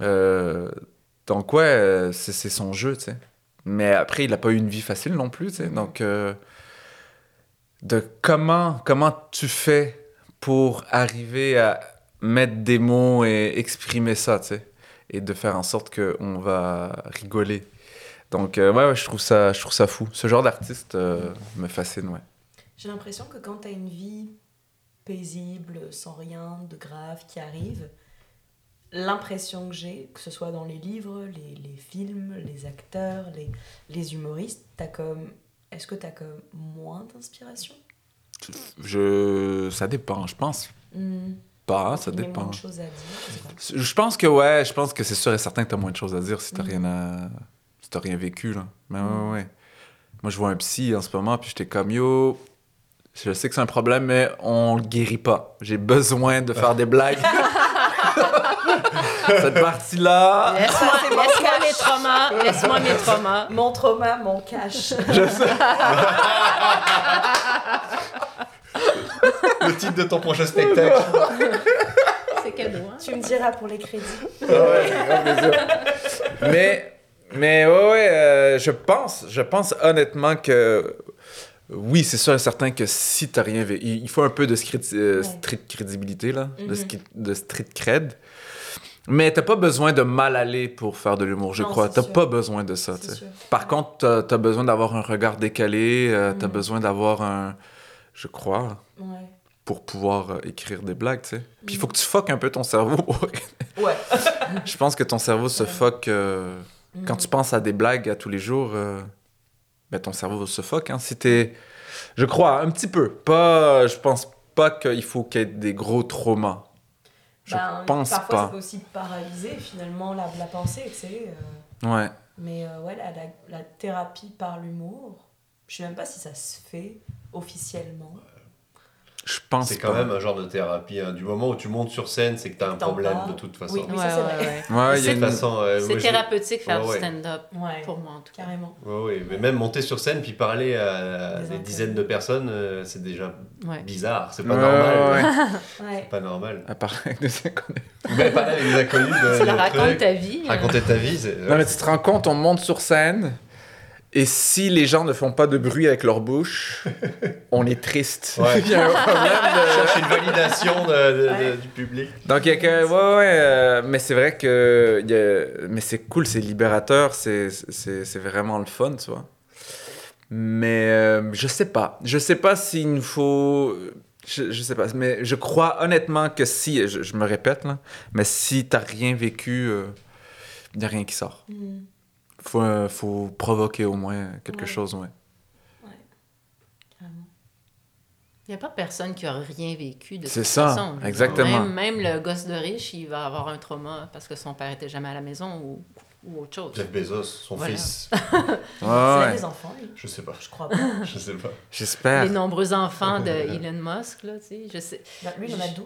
Euh, donc, ouais, c'est c'est son jeu, tu sais. Mais après, il n'a pas eu une vie facile non plus. Donc, euh, de comment, comment tu fais pour arriver à mettre des mots et exprimer ça, tu sais, et de faire en sorte qu'on va rigoler. Donc, euh, ouais, je, trouve ça, je trouve ça fou. Ce genre d'artiste euh, me fascine, ouais. J'ai l'impression que quand tu as une vie paisible, sans rien de grave qui arrive, l'impression que j'ai, que ce soit dans les livres, les, les films, les acteurs, les, les humoristes, t'as comme. Est-ce que tu as comme moins d'inspiration? Je... Ça dépend, je pense Hmm. pas, ça a moins dépend. de choses à dire. je pense que ouais, je pense que c'est sûr et certain que t'as moins de choses à dire si t'as Mhm. rien à... si t'as rien vécu là. Mais ouais, Mhm. ouais. Moi je vois un psy en ce moment puis j'étais comme yo, je sais que c'est un problème mais on le guérit pas. J'ai besoin de faire des blagues. Cette partie là. Laisse-moi mes traumas. Laisse-moi mes traumas. Mon trauma, mon cash. Je sais. Le titre de ton prochain spectacle. C'est mot, hein? tu me diras pour les crédits. Ouais, mais, mais ouais, ouais, euh, je pense, je pense honnêtement que oui, c'est sûr et certain que si t'as rien vécu, il faut un peu de street, euh, street crédibilité, là, de, Mhm. de street cred. Mais t'as pas besoin de mal aller pour faire de l'humour, je Non, crois. T'as sûr. pas besoin de ça. Par contre, t'as as besoin d'avoir un regard décalé, euh, t'as Mhm. besoin d'avoir un, je crois, Ouais. pour pouvoir euh, écrire des blagues, tu sais. Puis il faut que tu fuck un peu ton cerveau. Ouais. je pense que ton cerveau se fuck euh, quand tu penses à des blagues à tous les jours. ben ton cerveau se fuck. Hein, si t'es, je crois un petit peu. Pas, je pense pas qu'il faut qu'il y ait des gros traumas. Je Ben, pense parfois, ça pas. peut aussi paralyser finalement la, la pensée, tu sais. euh. Ouais. Mais euh, ouais, la, la, la thérapie par l'humour, je sais même pas si ça se fait officiellement. Je pense C'est quand pas. même un genre de thérapie. hein. Du moment où tu montes sur scène, c'est que tu as un problème de toute façon. Oui, Ouais, ça, c'est ouais, vrai. ouais. Ouais, il y a De toute une- façon, euh, C'est moi, j'ai- thérapeutique faire Ouais, du stand-up, Ouais, pour moi en tout cas. carrément. Ouais, ouais, mais même monter sur scène puis parler à Des dizaines de personnes, euh, c'est déjà Ouais. bizarre. C'est pas Ouais, normal. ouais, ouais. Ouais. C'est pas normal. À part avec des inconnus. Mais pas avec des inconnus. de- Tu de racontes ta vie. hein. Raconter ta vie. Non, mais tu te rends compte, on monte sur scène. Et si les gens ne font pas de bruit avec leur bouche, on est triste. Ouais. Il y a un problème de... cherche une validation de- de- de- Ouais. du public. Donc, il y a que. Ouais, ouais. euh, mais c'est vrai que. il y a- Mais c'est cool, c'est libérateur, c'est c'est- c'est vraiment le fun, tu vois. Mais euh, je sais pas. Je sais pas s'il nous faut. Je, je sais pas. Mais je crois honnêtement que si. Je, je me répète, là. Mais si t'as rien vécu, il n'y a rien qui sort. Mhm. Faut, euh, faut provoquer au moins quelque Ouais. chose, ouais. Il n'y a pas personne qui a rien vécu de C'est toute ça, façon. Exactement. Même, même le gosse de riche, il va avoir un trauma parce que son père était jamais à la maison ou, ou autre chose. Jeff Bezos, son Voilà. fils. Ouais, Il a ouais. des enfants, lui Je sais pas. Je crois pas. Je sais pas. J'espère. Les nombreux enfants de Elon Musk, là, tu sais, je sais. Bah, lui, il en a 12.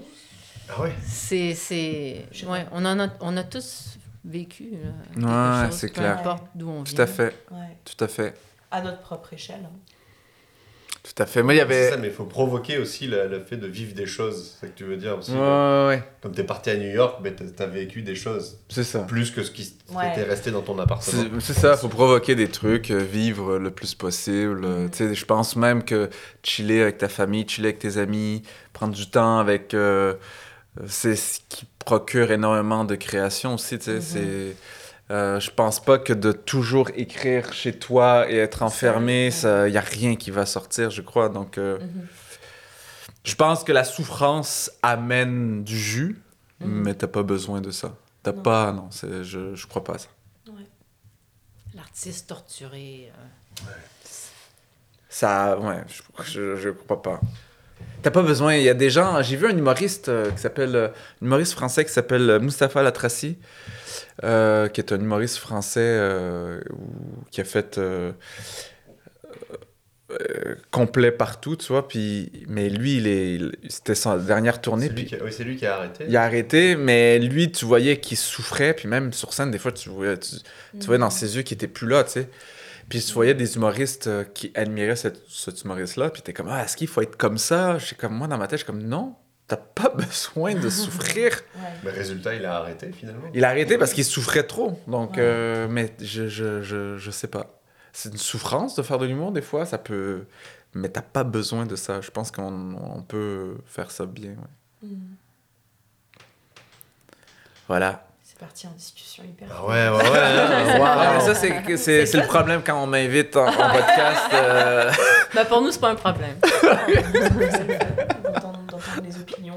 Ah ouais? C'est, c'est, ouais, on en a, on a tous vécu. quelque Ouais, chose, c'est peu clair. importe d'où on Tout vient. à fait, Ouais. tout à fait. À notre propre échelle. hein. Tout à fait. Moi, il y C'est avait... ça, mais il faut provoquer aussi le, le fait de vivre des choses. C'est ça que tu veux dire aussi. Ouais, ouais, ouais. Comme t'es parti à New York, mais t'as as vécu des choses. C'est ça. Plus que ce qui était resté dans ton appartement. C'est c'est ça, faut provoquer des trucs, euh, vivre le plus possible. euh, Mhm. Tu sais, je pense même que chiller avec ta famille, chiller avec tes amis, prendre du temps avec... euh, c'est ce qui procure énormément de création aussi, tu sais. Mhm. c'est Euh, je pense pas que de toujours écrire chez toi et être enfermé, il n'y a rien qui va sortir, je crois. Donc, euh, Mhm. je pense que la souffrance amène du jus, Mhm. mais t'as pas besoin de ça. T'as Non. pas, non, c'est- je, je crois pas à ça. L'artiste torturé. euh, Ça, ouais, je, je, je crois pas. T'as pas besoin, il y a des gens, j'ai vu un humoriste euh, qui s'appelle, euh, un humoriste français qui s'appelle euh, Mustapha Latraci, euh, qui est un humoriste français euh, qui a fait complet partout, tu vois, puis, mais lui, il est, il- c'était sa dernière tournée, C'est lui, puis qui a- oui, c'est lui qui a arrêté. il a arrêté, mais lui, tu voyais qu'il souffrait, puis même sur scène, des fois, tu voyais, tu, tu voyais dans ses yeux qu'il était plus là, tu sais. Puis tu voyais des humoristes euh, qui admiraient cette- cet humoriste-là, puis t'es comme, ah, est-ce qu'il faut être comme ça? Je suis comme, moi, dans ma tête, je suis comme, non, t'as pas besoin de souffrir. Ouais. Mais résultat, il a arrêté finalement. Il a arrêté parce qu'il souffrait trop, donc, Ouais. euh, mais je, je, je, je sais pas. C'est une souffrance de faire de l'humour, des fois, ça peut... Mais t'as pas besoin de ça. Je pense qu'on on peut faire ça bien, ouais. Mhm. Voilà. C'est parti en discussion hyper. Ah ouais, ouais, ouais. Ouais, mais ça, c'est, que- c'est, C'est c'est le problème quand on m'invite en, en podcast. euh, Ben, pour nous, c'est pas un problème. D'entendre d'entendre les opinions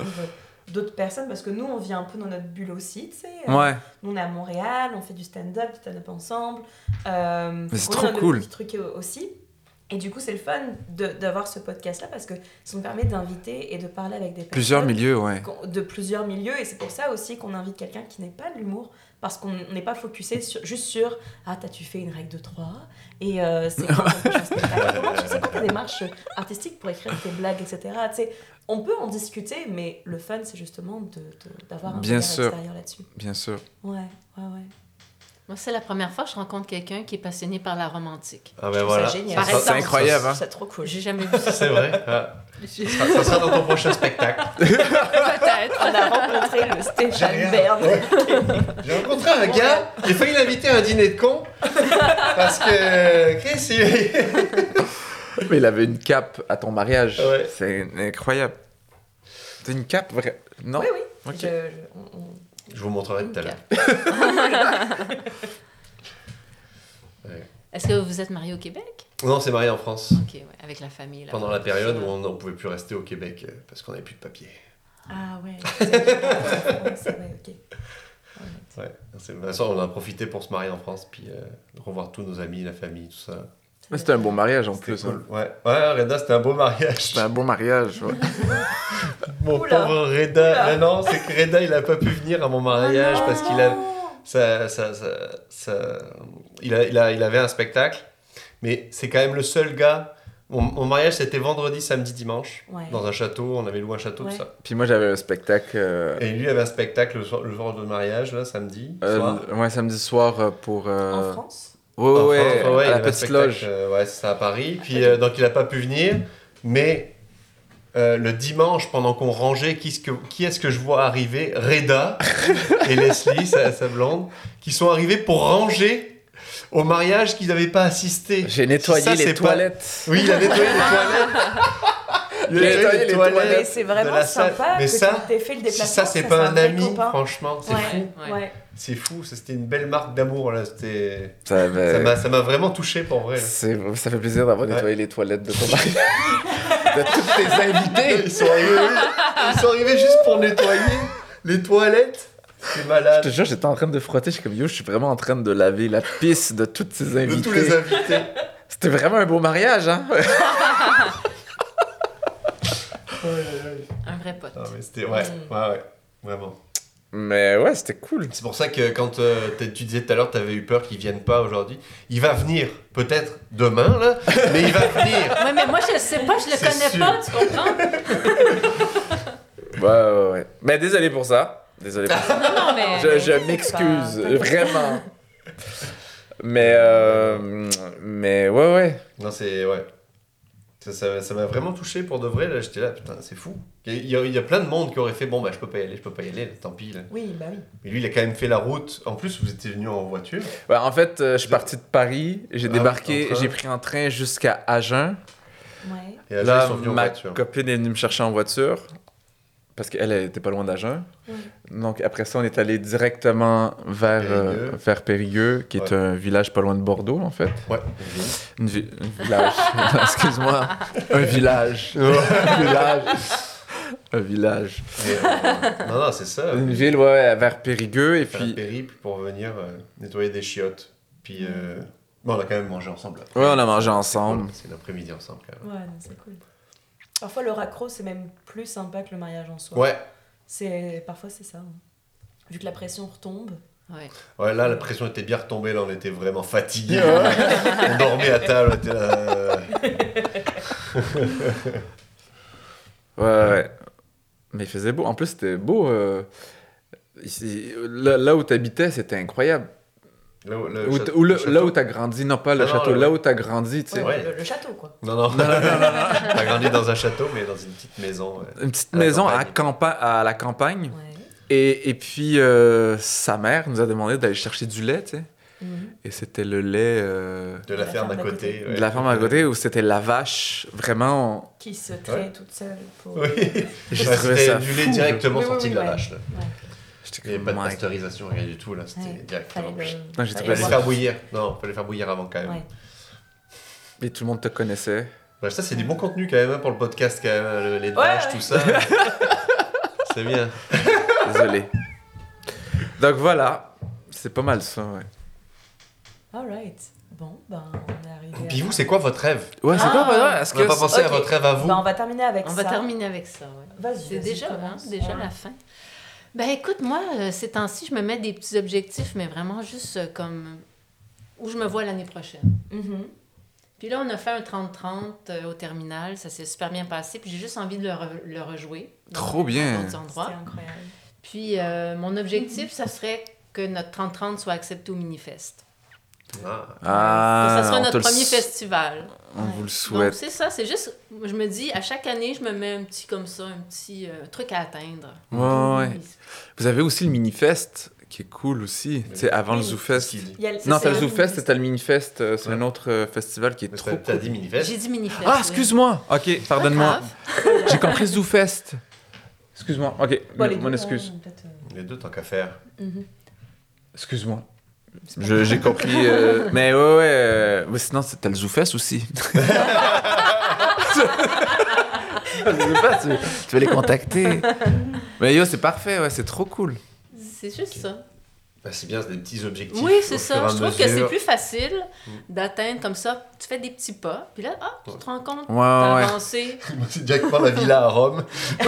d'autres personnes parce que nous on vit un peu dans notre bulle aussi, tu sais. Euh, Ouais, Nous on est à Montréal, on fait du stand-up, du stand-up ensemble. Euh, Mais c'est on trop a nos cool. petits trucs aussi. Et du coup c'est le fun de- d'avoir ce podcast là parce que ça nous permet d'inviter et de parler avec des personnes. plusieurs milieux, ouais. de plusieurs milieux et c'est pour ça aussi qu'on invite quelqu'un qui n'est pas de l'humour parce qu'on n'est pas focusé sur, juste sur ah t'as tu fait une règle de 3 et euh, c'est quoi c'est quoi ta démarche artistique pour écrire tes blagues etc Tu sais, on peut en discuter mais le fun c'est justement de- de- d'avoir un Bien regard sûr. extérieur là-dessus Bien sûr. ouais ouais ouais Moi, c'est la première fois que je rencontre quelqu'un qui est passionné par la romantique. Ah Je ben trouve voilà. ça génial. Par C'est incroyable, hein. c'est trop cool J'ai jamais vu ça. C'est vrai. Ah. Ça, sera, ça sera dans ton prochain spectacle. Peut-être. on a rencontré le Stéphane. Bern J'ai rencontré un gars, j'ai failli l'inviter à un dîner de con. Parce que Chris, il... Mais il avait une cape à ton mariage. Ouais. C'est incroyable. C'est une cape, vrai? Non? oui oui Ok. Je- je- on- on- Je vous montrerai tout à l'heure. Ouais. Est-ce que vous êtes marié au Québec? Non, c'est marié en France. Ok, ouais, avec la famille. là Pendant la période où on ne pouvait plus rester au Québec euh, parce qu'on n'avait plus de papier. ah ouais c'est vrai ok Ouais. C'est- De toute façon, on a profité pour se marier en France, puis euh, revoir tous nos amis, la famille, tout ça. C'était un beau mariage en plus. cool. hein. Ouais, ouais Reda, c'était un beau mariage. C'était un beau mariage. ouais. Mon Oula. pauvre Reda. Mais non, c'est que Reda, il a pas pu venir à mon mariage Ah parce qu'il a, ça, ça, ça, ça- il, a, il, a, il avait un spectacle. Mais c'est quand même le seul gars. Mon, mon mariage, c'était vendredi, samedi, dimanche. Ouais. Dans un château, on avait loué un château, Ouais. tout ça. Puis moi, j'avais un spectacle. euh, Et lui avait un spectacle le soir, le soir de mariage, là, samedi. euh, soir. ouais, samedi soir euh, pour. euh, En France? Ouais, En ouais, France, ouais, à il la petite loge. euh, ouais, c'est ça à Paris. Puis euh, donc il n'a pas pu venir, mais euh, le dimanche, pendant qu'on rangeait, qui, est-ce que- qui est-ce que je vois arriver? Reda et Leslie, sa, sa blonde, qui sont arrivés pour ranger au mariage qu'ils n'avaient pas assisté. J'ai nettoyé Ça, les pas- toilettes. Oui, il a nettoyé les toilettes. Il a J'ai nettoyé les Mais toilettes. c'est de vraiment la salle. sympa Mais que ça, tu t'aies fait le Si déplacement. ça, c'est pas un ami, franchement, c'est Ouais, fou. Ouais. C'est fou, ça, c'était une belle marque d'amour. là. C'était... Ça, m'a- Ça m'a vraiment touché pour vrai. c'est- ça fait plaisir d'avoir Ouais. nettoyé les toilettes de ton mariage. de tous tes invités. Ils sont arrivés, ils sont arrivés juste pour nettoyer les toilettes. C'est Je malade. te jure, j'étais en train de frotter. Je suis comme, yo, je suis vraiment en train de laver la pisse de toutes ces De invités. tous les invités. C'était vraiment un beau mariage, hein? Un vrai pote. Ah, mais c'était ouais, Mm. ouais, ouais, vraiment. Mais ouais, c'était cool. C'est pour ça que quand euh, tu disais tout à l'heure, t'avais eu peur qu'il vienne pas aujourd'hui. Il va venir, peut-être demain là, mais il va venir. Ouais, mais moi, je sais pas, je le connais sûr. pas, tu comprends? Ouais, ouais, ouais. Mais désolé pour ça. Désolé pour ça. Non, non, mais. Je, m'excuse, vraiment. Mais, euh, mais ouais, ouais. Non, c'est ouais. Ça, ça, ça m'a vraiment touché pour de vrai. Là, j'étais là, putain, c'est fou. Il y, a, il y a plein de monde qui aurait fait, bon bah je peux pas y aller, je peux pas y aller, tant pis. Là. Oui, bah oui. Mais lui, il a quand même fait la route. En plus, vous étiez venu en voiture. Ouais, en fait, euh, je suis parti de Paris, j'ai Ah, débarqué, j'ai pris un train jusqu'à Agen. Ouais. Et là, ma voiture. copine est venue me chercher en voiture. Parce qu'elle elle était pas loin d'Agen. Donc après ça, on est allé directement vers euh, Périgueux. vers Périgueux, qui est un village pas loin de Bordeaux, en fait. Ouais. Une vi- un village. Excuse-moi. Un village. un village. Un village. Euh, non, non, c'est ça. Une ville, ouais, vers Périgueux. Et puis. périple pour venir euh, nettoyer des chiottes. Puis, euh, bon, on a quand même mangé ensemble. Ouais, on a mangé ensemble. C'est l'après-midi ensemble, quand même. Ouais, c'est cool. Parfois, le raccro, c'est même plus sympa que le mariage en soi. Ouais. C'est Parfois, c'est ça. hein. Vu que la pression retombe. Ouais. Ouais, là, la pression était bien retombée. Là, on était vraiment fatigués. on dormait à table. On était là. euh, Ouais, ouais. Mais il faisait beau. En plus, c'était beau. euh, ici- là, là où tu habitais, c'était incroyable. Là où, le Où où là où château? tu as grandi, non pas le Ah non, château, le- là où tu as grandi, tu sais. Ouais. Le, le château, quoi. Non, non. On a grandi dans un château, mais dans une petite maison. euh. Une petite À la maison à, campagne. campa- à la campagne. Ouais. Et, et puis, euh, sa mère nous a demandé d'aller chercher du lait, tu sais. Mhm. Et c'était le lait euh, De la, ferme à côté. ouais. de la ferme à côté où c'était la vache. Vraiment, Qui se traite Ouais. toute seule pour. Oui. j'ai trouvé ça du lait fou. directement sorti de la vache. Là. Il n'y avait pas de pasteurisation, rien du tout. là. C'était Ouais. directement. Le- fallait les faire bouillir. Non, fallait les faire bouillir avant quand même. Ouais. Et tout le monde te connaissait. Bah, ça, c'est du bon contenu quand même hein, pour le podcast, quand même. hein, le lait de Ouais, tout ça. c'est bien. Désolé. Donc voilà, c'est pas mal ça, ouais. Alright. Bon, ben, on est arrivé. Puis à- vous, c'est quoi votre rêve? Ouais, c'est Ah. quoi, ouais, est-ce On n'a pas pensé à Ok. votre rêve à vous Ben, on va terminer avec On ça. va terminer avec ça, ouais. Vas-y. C'est déjà, hein, déjà Ouais. la fin. Ben écoute, moi, euh, ces temps-ci, je me mets des petits objectifs, mais vraiment juste euh, comme où je me vois l'année prochaine. Mhm. Puis là, on a fait un 30-30 euh, au terminal, ça s'est super bien passé, puis j'ai juste envie de le, re- le rejouer. Trop bien. C'était incroyable. Puis euh, mon objectif, ça serait que notre 30-30 soit accepté au Minifest. Ah. Ah, que ça soit on te notre premier festival. On vous le souhaite. c'est ça, c'est juste, je me dis, à chaque année, je me mets un petit comme ça, un petit euh, truc à atteindre. Ouais, ouais. Vous avez aussi le Minifest, qui est cool aussi. Tu sais, avant le. ZooFest. Non, c'est t'as le ZooFest, mini- t'as le Minifest. euh, C'est Ouais. un autre euh, festival qui est Mais trop t'as- cool. dit Minifest? J'ai dit Minifest. Ah, excuse-moi. Ok, pardonne-moi. J'ai compris ZooFest. Excuse-moi. Ok, Bon, les mon deux, excuse. hein, euh, Les deux, tant qu'à faire. mhm. Excuse-moi. Je- J'ai compris. euh, mais ouais, ouais. euh, mais sinon, c'est- t'as le ZooFest aussi. ZooFest, tu, tu vas les contacter. Mais yo, c'est parfait, ouais, c'est trop cool. C'est juste ça. Bah, c'est bien, c'est des petits objectifs. Oui, c'est ça. Je trouve que c'est plus facile Mm. d'atteindre comme ça. Tu fais des petits pas, puis là, ah, tu te rends compte, Ouais, t'as ouais. avancé. C'est directement la villa à Rome. Ben,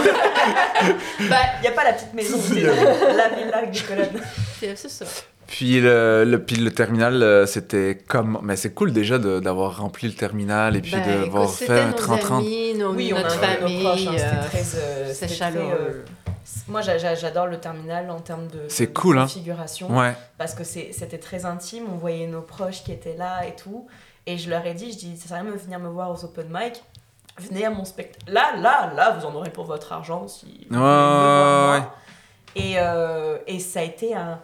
Il n'y a pas la petite maison, c'est la villa avec des colonnes. c'est c'est ça. Puis le, le, puis le terminal, euh, c'était comme. Mais c'est cool déjà de- d'avoir rempli le terminal et puis Ben, d'avoir fait un nos 30-30. amis, nos, Oui, on a notre un peu nos famille. proches, hein, c'était euh, très, euh, c'est chaleureux. euh, Moi, j'a- j'a- j'adore le terminal en termes de, C'est de cool, hein. configuration. Ouais. Parce que c'est- c'était très intime, on voyait nos proches qui étaient là et tout. Et je leur ai dit, je dis, ça sert à rien de venir me voir aux open mic. Venez à mon spectacle. Là, là, là, vous en aurez pour votre argent si vous Ouais, voulez me voir, ouais. Et, euh, et ça a été un...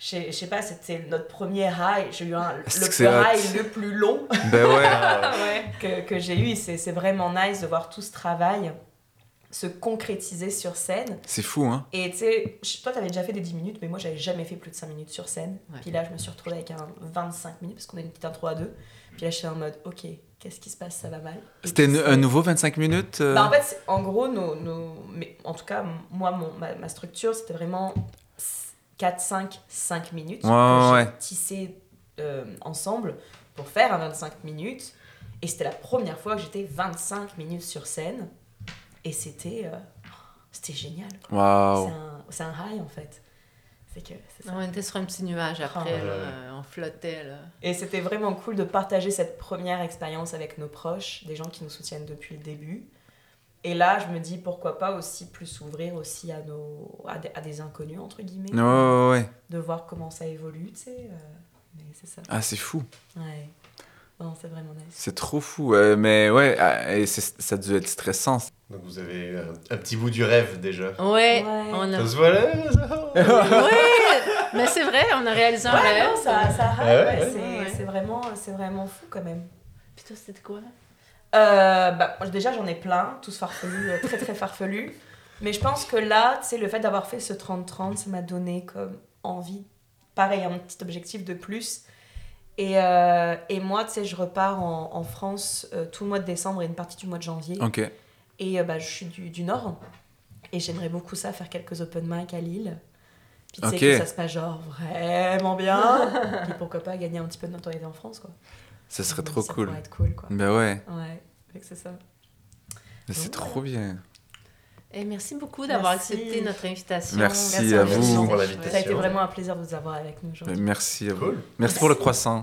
Je sais- pas, c'était notre premier high. J'ai eu un, le high le plus long Ben ouais. Ah, que, que j'ai eu. C'est c'est vraiment nice de voir tout ce travail se concrétiser sur scène. C'est fou, hein. Et tu sais, toi, t'avais déjà fait des 10 minutes, mais moi, j'avais jamais fait plus de 5 minutes sur scène. Ouais. Puis là, je me suis retrouvée avec un 25 minutes, parce qu'on a une petite intro à deux. Puis là, je suis en mode, ok, qu'est-ce qui se passe? Ça va mal. C'était un nouveau 25 minutes euh, Bah, en fait, en gros, nos, nos- mais en tout cas, moi, mon, ma, ma structure, c'était vraiment 4, 5, 5 minutes Ouais, que j'ai tissé euh, ensemble pour faire un 25 minutes. Et c'était la première fois que j'étais 25 minutes sur scène. Et c'était euh, c'était génial. C'est un, high, en fait. C'est que c'est ça. On était sur un petit nuage après, Ah, là, ouais. euh, on flottait. Là. Et c'était vraiment cool de partager cette première expérience avec nos proches, des gens qui nous soutiennent depuis le début. Et là, je me dis pourquoi pas aussi plus s'ouvrir aussi à, nos, à, des, à des inconnus, entre guillemets. Ouais, ouais, ouais. De voir comment ça évolue, tu sais. euh, mais c'est ça. Ah, c'est fou. Ouais. Non, c'est vraiment nice. C'est trop fou. euh, mais ouais, ah, et c'est- ça a dû être stressant. Donc vous avez eu un, un petit bout du rêve déjà. Ouais, Ouais. on a... Ça se voit là Ouais, mais c'est vrai, on a réalisé un Ouais, rêve. non, ça, ça hype, Ouais, ouais, ouais. c'est, Ouais. c'est vraiment, c'est vraiment fou quand même. Toi, c'était quoi? Euh, bah, déjà, j'en ai plein, tous farfelus, euh, très très farfelus. Mais je pense que là, sais, le fait d'avoir fait ce 30-30, ça m'a donné comme envie. Pareil, un petit objectif de plus. Et, euh, et moi, tu sais, je repars en, en France euh, tout le mois de décembre et une partie du mois de janvier. Ok. Et euh, bah, je suis du, du Nord. Et j'aimerais beaucoup ça, faire quelques open mic à Lille. Puis tu sais que ça se passe genre vraiment bien. Puis pourquoi pas gagner un petit peu de notoriété en France, quoi. Ce serait trop ça cool. pourrait être cool, quoi. Ben ouais, Ouais, c'est ça. mais c'est trop bien. Et merci beaucoup d'avoir accepté notre invitation. Merci à à vous. pour Ça a été l'invitation. vraiment un plaisir de vous avoir avec nous aujourd'hui. Ben, Merci à vous. Cool. Merci pour le croissant.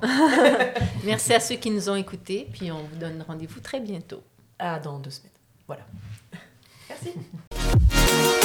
Merci à ceux qui nous ont écoutés. Puis on vous donne rendez-vous très bientôt. Ah, dans deux semaines. Voilà. Merci.